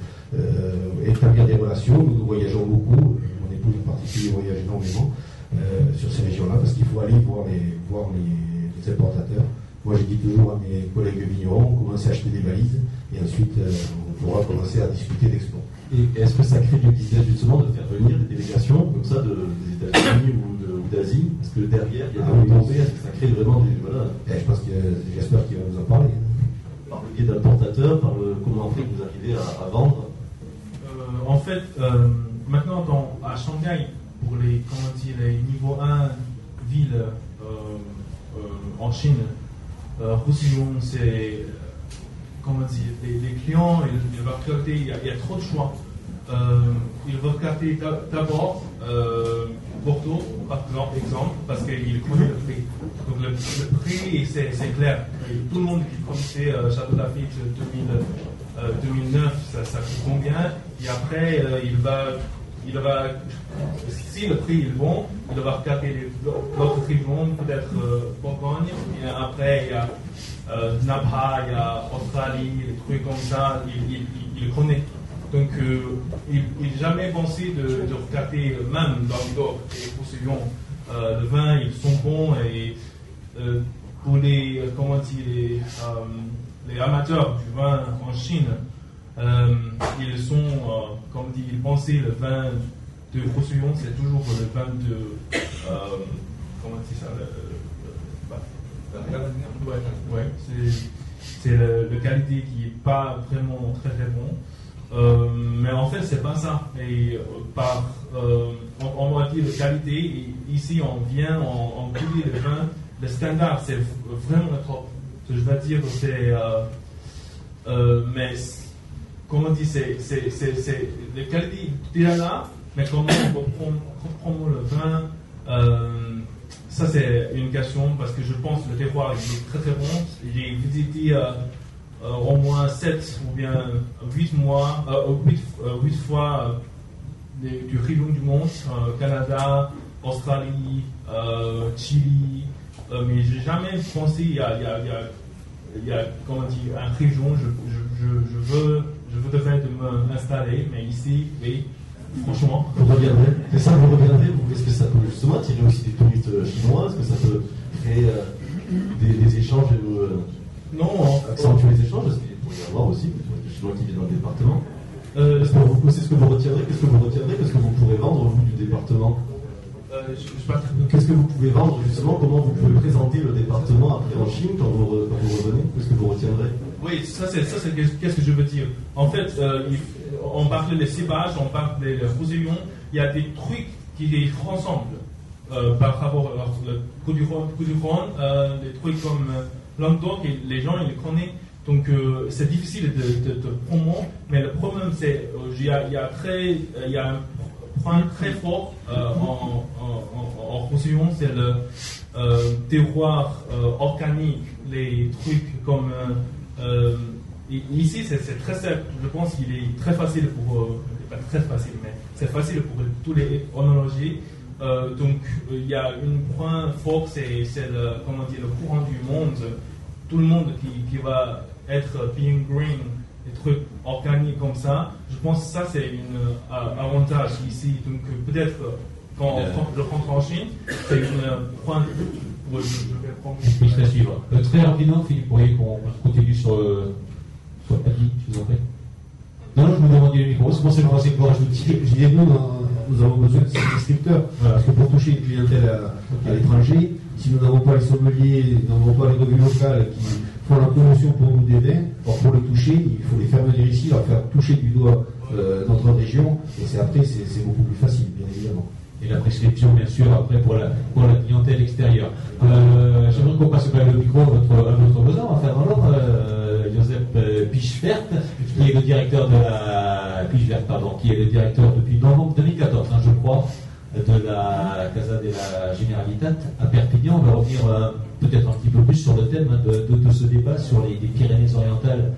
établir des relations. Nous, nous voyageons beaucoup, mon épouse en particulier voyage énormément sur ces régions-là parce qu'il faut aller voir les, voir les, importateurs. Moi, je dis toujours à mes collègues vignerons, commencez à acheter des valises et ensuite on pourra commencer à discuter d'export. Et est-ce que ça crée du business justement de faire venir des délégations comme ça de, des États-Unis ou d'Asie? Parce que derrière, il y a des retombées, est-ce que ça crée vraiment des. Voilà. Et je pense que j'espère qu'il va nous en parler. Par le biais d'importateurs, par le comment fait que vous arrivez à, vendre? Euh, En fait, euh, maintenant à Shanghai, pour les, comment dire, les niveaux 1 villes euh, en Chine, Roussillon, c'est comment dire, les, clients, ils, vont regarder, il y, a, il y, a, trop de choix. ils vont regarder d'abord Bordeaux, par exemple, parce qu'il connaît le prix. Donc le, prix, c'est clair. tout le monde qui connaissait euh, Château Lafitte 2009, ça, ça, coûte combien? Et après, euh, il va il va, si le prix est bon, il va regarder l'autre bon, peut-être euh, Bourgogne, et après il y a euh, il y a Australie, des trucs comme ça, il, il, connaît. Donc, euh, il n'a jamais pensé de, regarder, euh, même dans le et Roussillon, euh, le vin, ils sont bons et pour les, comment dire, les, amateurs du vin en Chine, ils sont, comme dit, ils pensaient le vin de Roussillon, c'est toujours le vin de, comment dit ça, ouais, c'est le, le, qualité qui n'est pas vraiment très très bon. Euh, mais en fait, c'est pas ça. Et euh, par, euh, on, va dire qualité, ici on vient, on, on le vin. Le standard, c'est vraiment trop. Je vais dire, c'est. mais, comment on dit, c'est. La qualité déjà là, mais comment on le vin ça, c'est une question parce que je pense que le terroir est très très bon. J'ai visité euh, au moins 7 ou bien 8 mois, 8, euh, 8 euh, fois du région du monde, Canada, Australie, Chili, mais j'ai jamais pensé il y a, il y a, il y a, comment dire, un région, je, je, je, veux, je veux de m'installer, mais ici, oui, franchement. Vous reviendrez, c'est ça, vous reviendrez, est-ce que ça peut justement attirer aussi des touristes chinois, est-ce que ça peut créer des, des, échanges non. Accentuer les échanges, parce qu'il pourrait y avoir aussi des chinois qui viennent dans le département. Euh, est-ce que vous, c'est ce que vous retiendrez Qu'est-ce que vous retiendrez Qu'est-ce que vous pourrez vendre, vous, du département? euh, Qu'est-ce que vous pouvez vendre, justement? Comment vous pouvez présenter le département après en Chine, quand vous, revenez? Qu'est-ce que vous retiendrez? Oui, ça, c'est, ça, c'est qu'est-ce que je veux dire. En fait, euh, on parle des cépages, on parle des roussillons, il y a des trucs qui les rassemblent. par rapport à le coup du Rhône, des trucs comme Languedoc, les gens, ils le connaissent. Donc, euh, c'est difficile de, de, promouvoir, mais le problème, c'est qu'il euh, y, a, très, il y a point très fort euh, en, en, en, c'est le terroir organique, les trucs comme. ici, c'est très simple. Je pense qu'il est très facile pour. pas très facile, mais c'est facile pour tous les onologies. Euh, donc il y a un point fort, c'est le, le courant du monde. Tout le monde qui, qui va être being green, des trucs organiques comme ça. Je pense que ça c'est un euh, avantage ici. Donc peut-être quand on le rentre en Chine, c'est un point. Ouais, je, je vais prendre. Je vais suivre. Euh, très rapidement, Philippe, pour qu'on continue sur, sur Adi, je vous en prie. Non, je vous demandais le micro, c'est pour ça que je pensais que je vous disais, nous, nous avons besoin de ces descripteurs. Parce que pour toucher une clientèle à, l'étranger, si nous n'avons pas les sommeliers, nous n'avons pas les revues locales qui font la promotion pour nous des vins, pour les toucher, il faut les faire venir ici, leur faire toucher du doigt euh, notre région, et c'est après, c'est beaucoup plus facile, bien évidemment et la prescription, bien sûr, après pour la, pour la clientèle extérieure. Euh, J'aimerais qu'on passe le micro à votre, à votre besoin, enfin, alors, euh, Joseph Pichevert, qui est le directeur de la pardon, qui est le directeur depuis novembre 2014, hein, je crois, de la Casa de la Generalitat à Perpignan. On va revenir euh, peut-être un petit peu plus sur le thème de, de, ce débat sur les, les Pyrénées-Orientales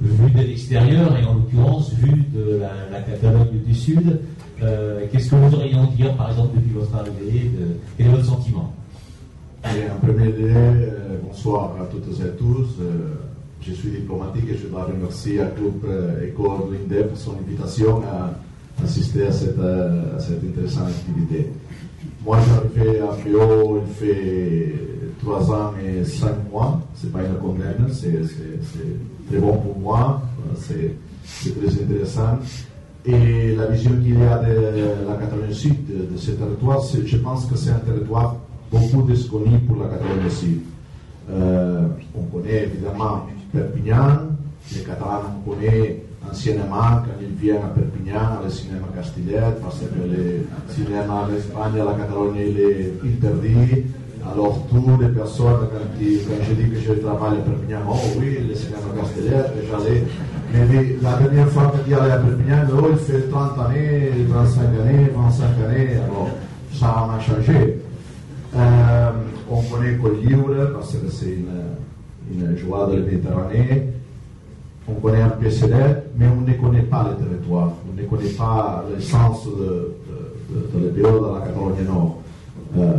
vues de l'extérieur et en l'occurrence vues de la, Catalogne du Sud. Euh, qu'est-ce que vous auriez à dire, par exemple, depuis votre arrivée Quel est votre sentiment? En premier lieu, euh, bonsoir à toutes et à tous. Je suis diplomatique et je dois remercier à Club École l'INDE pour son invitation à assister à cette, intéressante activité. Moi, j'arrivais à Bio il fait trois ans et cinq mois. Ce n'est pas une condamne, c'est très bon pour moi, c'est très intéressant. Et la vision qu'il y a de la Catalogne Sud, de, ce territoire, je pense que c'est un territoire beaucoup desconnu pour la Catalogne Sud. Euh, on connaît évidemment Perpignan, les Catalans on connaît anciennement quand ils viennent à Perpignan, le cinéma Castillet, parce que le cinéma en Espagne, la Catalogne, il est interdit. Alors, toutes les personnes, quand, quand je dis que je travaille à Perpignan, oh oui, le cinéma Castillet, j'allais mais la dernière fois que tu allais à Perpignan, oh, il fait 30 années, 35 années, 25 années, alors ça a changé. On connaît Collioure parce que c'est une, une joie de la Méditerranée. On connaît un peu mais on ne connaît pas le territoire. On ne connaît pas l'essence de, de, de, de, de la Catalogne Nord. Euh,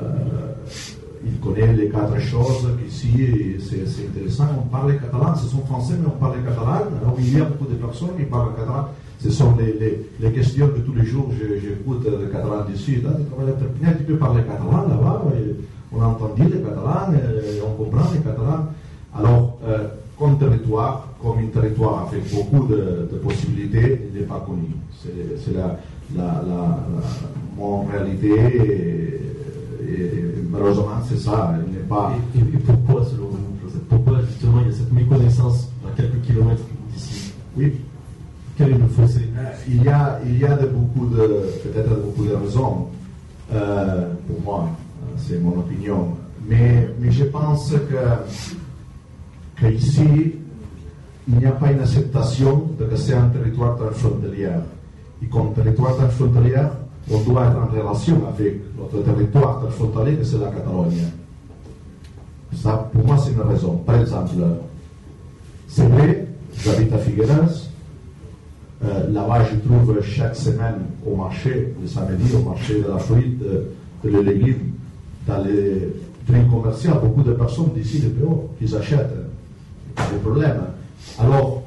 il connaît les quatre choses qu'ici, c'est intéressant. On parle catalan, ce sont français, mais on parle catalan. Alors, il y a beaucoup de personnes qui parlent catalan. Ce sont les, les, les questions que tous les jours j'écoute le catalan du Sud. Ah, tu peux parler catalan là-bas On a entendu le catalan, on comprend le catalan. Alors, euh, comme territoire, comme un territoire avec beaucoup de, de possibilités, il n'est pas connu. C'est la, la, la, mon réalité. et, malheureusement, c'est ça, il n'est pas. Et, pourquoi, selon vous, Pourquoi, justement, il y a cette méconnaissance à quelques kilomètres d'ici? Oui. Quel est le fossé? Euh, il y a, il y a de beaucoup de, peut-être beaucoup de raisons, euh, pour moi, c'est mon opinion. Mais, mais je pense que, que ici, il n'y a pas une acceptation de que c'est un territoire transfrontalier. Et comme territoire transfrontalier, on doit être en relation avec notre territoire transfrontalier que c'est la Catalogne. Ça, pour moi, c'est une raison. Par exemple, c'est vrai, j'habite à Figueres. Là-bas, je trouve chaque semaine au marché, le samedi, au marché de la fruite, de, de légumes, dans les trains commerciaux, beaucoup de personnes d'ici de PO qui achètent. Pas de problème. Alors,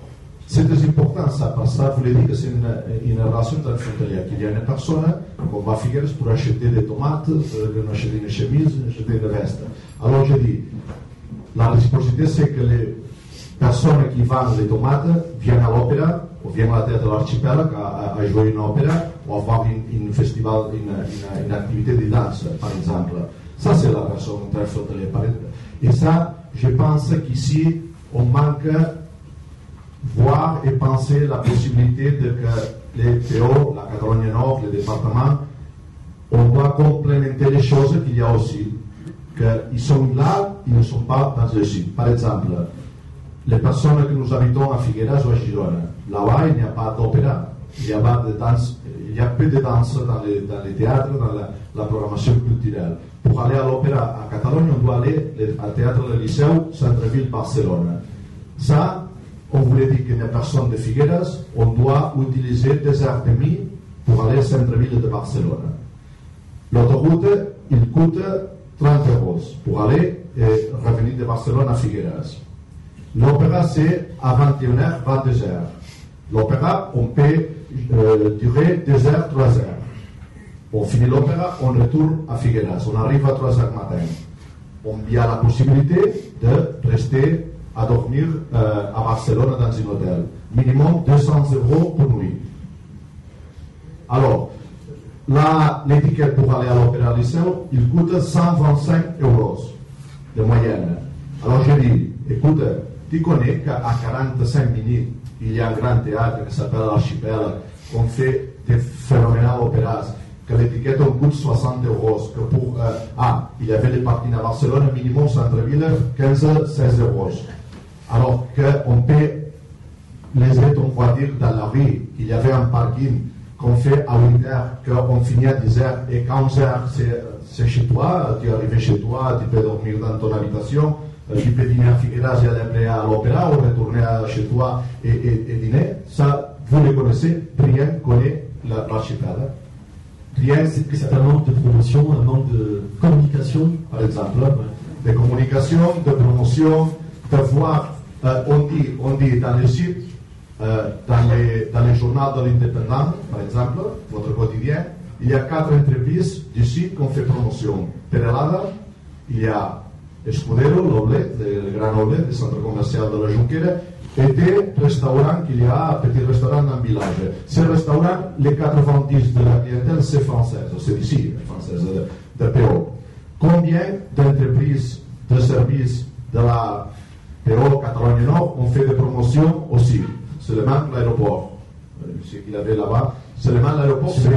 c'est très important ça, parce que ça voulait dire que c'est une, relation transfrontalière, qu'il y a une personne, qu'on va à Figueres pour acheter des tomates, pour acheter une chemise, acheter une veste. Alors je dis, la réciprocité c'est que les personnes qui vendent les tomates viennent à l'opéra, ou viennent à la théâtre de l'archipel à, jouer une opéra, ou à une, festival, une, activité de danse, par exemple. Ça c'est la relation transfrontalière. Et ça, je pense qu'ici, on manque voir et penser la possibilité de que les PO, la Catalogne Nord, les départements, on doit complémenter les choses qu'il y a aussi. Qu'ils sont là, ils ne sont pas dans le sud. Par exemple, les personnes que nous habitons à Figueras ou à Girona, là-bas, il n'y a pas d'opéra, il y a pas de danse, il y a peu de danse dans les, dans les théâtres, dans la, programmation culturelle. Pour aller à l'opéra à Catalogne, on doit aller au théâtre de Liceu, centre-ville, Barcelone. Ça, on voulait dire qu'une personne de Figueras, on doit utiliser des heures et demie pour aller au centre-ville de Barcelone. L'autoroute, il coûte 30 euros pour aller et revenir de Barcelone à Figueras. L'opéra, c'est à 21h, 22h. L'opéra, on peut euh, durer 2 heures, 3 heures. On finit l'opéra, on retourne à Figueras. On arrive à 3 heures matin. On a la possibilité de rester à dormir à Barcelone dans un hôtel. Minimum 200 euros pour nuit. Alors, l'étiquette pour aller à l'Opéra Lycéo, il coûte 125 euros de moyenne. Alors j'ai dit, écoute, tu connais qu'à 45 minutes, il y a un grand théâtre qui s'appelle l'Archipel, qu'on fait des phénoménales opéras, que l'étiquette on coûte 60 euros, que pour, euh, ah, il y avait les parkings à Barcelone, minimum centre-ville, 15-16 euros. Alors qu'on paie les aides, on va dire, dans la rue, il y avait un parking qu'on fait à 8 heures, qu'on finit à 10 heures, et qu'à 11 heures, c'est chez toi, tu es arrivé chez toi, tu peux dormir dans ton habitation, euh, tu peux dîner à Figueras et aller à l'opéra, ou retourner chez toi et, dîner. Ça, vous le connaissez, rien connaît l'archipel. Rien, c'est un manque de promotion, un manque de communication, par exemple, de communication, de promotion, de voir, euh, on, dit, on dit dans les sites, euh, dans, les, dans les journaux de l'indépendant, par exemple, votre quotidien, il y a quatre entreprises du site qui ont fait promotion. Perelada, il y a Escudero, l'Oblet, le grand Oblet, le centre commercial de la Junquera, et des restaurants qu'il y a, petit restaurant dans le village. Ces restaurants, les 90 de la clientèle, c'est française, c'est ici, française, de, de PO. Combien d'entreprises de services de la PO Catalogne Nord ont fait des promotions aussi? Seulement l'aéroport. Ce qu'il avait là-bas, seulement l'aéroport, c'est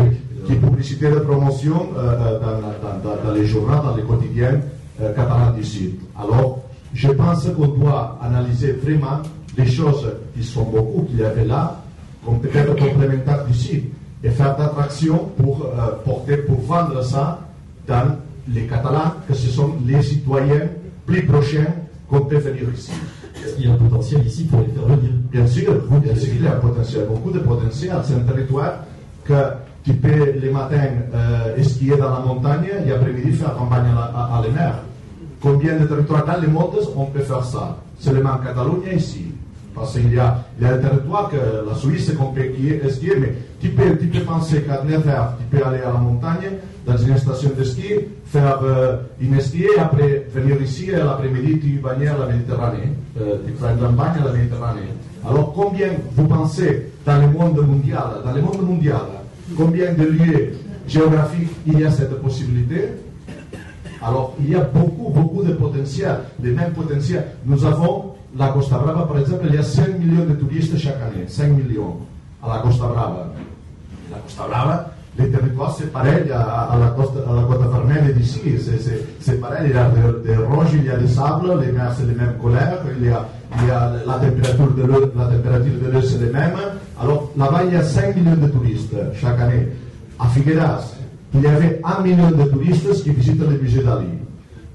qui publicité de promotion euh, dans, dans, dans, les journaux, dans les quotidiens euh, catalans du Sud. Alors, je pense qu'on doit analyser vraiment les choses qui sont beaucoup qu'il y avait là, comme peut-être complémentaires Sud, et faire d'attraction pour euh, porter, pour vendre ça dans les Catalans, que ce sont les citoyens plus prochains qu'on peut venir ici. Est-ce qu'il y a un potentiel ici pour les faire venir? Bien sûr, bien sûr qu'il y a un potentiel, beaucoup de potentiel. C'est un territoire que tu peux les matins euh, skier dans la montagne et après-midi faire campagne à, à, à la mer. Combien de territoires dans le monde on peut faire ça? Seulement en Catalogne ici. Parce qu'il y a, des territoires que la Suisse qu'on peut skier, mais tu peux, penser qu'à 9 heures, tu peux aller à la montagne, dans une station de faire euh, une ski, après venir ici, et l'après-midi, tu baignes à la Méditerranée. Euh, tu prends un bain à la Méditerranée. Alors combien vous pensez dans le monde mondial, dans le monde mondial, combien de lieux géographiques il y a cette possibilité? Alors il y a beaucoup, beaucoup de potentiel, les mêmes potentiels. Nous avons la Costa Brava, par exemple, il y a 5 millions de touristes chaque année, 5 millions à la Costa Brava. La Costa Brava, les pareil à, à, la Costa, à la Côte Vermeille d'ici, c'est pareil, il y a des, roches, il y a des sables, les mers, c'est les mêmes couleurs, il y a, il y a la température de l'eau, la température de l'eau, c'est les mêmes. Alors là-bas, il y a 5 millions de touristes chaque année. À Figueras, il y avait 1 million de touristes qui visitent le musée d'Ali.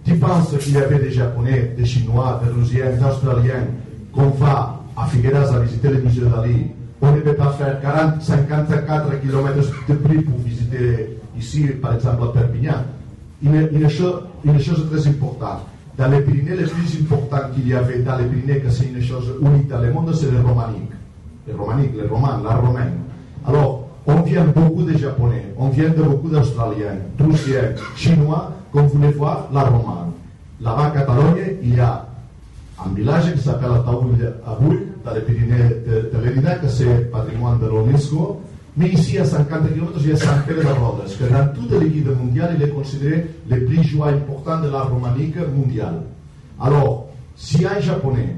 Tu penses qu'il y avait des Japonais, des Chinois, des Russiens, des Australiens qu'on va à Figueras à visiter le musée d'Ali on ne peut pas faire 40, 54 km de prix pour visiter ici, par exemple, à Perpignan. Une, une, chose, une chose très importante. Dans les Pyrénées, le plus important qu'il y avait dans les Pyrénées, que c'est une chose unique dans le monde, c'est le romanique. Le romanique, le roman, la romaine. Alors, on vient beaucoup de Japonais, on vient de beaucoup d'Australiens, Russiens, Chinois, comme vous voulez voir, la romane. Là-bas, en Catalogne, il y a un village qui s'appelle Ataoull, dans les Pyrénées de, de l'Érida, que c'est patrimoine de l'UNESCO. Mais ici, à 50 km, il y a San Pere de Rodes, que dans toute l'équipe mondiale, il est considéré le plus joie important de la romanique mondiale. Alors, si un japonais,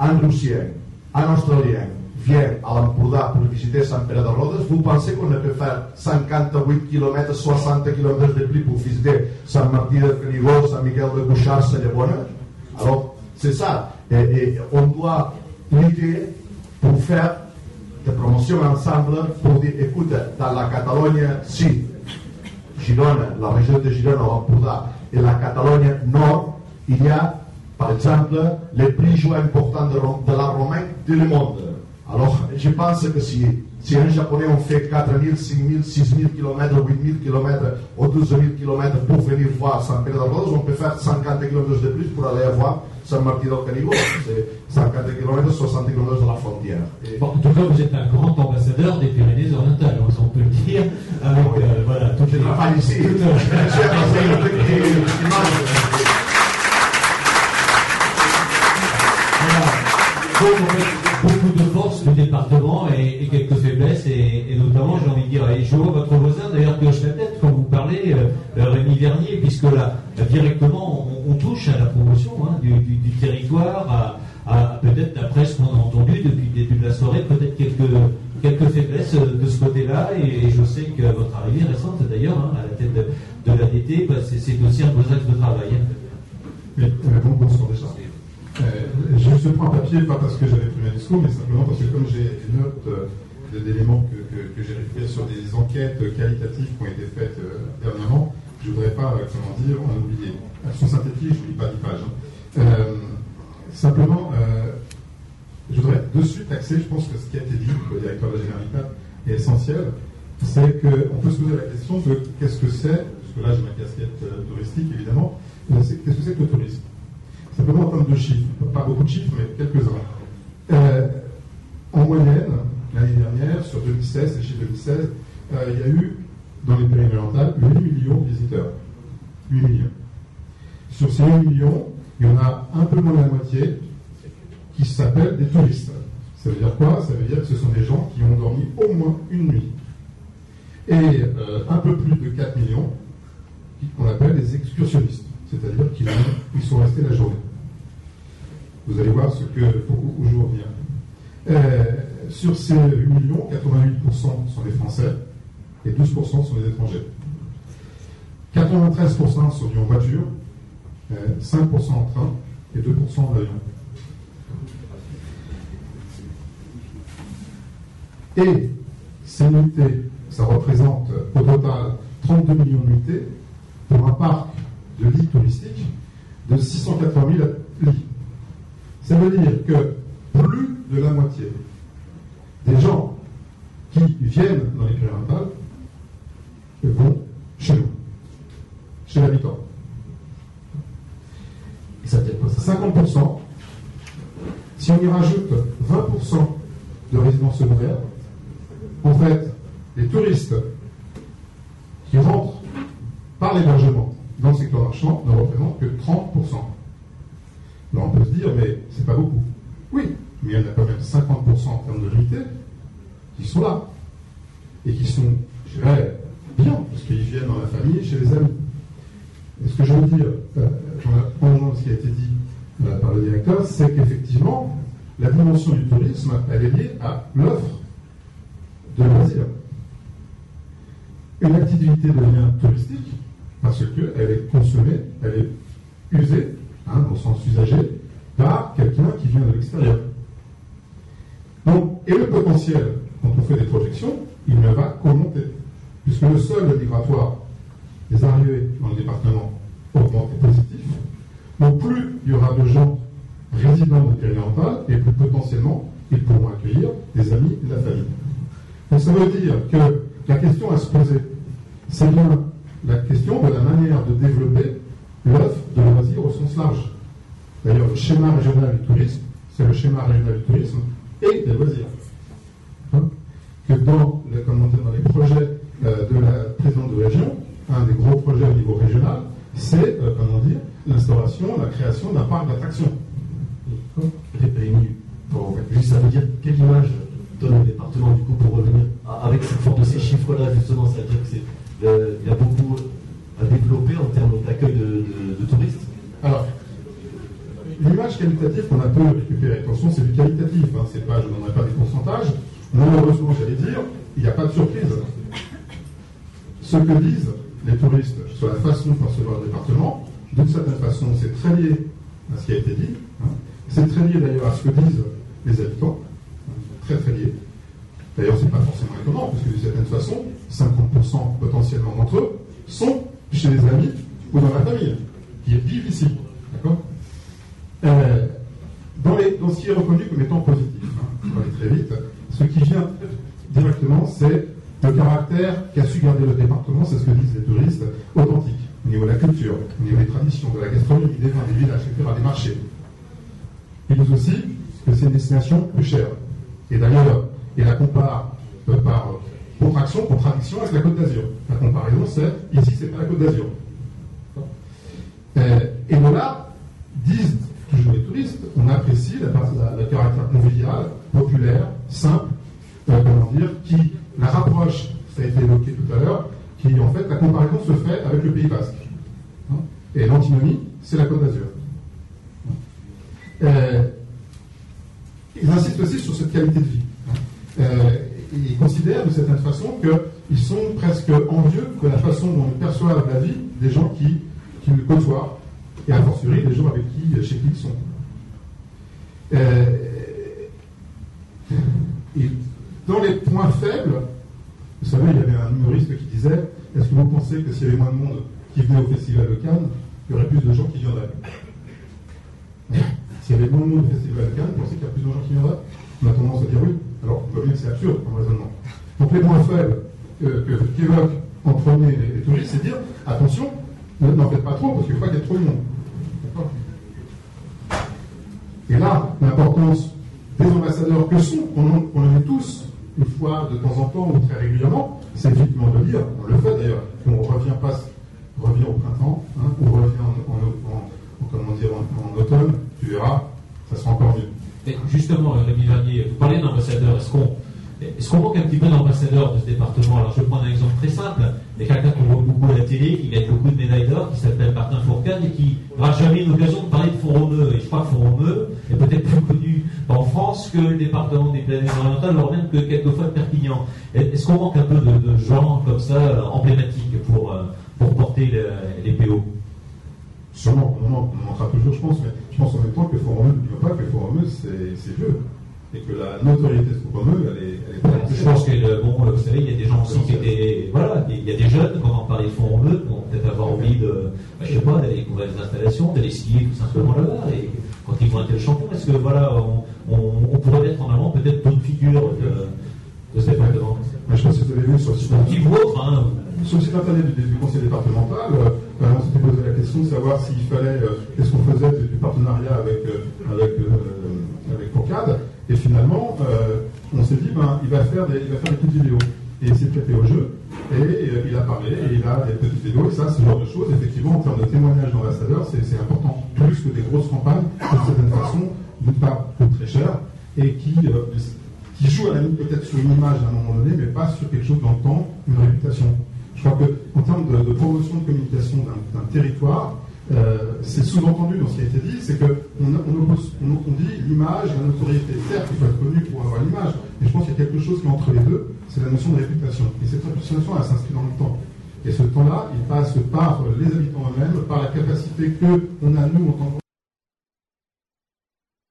un russien, un australien vient à l'Empordà pour visiter San Pere de Rodes, vous pensez qu'on ne peut faire 58 km, 60 km de plus pour visiter San Martí de Canigó, San Miguel de Bouchard, Cellebona Alors, c'est ça. Et, et, on doit lutter pour faire des promotions ensemble pour dire, écoute, dans la Catalogne si Girona, la région de Girona, Empordà et la Catalogne Nord, il y a, par exemple, les importants de, de la romaine du monde. Alors, je pense que si, si un Japonais on fait 4000, 5000, 6000 km, 8000 km ou 12 000 km pour venir voir San Pedro de on peut faire 50 km de plus pour aller voir San Martín del Canigó. C'est 50 km, 60 km de la frontière. Et... Bon, en tout cas, vous êtes un grand ambassadeur des Pyrénées-Orientales, on peut le dire. Avec, oui. euh, voilà, toutes je les... travaille ici. Toutes... voilà. beaucoup le département et, quelques faiblesses, et, notamment, j'ai envie de dire, et je votre voisin d'ailleurs que je la tête quand vous parlez, euh, Rémi Vernier, puisque là, directement, on, touche à la promotion hein, du, territoire, à, peut-être, d'après ce qu'on a entendu depuis le début de la soirée, peut-être quelques, quelques faiblesses de ce côté-là, et, je sais que votre arrivée récente d'ailleurs, hein, à la tête de, de l'ADT, bah, c'est aussi un beaux axe de travail. Oui, bon, bonsoir. Euh, j'ai ce point papier, pas parce que j'avais pris un discours, mais simplement parce que comme j'ai des notes euh, d'éléments que, j'ai récupérés sur des enquêtes qualitatives qui ont été faites euh, dernièrement, je ne voudrais pas, comment dire, en oublier. Elles sont synthétiques, je ne lis pas 10 pages. Hein. simplement, je voudrais de suite axer, je pense que ce qui a été dit au directeur de la Généralitat est essentiel, c'est qu'on peut se poser la question de qu'est-ce que c'est, parce que là j'ai ma casquette touristique évidemment, qu'est-ce que c'est que le tourisme? En termes de chiffres, pas beaucoup de chiffres, mais quelques-uns. Euh, en moyenne, l'année dernière, sur 2016, les chiffres 2016, euh, il y a eu, dans les pays orientales, 8 millions de visiteurs. 8 millions. Sur ces 8 millions, il y en a un peu moins de la moitié qui s'appellent des touristes. Ça veut dire quoi? Ça veut dire que ce sont des gens qui ont dormi au moins une nuit. Et euh, un peu plus de 4 millions qu'on appelle des excursionnistes, c'est-à-dire qu'ils sont restés la journée. Vous allez voir ce que, je reviens. Euh, sur ces 8 millions, 88% sont des Français et 12% sont des étrangers. 93% sont en voiture, 5% euh, en train et 2% en avion. Et ces unités, ça représente au total 32 millions d'unités pour un parc de lits touristiques de 680 000 lits. Ça veut dire que plus de la moitié des gens qui viennent dans les Pyrénées vont chez nous, chez l'habitant. Et ça peut 50%. Si on y rajoute 20% de résidences secondaires, en fait, les touristes qui rentrent par l'hébergement dans le secteur marchand ne représentent que 30% on peut se dire, mais c'est pas beaucoup. Oui, mais il y en a quand même 50% en termes de l'unité qui sont là. Et qui sont, je dirais, bien, parce qu'ils viennent dans la famille et chez les amis. Et ce que je veux dire, en ce qui a été dit euh, par le directeur, c'est qu'effectivement, la dimension du tourisme, elle est liée à l'offre de loisirs. Une activité devient touristique parce qu'elle est consommée, elle est usée Hein, au sens usagé, par quelqu'un qui vient de l'extérieur. Donc, et le potentiel, quand on fait des projections, il ne va qu'augmenter. Puisque le sol migratoire des arrivées dans le département augmente positif. Donc plus il y aura de gens résidents de pyrénées et plus potentiellement ils pourront accueillir des amis et de la famille. Donc ça veut dire que la question à se poser, c'est bien la question de la manière de développer l'offre de loisirs au sens large. D'ailleurs, le schéma régional du tourisme, c'est le schéma régional du tourisme et des loisirs. Hein? Que dans, dans les projets euh, de la présidente de région, un des gros projets au niveau régional, c'est, euh, comment dire, l'instauration, la création d'un parc d'attractions. Juste, ça veut dire quelle image donne le département, du coup, pour revenir avec cette forme de ces chiffres-là, justement, ça veut dire qu'il euh, y a beaucoup développer en termes d'accueil de, touristes Alors, l'image qualitative qu'on a peu récupérée, attention, c'est du qualitatif, hein, c'est pas, je ne donnerai pas des pourcentages. Malheureusement, j'allais dire, il n'y a pas de surprise. Ce que disent les touristes sur la façon de percevoir le département, d'une certaine façon, c'est très lié à ce qui a été dit. Hein. C'est très lié d'ailleurs à ce que disent les habitants. Très très lié. D'ailleurs, ce n'est pas forcément étonnant, parce que d'une certaine façon, 50% potentiellement d'entre eux sont chez les amis ou dans la famille, qui vivent ici. D'accord euh, dans, dans, ce qui est reconnu comme étant positif, hein, aller très vite, ce qui vient directement, c'est le caractère qu'a su garder le département, c'est ce que disent les touristes, authentique, au niveau de la culture, au niveau des traditions, de la gastronomie, des vins, des villages, etc., des marchés. Ils disent aussi que c'est une destination plus chère. Et d'ailleurs, il la compare euh, par contraction, contradiction avec la Côte d'Azur. La comparaison, c'est ici, c'est pas la Côte d'Azur. Euh, et là, disent toujours les touristes, on apprécie le caractère convivial, populaire, simple, euh, comment dire, qui la rapproche, ça a été évoqué se fait avec le Pays Basque. Et l'antinomie, c'est la Côte d'Azur. Euh, ils insistent aussi sur cette qualité de vie. Ils considèrent de certaine façon qu'ils sont presque envieux de la façon dont ils perçoivent la vie des gens qui, qui le côtoient, et a fortiori des gens avec qui, chez qui ils sont. Euh, dans les points faibles, vous savez, il y avait un humoriste qui disait Est-ce que vous pensez que s'il y avait moins de monde qui venait au Festival de Cannes, il y aurait plus de gens qui viendraient? S'il y avait moins de monde au Festival de Cannes, vous pensez qu'il y a plus de gens qui viendraient? On a tendance à dire oui. Alors, on voit bien que c'est absurde comme raisonnement. Donc, les points faibles qu'évoquent en premier les, touristes, c'est dire attention, n'en faites pas trop, parce qu'il faut qu'il y ait trop de monde. Et là, l'importance des ambassadeurs que sont, on en, est tous, une fois de temps en temps ou très régulièrement, c'est effectivement de dire, on le fait d'ailleurs, qu'on revient pas, revient au printemps, hein, ou revient en, comment dire, en, automne, tu verras, ça sera encore mieux. Justement, Rémi Vernier, vous parlez d'ambassadeurs, est-ce qu'on est-ce qu'on manque un petit peu d'ambassadeurs de ce département? Alors je vais prendre un exemple très simple. Il y a quelqu'un qu'on voit beaucoup la télé, qui gagne beaucoup de médailles d'or, qui s'appelle Martin Fourcade et qui n'aura jamais une occasion de parler de Font-Romeu. Et je crois que Font-Romeu est peut-être plus connu en France que le département des planètes orientales, voire même que quelquefois Perpignan. Est-ce qu'on manque un peu de, gens comme ça emblématiques pour, euh, pour porter les PO Sûrement, on en manquera toujours, je pense, mais je pense en même temps que Font-Romeu ne pas que Font-Romeu, c'est vieux et que la notoriété de Foucault, elle est, elle est Je pense que, bon, vous savez, il y a des gens aussi qui étaient. Voilà, il y a des jeunes, quand on parlait de fond qui vont peut-être avoir envie de, bah, je sais pas, d'aller découvrir les installations, d'aller skier tout simplement là-bas. Et quand ils vont être le champion, est-ce que, voilà, on, pourrait mettre en avant peut-être d'autres figures de, de cet département Je pense que vous avez vu sur le site internet. Hein. Sur le site internet du, conseil départemental, euh, on s'était posé la question de savoir s'il fallait, euh, qu'est-ce qu'on faisait du, partenariat avec, euh, avec, et finalement, euh, on s'est dit, ben, il va faire des, il va faire des petites vidéos. Et il s'est prêté au jeu, et, euh, il a parlé, et il a des petites vidéos, et ça, ce genre de choses, effectivement, en termes de témoignage d'ambassadeurs, c'est important. Plus que des grosses campagnes, d'une certaine façon, d'une part, très cher, et qui, euh, qui jouent à la limite peut-être sur une image à un moment donné, mais pas sur quelque chose dans le temps, une réputation. Je crois qu'en termes de, promotion de communication d'un territoire, euh, c'est sous-entendu dans ce qui a été dit, c'est qu'on on, on, dit l'image, la notoriété. Certes, il faut être connu pour avoir l'image, mais je pense qu'il y a quelque chose qui est entre les deux, c'est la notion de réputation. Et cette réputation, elle s'inscrit dans le temps. Et ce temps-là, il passe par les habitants eux-mêmes, par la capacité qu'on a, nous, en tant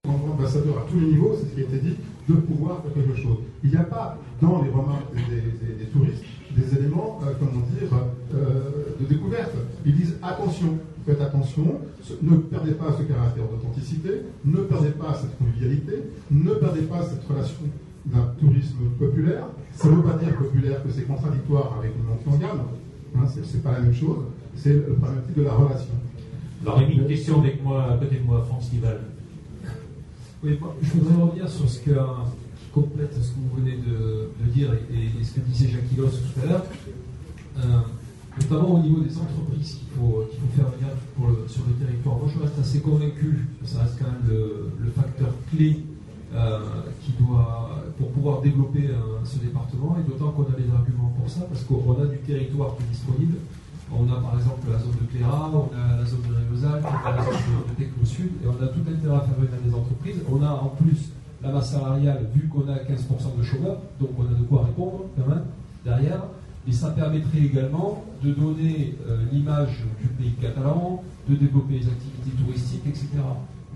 qu'ambassadeurs à tous les niveaux, c'est ce qui a été dit, de pouvoir faire quelque chose. Il n'y a pas, dans les remarques des, touristes, des éléments, euh, comment dire, euh, de découverte. Ils disent attention, faites attention, ne perdez pas ce caractère d'authenticité, ne perdez pas cette convivialité, ne perdez pas cette relation d'un tourisme populaire. Ça ne veut pas dire populaire que c'est contradictoire avec une montée en gamme, hein, c'est pas la même chose, c'est le principe de la relation. Alors, il une question avec moi, à côté de moi, France Nival. Je voudrais revenir sur ce que, complète ce que vous venez de, dire et, ce que disait Jacques Hilos tout à l'heure. Euh, notamment au niveau des entreprises qu'il faut, faire venir sur le territoire. Moi, je reste assez convaincu que ça reste quand même le, facteur clé euh, qui doit, pour pouvoir développer euh, ce département, et d'autant qu'on a des arguments pour ça, parce qu'on a du territoire qui est disponible. On a par exemple la zone de Cléra, on a la zone de Réveusal, on a la zone de, Techno Sud, et on a tout intérêt à faire venir des entreprises. On a en plus la masse salariale, vu qu'on a 15% de chômeurs, donc on a de quoi répondre quand même derrière. Et ça permettrait également de donner euh, l'image du pays catalan, de développer les activités touristiques, etc.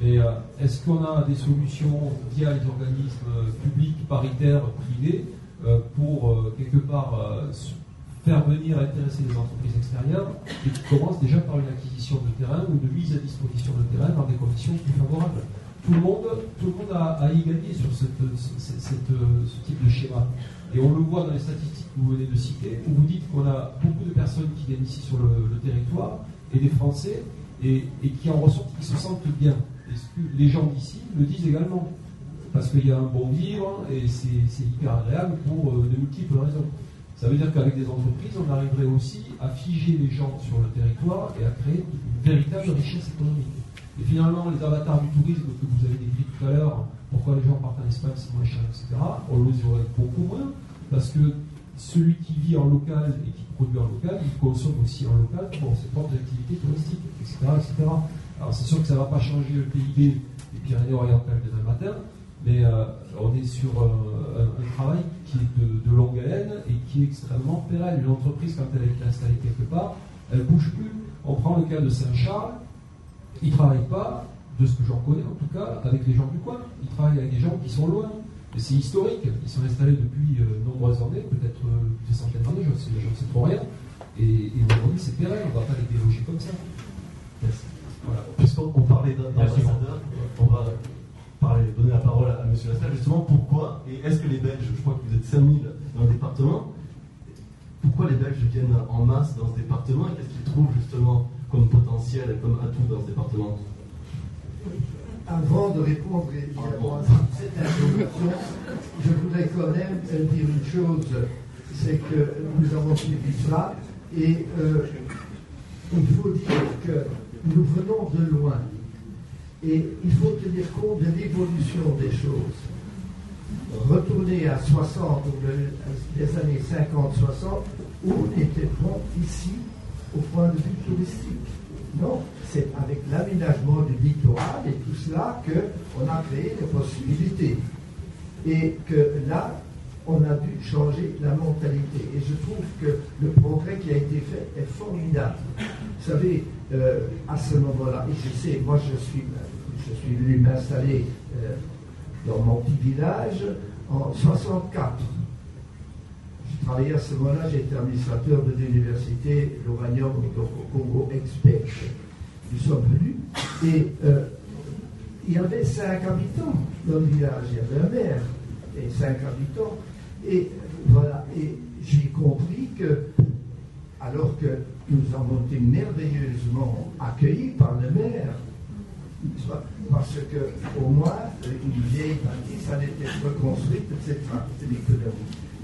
Mais euh, est-ce qu'on a des solutions via les organismes euh, publics, paritaires, privés, pour quelque part faire venir intéresser les entreprises extérieures et qui commencent déjà par une acquisition de terrain ou de mise à disposition de terrain dans des conditions plus favorables tout le monde, tout le monde a, a y gagné sur cette, ce type de schéma. Et on le voit dans les statistiques que vous venez de citer, où vous dites qu'on a beaucoup de personnes qui viennent ici sur le, territoire, et des Français, et, qui en ressortent, qui se sentent bien. Et ce que les gens d'ici le disent également? Parce qu'il y a un bon vivre, et c'est hyper agréable pour euh, de multiples raisons. Ça veut dire qu'avec des entreprises, on arriverait aussi à figer les gens sur le territoire et à créer une véritable richesse économique. Et finalement, les avatars du tourisme que vous avez décrit tout à l'heure, pourquoi les gens partent en Espagne, c'est moins cher, etc., on le aurait beaucoup moins, parce que celui qui vit en local et qui produit en local, il consomme aussi en local pour ses propres activités touristiques, etc. etc. Alors c'est sûr que ça ne va pas changer le PIB des Pyrénées-Orientales demain matin, mais euh, on est sur euh, un, travail qui est de, longue haleine et qui est extrêmement pérenne. Une entreprise, quand elle est installée quelque part, elle ne bouge plus. On prend le cas de Saint-Charles, ils ne travaillent pas, de ce que j'en connais en tout cas, avec les gens du coin. Ils travaillent avec des gens qui sont loin. Et c'est historique. Ils sont installés depuis de euh, nombreuses années, peut-être des centaines d'années, je ne sais, sais, trop rien. Et, aujourd'hui, c'est pérenne, on ne va pas les déloger comme ça. Merci. Voilà. Puisqu'on parlait d'ambassadeur, on va parler, donner la parole à, M. Lassalle, justement, pourquoi, et est-ce que les Belges, je crois que vous êtes 5000 dans le département, pourquoi les Belges viennent en masse dans ce département et qu'est-ce qu'ils trouvent justement comme potentiel et comme atout dans ce département? Avant de répondre à cette interrogation, je voudrais quand même dire une chose, c'est que nous avons suivi cela et euh, il faut dire que nous venons de loin. Et il faut tenir compte de l'évolution des choses. Retourner à 60, ou les années 50-60, où était bon ici au point de vue touristique. Non, c'est avec l'aménagement du littoral et tout cela qu'on a créé des possibilités. Et que là, on a dû changer la mentalité. Et je trouve que le progrès qui a été fait est formidable. Vous savez, euh, à ce moment-là, et je sais, moi je suis, je suis venu m'installer euh, dans mon petit village en 64. Je travaillais à ce moment-là, j'étais administrateur de l'université Loranium au Congo Expert. Nous sommes venus et euh, il y avait cinq habitants dans le village. Il y avait un maire et cinq habitants. Et voilà, et j'ai compris que, alors que nous avons été merveilleusement accueillis par le maire, parce que au moins une vieille bâtisse allait être reconstruite, etc.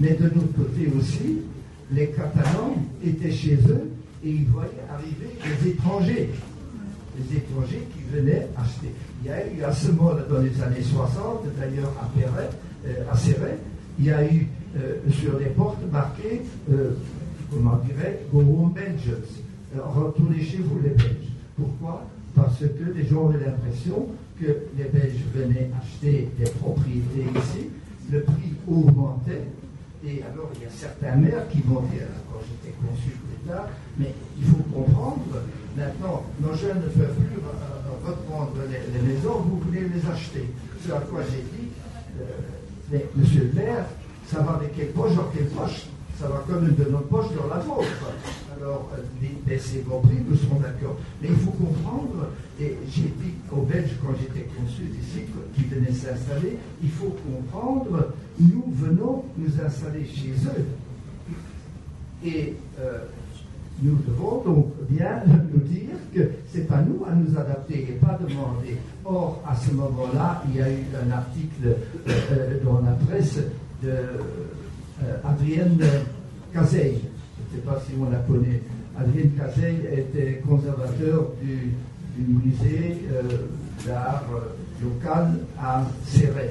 Mais de notre côté aussi, les Catalans étaient chez eux et ils voyaient arriver des étrangers, des étrangers qui venaient acheter. Il y a eu à ce moment-là, dans les années 60, d'ailleurs à Perret, euh, à Serret, il y a eu euh, sur les portes marquées, euh, comment dirait, Go home Belgians. Retournez chez vous les Belges. Pourquoi? Parce que les gens avaient l'impression que les Belges venaient acheter des propriétés ici, le prix augmentait, et alors il y a certains maires qui vont dire, quand j'étais consul d'État, mais il faut comprendre, maintenant, nos jeunes ne peuvent plus reprendre les, maisons, vous voulez les acheter. C'est à quoi j'ai dit, mais monsieur le maire, ça va de quelle poche dans quelle poche? Ça va comme de notre poche dans la vôtre. Alors, baisser vos prix, nous serons d'accord. Mais il faut comprendre, et j'ai dit aux Belges quand j'étais consul ici, qui venaient s'installer, il faut comprendre, nous venons nous installer chez eux. Et euh, nous devons donc bien nous dire que ce n'est pas nous à nous adapter et pas demander. Or, à ce moment-là, il y a eu un article euh, euh, dans la presse de euh. Je ne sais pas si on la connaît. Adrienne Cazeille était conservateur du, musée d'art local à Serret.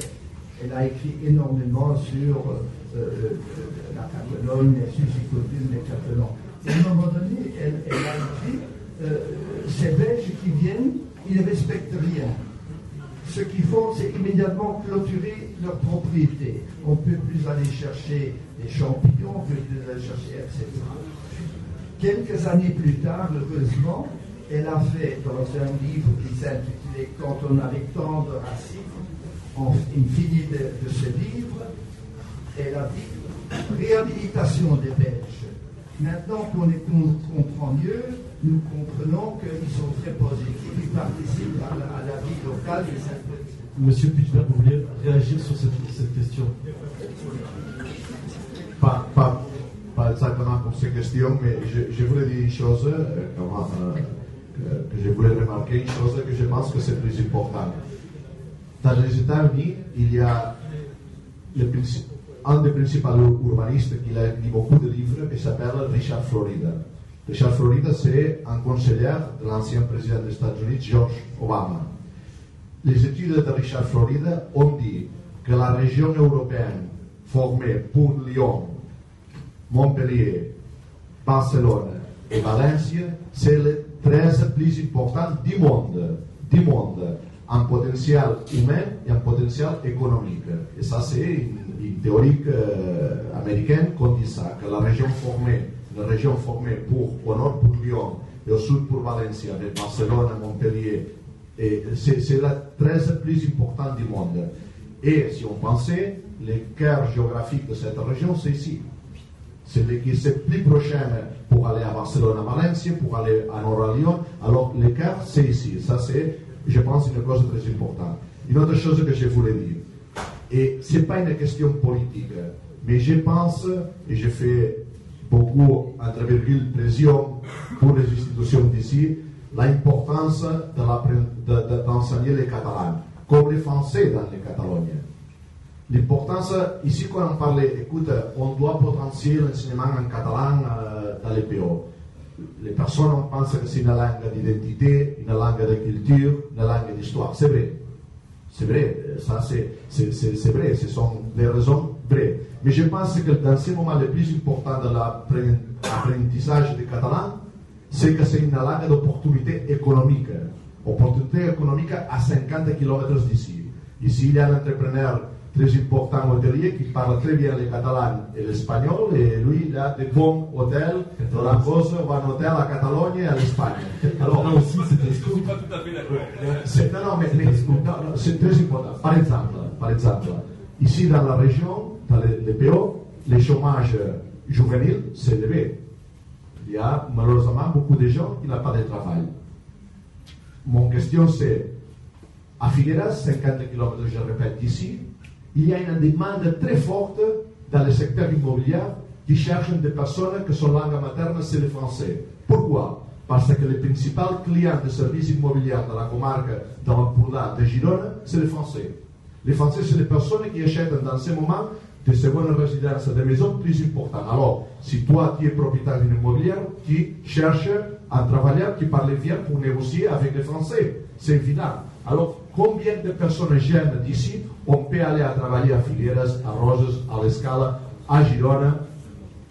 Elle a écrit énormément sur la Catalogne, les coutumes des Catalans. À un moment donné, elle, a écrit euh, ces Belges qui viennent, ils ne respectent rien. Ce qu'ils font, c'est immédiatement clôturer leur propriété. On ne peut plus aller chercher des champignons, on ne peut plus aller chercher, etc. Quelques années plus tard, heureusement, elle a fait dans un livre qui s'intitulait Quand on avait tant de racines, une finie de, de ce livre, elle a dit Réhabilitation des Belges Maintenant qu'on comprend mieux, nous comprenons qu'ils sont très positifs, ils participent à la, vie locale. Monsieur Puigvert, vous voulez réagir sur cette, question? Pas, pas, pas, exactement pour cette question, mais je, voulais dire une chose, euh, euh, que, je voulais remarquer, une chose que je pense que c'est plus important. Dans les États-Unis, il y a le principe un des principaux urbanistes qui a écrit de livres qui s'appelle Richard Florida. Richard Florida, c'est un conseiller de l'ancien président des États-Unis, George Obama. Les études de Richard Florida ont dit que la région européenne formée pour Lyon, Montpellier, Barcelone et Valencia, c'est les 13 plus importants du monde, du monde, en potentiel humain et en potentiel économique. Et ça, c'est une, une théorie euh, américaine qu'on dit ça, que la région formée, la région formée pour, au nord pour Lyon et au sud pour Valencia, avec Barcelone, Montpellier, et c'est, la 13 plus importante du monde. Et si on pensait, le cœur géographique de cette région, c'est ici. C'est c'est plus prochain pour aller à Barcelone, à Valencia, pour aller à Nord à Lyon. Alors, cœur, c'est ici. Ça, c'est, je pense, une chose très importante. Une autre chose que je voulais dire, et ce n'est pas une question politique, mais je pense, et je fais beaucoup, entre virgules, pression pour les institutions d'ici, l'importance d'enseigner de, de, les catalans, comme les Français dans les Catalogne. L'importance, ici quand on parlait, écoute, on doit potentier l'enseignement en catalan euh, dans les PO. Les personnes pensent que c'est une langue d'identité, une langue de culture, une langue d'histoire. C'est vrai. C'est vrai, ça c'est vrai, ce sont des raisons vraies. Mais je pense que dans ce moment le plus important de l'apprentissage du catalan, c'est que c'est une langue d'opportunité économique. Opportunité économique à 50 km d'ici. Ici, il y a un entrepreneur très important hôtelier qui parle très bien le catalan et l'espagnol et lui il a des bons hôtels la cause ou un hôtel à Catalogne et à l'Espagne. Alors là aussi c'est pas tout à fait d'accord. Non, mais, mais c'est très important. Par exemple, par exemple, ici dans la région, dans les, les PO, le chômage juvénile s'est élevé. Il y a malheureusement beaucoup de gens qui n'ont pas de travail. Mon question c'est, à Figueras, 50 km, je répète, d'ici, il y a une demande très forte dans le secteur immobilier qui cherchent des personnes que son langue materne, c'est le français. Pourquoi? Parce que les principaux clients de services immobiliers dans la comarque de l'Empordà de Girona, c'est les Français. Les Français, c'est les personnes qui achètent dans ce moment des secondes résidences, des maisons plus importantes. Alors, si toi, tu es propriétaire d'une immobilière, tu cherches un travailleur qui parle bien pour négocier avec les Français. C'est évident. Alors, combien de personnes jeunes d'ici on peut aller à travailler à Figueres, à Roses, à l'Escala, à Girona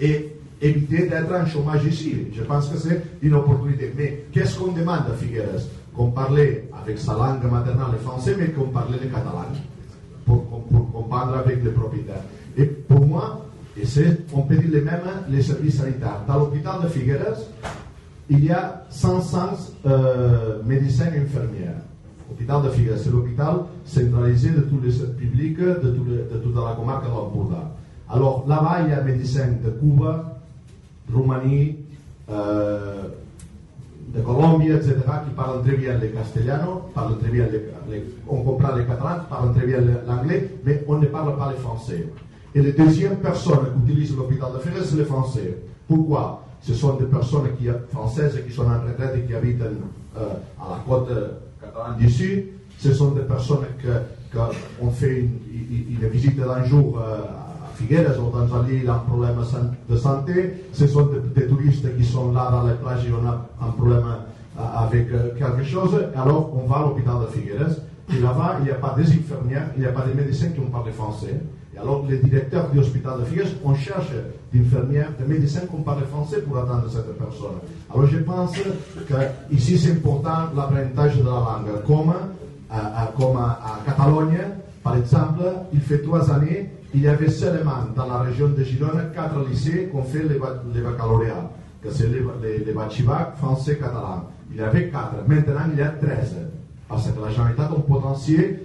et éviter d'être en chômage ici. Je pense que c'est une opportunité. Mais qu'est-ce qu'on demande à Figueres Qu'on parle avec sa langue maternelle le français, mais qu'on parle le catalan pour, pour, comprendre avec les propriétaires. Et pour moi, et on peut dire les mêmes les services sanitaires. Dans l'hôpital de Figueres, il y a 500 euh, médecins et infirmières. L'hôpital de Figueres, c'est l'hôpital centralisé de tous les publics de, les, de toute la comarque de l'Empordà. Alors là-bas, il y a médecins de Cuba, Roumanie, euh, de Colombie, etc., qui parlent très bien le castellano, parlent très bien le, on comprend le catalan, parlent très bien l'anglais, mais on ne parle pas le français. Et les deuxième personnes qui utilisent l'hôpital de Figueres, c'est les Français. Pourquoi? Ce sont des personnes qui, françaises qui sont en retraite et qui habitent euh, à la côte du Sud. Ce sont des personnes qui ont fait une, visite d'un jour euh, à Figueres ou dans un lit un problème de santé. Ce sont des, des, touristes qui sont là dans les plages et on a un problème euh, avec quelque chose. Alors on va à l'hôpital de Figueres. Et là-bas, il n'y a pas des infirmières, il n'y a pas des médecins qui ont parlé français. Alors, le directeur du hôpital de Figueres, on cherche d'infirmières, de médecins qui parlent français pour attendre cette personne. Alors, je pense que ici, c'est important l'apprentissage de la langue. Comme, à, comme à, Catalogne, par exemple, il fait trois années, il y avait seulement dans la région de Girona quatre lycées qui ont fait les, les baccalauréats, que c'est les, les, les bachivac français catalan. Il y avait quatre. Maintenant, il y a 13. Parce que la Généralité a un potentiel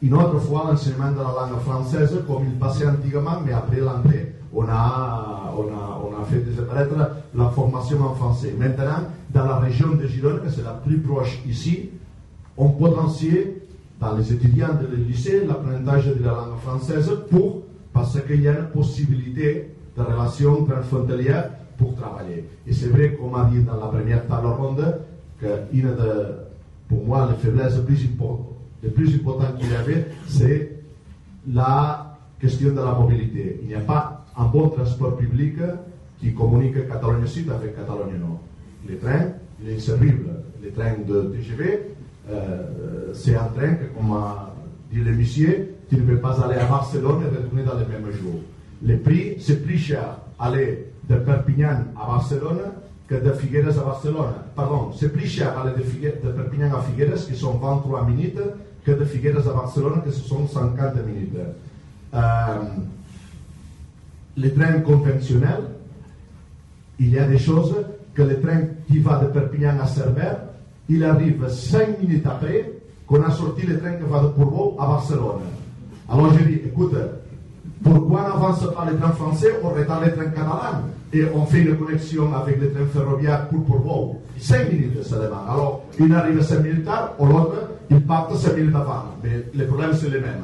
une autre fois l'enseignement de la langue française comme il passait antiquement, mais après l'anglais. On a, on, fait disparaître la formation en français. Maintenant, dans la région de Gironde, que c'est la plus proche ici, on potentiel dans les étudiants de lycée l'apprentissage de la langue française pour, parce qu'il y a une possibilité de relation transfrontalière pour travailler. Et c'est vrai, comme a dit dans la première table ronde, qu'une de, pour les faiblesses plus importantes le plus important qu'il y avait, c'est la question de la mobilité. Il n'y a pas un bon transport public qui communique Catalogne Sud avec Catalogne Nord. Les trains, il est inservible. Les trains de TGV, euh, c'est un train que, comme a dit le monsieur, tu ne peux pas aller à Barcelone et retourner dans le même jour. les prix, c'est plus cher aller de Perpignan à Barcelone que de Figueres à Barcelone. Pardon, c'est plus cher aller de, de Perpignan à Figueres, qui sont 23 minutes, que de Figueres à Barcelone, que ce sont 50 minutes. Euh, les trains conventionnels, il y a des choses que le train qui va de Perpignan à Cerbère, il arrive 5 minutes après qu'on a sorti le train qui va de Portbou à Barcelone. Alors j'ai dit, écoute, pourquoi n'avance pas le train français, on retarde le train catalan? Et on fait une connexion avec le train ferroviaire pour Portbou 5 minutes ça demande. Alors, il arrive 5 minutes tard, ou l'autre, il part 5 minutes avant. Mais le problème, c'est le même.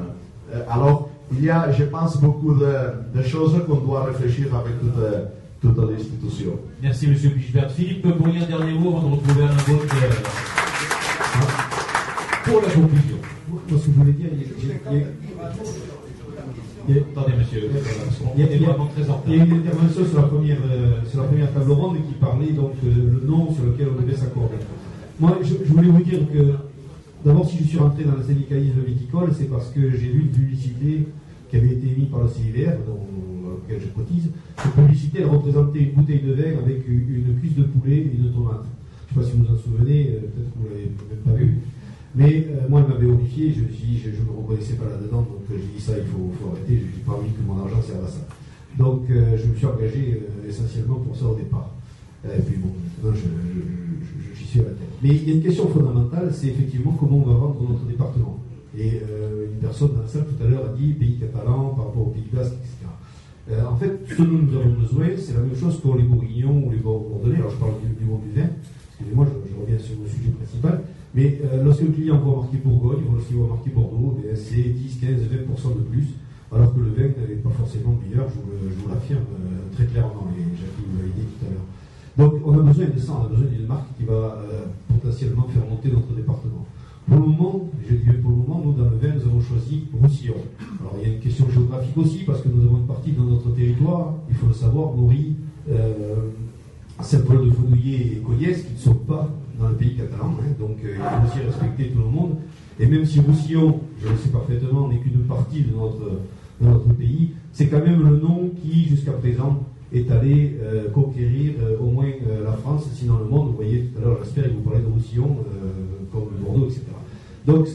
Euh, alors, il y a, je pense, beaucoup de, de choses qu'on doit réfléchir avec toute, toute l'institution. Merci, Monsieur Bichbert. Philippe, pour un dernier mot avant de retrouver un vote euh, pour la conclusion. Moi, ce que je voulais dire, il y a- il y a- il y a- Attendez, monsieur. Il y a, il y a- il y une intervention sur la première, euh, sur la première table ronde qui parlait donc euh, le nom sur lequel on devait s'accorder. Moi, je, je voulais vous dire que d'abord, si je suis rentré dans le syndicalisme viticole, c'est parce que j'ai vu une publicité qui avait été émise par le CIVR, dont, dans lequel je cotise. Cette publicité, elle représentait une bouteille de vin avec une, une cuisse de poulet et une tomate. Je ne sais pas si vous vous en souvenez, euh, peut-être que vous ne l'avez même pas vu. Mais euh, moi, elle m'avait horrifié, je dit, je ne me reconnaissais pas là-dedans, donc euh, j'ai dit ça, il faut, arrêter, je n'ai pas envie que mon argent serve à ça. Donc euh, je me suis engagé essentiellement pour ça au départ. Et puis bon, maintenant j'y suis à la tête. Mais il y a une question fondamentale, c'est effectivement comment on va vendre notre département. Et une personne dans la salle tout à l'heure a dit pays catalan par rapport au pays basque, etc. En fait, ce dont nous avons besoin, c'est la même chose pour les bourguignons ou les Bor- bordelais. Alors je parle du, monde du vin, excusez-moi, je reviens sur le sujet principal. Mais euh, lorsque le client voit marqué Bourgogne, lorsqu'il voit marqué Bordeaux, eh c'est 10, 15, 20% de plus, alors que le vin n'est pas forcément meilleur, je vous, l'affirme euh, très clairement, et Jacques vous dit tout à l'heure. Donc on a besoin de ça, on a besoin d'une marque qui va euh, potentiellement faire monter notre département. Pour le moment, je dis pour le moment, nous dans le vin, nous avons choisi Roussillon. Alors il y a une question géographique aussi, parce que nous avons une partie dans notre territoire, il faut le savoir, Maury, Saint-Paul de Fenouillet et Cognès, qui ne sont pas dans le pays catalan, hein, donc euh, il faut aussi respecter tout le monde. Et même si Roussillon, je le sais parfaitement, n'est qu'une partie de notre, de notre pays, c'est quand même le nom qui, jusqu'à présent, est allé euh, conquérir euh, au moins la France, sinon le monde. Vous voyez tout à l'heure, j'espère, il vous parlait de Roussillon, comme Bordeaux, etc. Donc,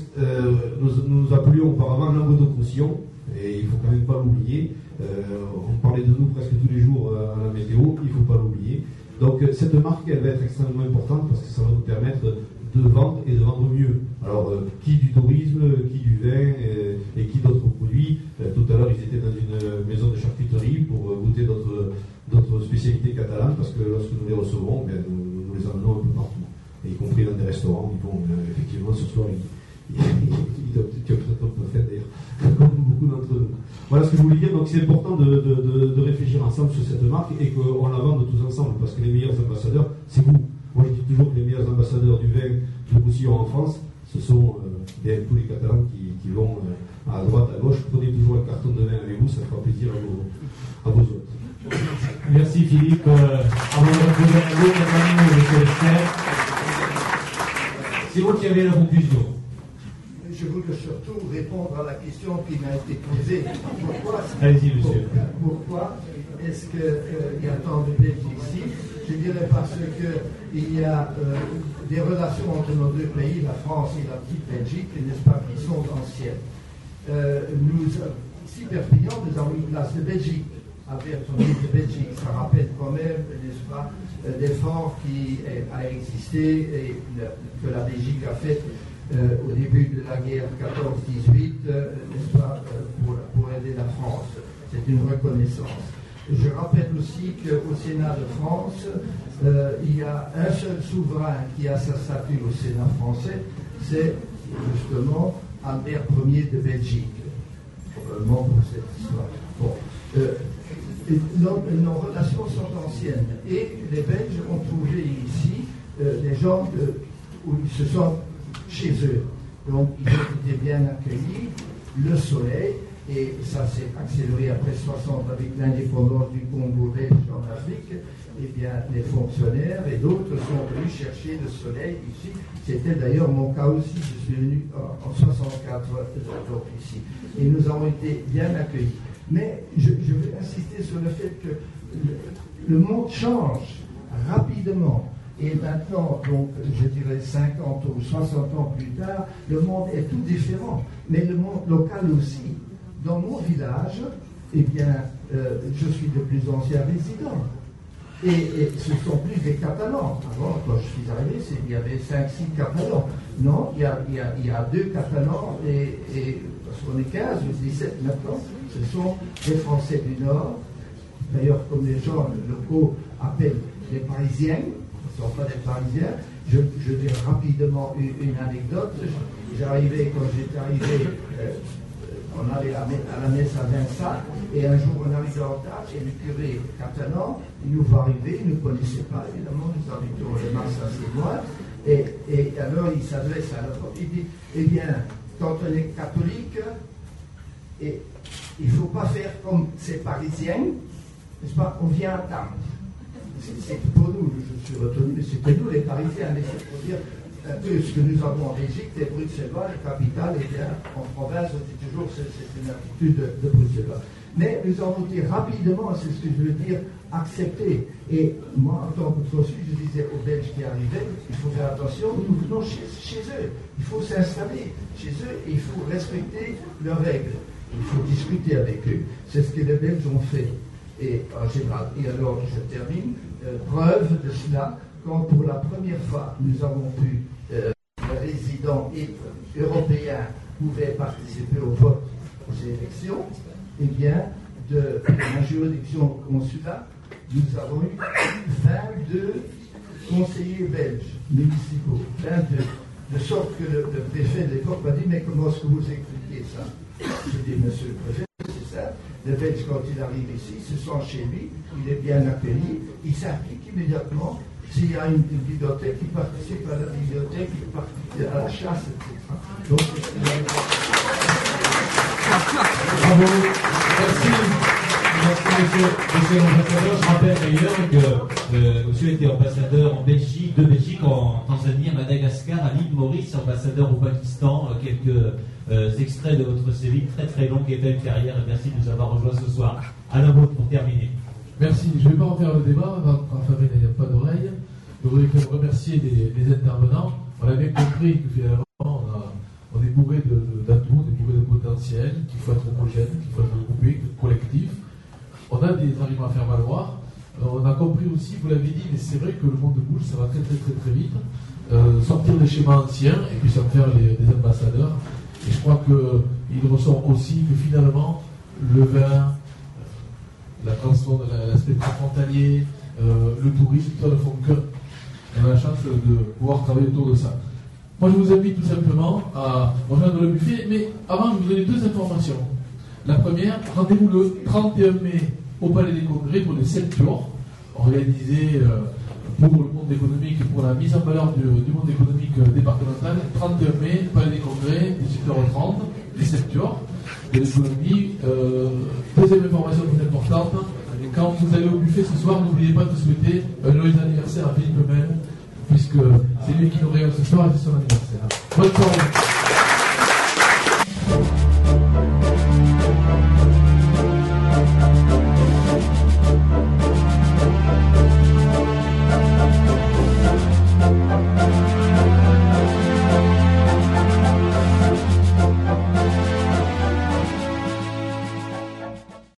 nous, nous appelions auparavant Languedoc-Roussillon, et il ne faut quand même pas l'oublier. On parlait de nous presque tous les jours à la météo, il ne faut pas l'oublier. Donc, euh, cette marque, elle va être extrêmement importante parce que ça va nous permettre de vendre et de vendre mieux. Alors, euh, qui du tourisme, qui du vin euh, et qui d'autres produits. Euh, tout à l'heure, ils étaient dans une maison de charcuterie pour euh, goûter d'autres spécialités catalanes parce que lorsque nous les recevons, ben, nous, les emmenons un peu partout, y compris dans des restaurants. Ils euh, effectivement, ce soir, ils, ils, ils doivent peut-être être d'ailleurs, comme beaucoup d'entre nous. Voilà ce que je voulais dire. Donc, c'est important de, de, réfléchir ensemble sur cette marque et qu'on la vende tous ensemble parce que les meilleurs ambassadeurs, c'est vous. Moi, je dis toujours que les meilleurs ambassadeurs du vin de Roussillon en France, ce sont euh, bien tous les Catalans qui, qui vont euh, à droite, à gauche. Prenez toujours un carton de vin avec vous, ça fera plaisir à vos, à vos hôtes. Merci Philippe. Euh, avant de retrouver monsieur Lester. C'est vous qui avez la conclusion. Je voulais surtout répondre à la question qui m'a été posée. Pourquoi, est-ce qu'il y a tant de Belges ici? Je dirais parce qu'il y a euh, des relations entre nos deux pays, la France et la petite Belgique, n'est-ce pas, qui sont anciennes. Euh, nous, ici, Perpignan, nous avons une place de Belgique. Avec son île de Belgique, ça rappelle quand même, n'est-ce pas, euh, l'effort qui a existé et que la Belgique a fait euh, au début de la guerre 14-18, euh, n'est-ce pas, pour, aider la France. C'est une reconnaissance. Je rappelle aussi qu'au Sénat de France, euh, il y a un seul souverain qui a sa statue au Sénat français, c'est justement Albert Ier de Belgique, probablement pour cette histoire. Bon. Euh, nos, nos relations sont anciennes et les Belges ont trouvé ici des gens de- où ils se sont chez eux. Donc ils ont été bien accueillis, le soleil, et ça s'est accéléré après 60 avec l'indépendance du Congo belge en Afrique, et bien les fonctionnaires et d'autres sont venus chercher le soleil ici. C'était d'ailleurs mon cas aussi, je suis venu en, en 64 donc ici. Et nous avons été bien accueillis. Mais je, veux insister sur le fait que le, monde change rapidement. Et maintenant, donc, je dirais 50 ou 60 ans plus tard, le monde est tout différent. Mais le monde local aussi. Dans mon village, eh bien, euh, je suis de plus ancien résident. Et, ce ne sont plus des Catalans. Avant, quand je suis arrivé, il y avait 5-6 Catalans. Non, il y, a, deux Catalans et, et parce qu'on est 15 ou 17 maintenant, ce sont des Français du Nord. D'ailleurs, comme les gens locaux appellent les Parisiens, ce sont pas des Parisiens. Je, dirai rapidement une, anecdote. J'arrivais, quand j'étais arrivé, euh, on allait à la messe à Vincent, et un jour on arrivait en retard, et le curé catalan, il nous voit arriver, il ne connaissait pas, évidemment, nous habitons les Mars assez loin, et, et alors il s'adresse à notre il dit, eh bien, quand on est catholique, et il ne faut pas faire comme ces Parisiens, n'est-ce pas, on vient à table. C'est pour nous, je suis retenu, mais c'était nous les Parisiens, mais c'est pour dire, un peu ce que nous avons en Belgique, les Bruxellois, les capitales, et bien en province, on dit toujours c'est une attitude de, de Bruxellois. Mais nous avons été rapidement, c'est ce que je veux dire, accepter. Et moi, en tant que Trossu, je disais aux Belges qui arrivaient, il faut faire attention, nous venons chez, chez eux. Il faut s'installer chez eux et il faut respecter leurs règles. Il faut discuter avec eux. C'est ce que les Belges ont fait. Et en général, et alors je termine, euh, preuve de cela, quand pour la première fois nous avons pu, euh, les résidents européens pouvaient participer au vote aux élections, eh bien, de, la juridiction consulat, nous avons eu 22 conseillers belges municipaux, 22. De sorte que le, préfet de l'époque m'a dit Mais comment est-ce que vous expliquez ça? Je dis Monsieur le préfet, Le Belge, quand il arrive ici, se sent chez lui, il est bien accueilli, il s'applique immédiatement s'il y a une, bibliothèque, il participe à la bibliothèque, il participe à la chasse, etc. Donc, Bravo, merci. Merci, monsieur, l'ambassadeur. Je rappelle d'ailleurs que euh, monsieur était ambassadeur en Belgique, de Belgique, en Tanzanie, à Madagascar, à l'île Maurice, ambassadeur au Pakistan. Euh, quelques euh, extraits de votre série très très longue était une carrière. Et merci de nous avoir rejoints ce soir. La vôtre pour terminer. Merci. Je ne vais pas refaire le débat, Raphaël, il n'y a pas d'oreille. Je voudrais remercier les, intervenants. On a bien compris que finalement, on, est bourré d'atouts, on est bourré de potentiel, qu'il faut être homogène, qu'il faut être groupé, collectif. On a des arguments à faire valoir. Euh, on a compris aussi, vous l'avez dit, mais c'est vrai que le monde bouge, ça va très très très très vite. Euh, sortir des schémas anciens et puis ça faire les, ambassadeurs. Et je crois qu'il ressort aussi que finalement, le vin, la de l'aspect frontalier, euh, le tourisme, ça ne font que. On a la chance de pouvoir travailler autour de ça. Moi, je vous invite tout simplement à rejoindre le buffet, mais avant, je vous donner deux informations. La première, rendez-vous le 31 mai au Palais des Congrès pour les 7 jours, organisés euh, pour le monde économique, pour la mise en valeur du, monde économique départemental. 31 mai, Palais des Congrès, 18h30, les 7 jours de l'économie. Euh, deuxième information plus importante, quand vous allez au buffet ce soir, n'oubliez pas de souhaiter un joyeux anniversaire à Philippe même, puisque c'est lui qui nous régalera ce soir et c'est son anniversaire. Bonne soirée.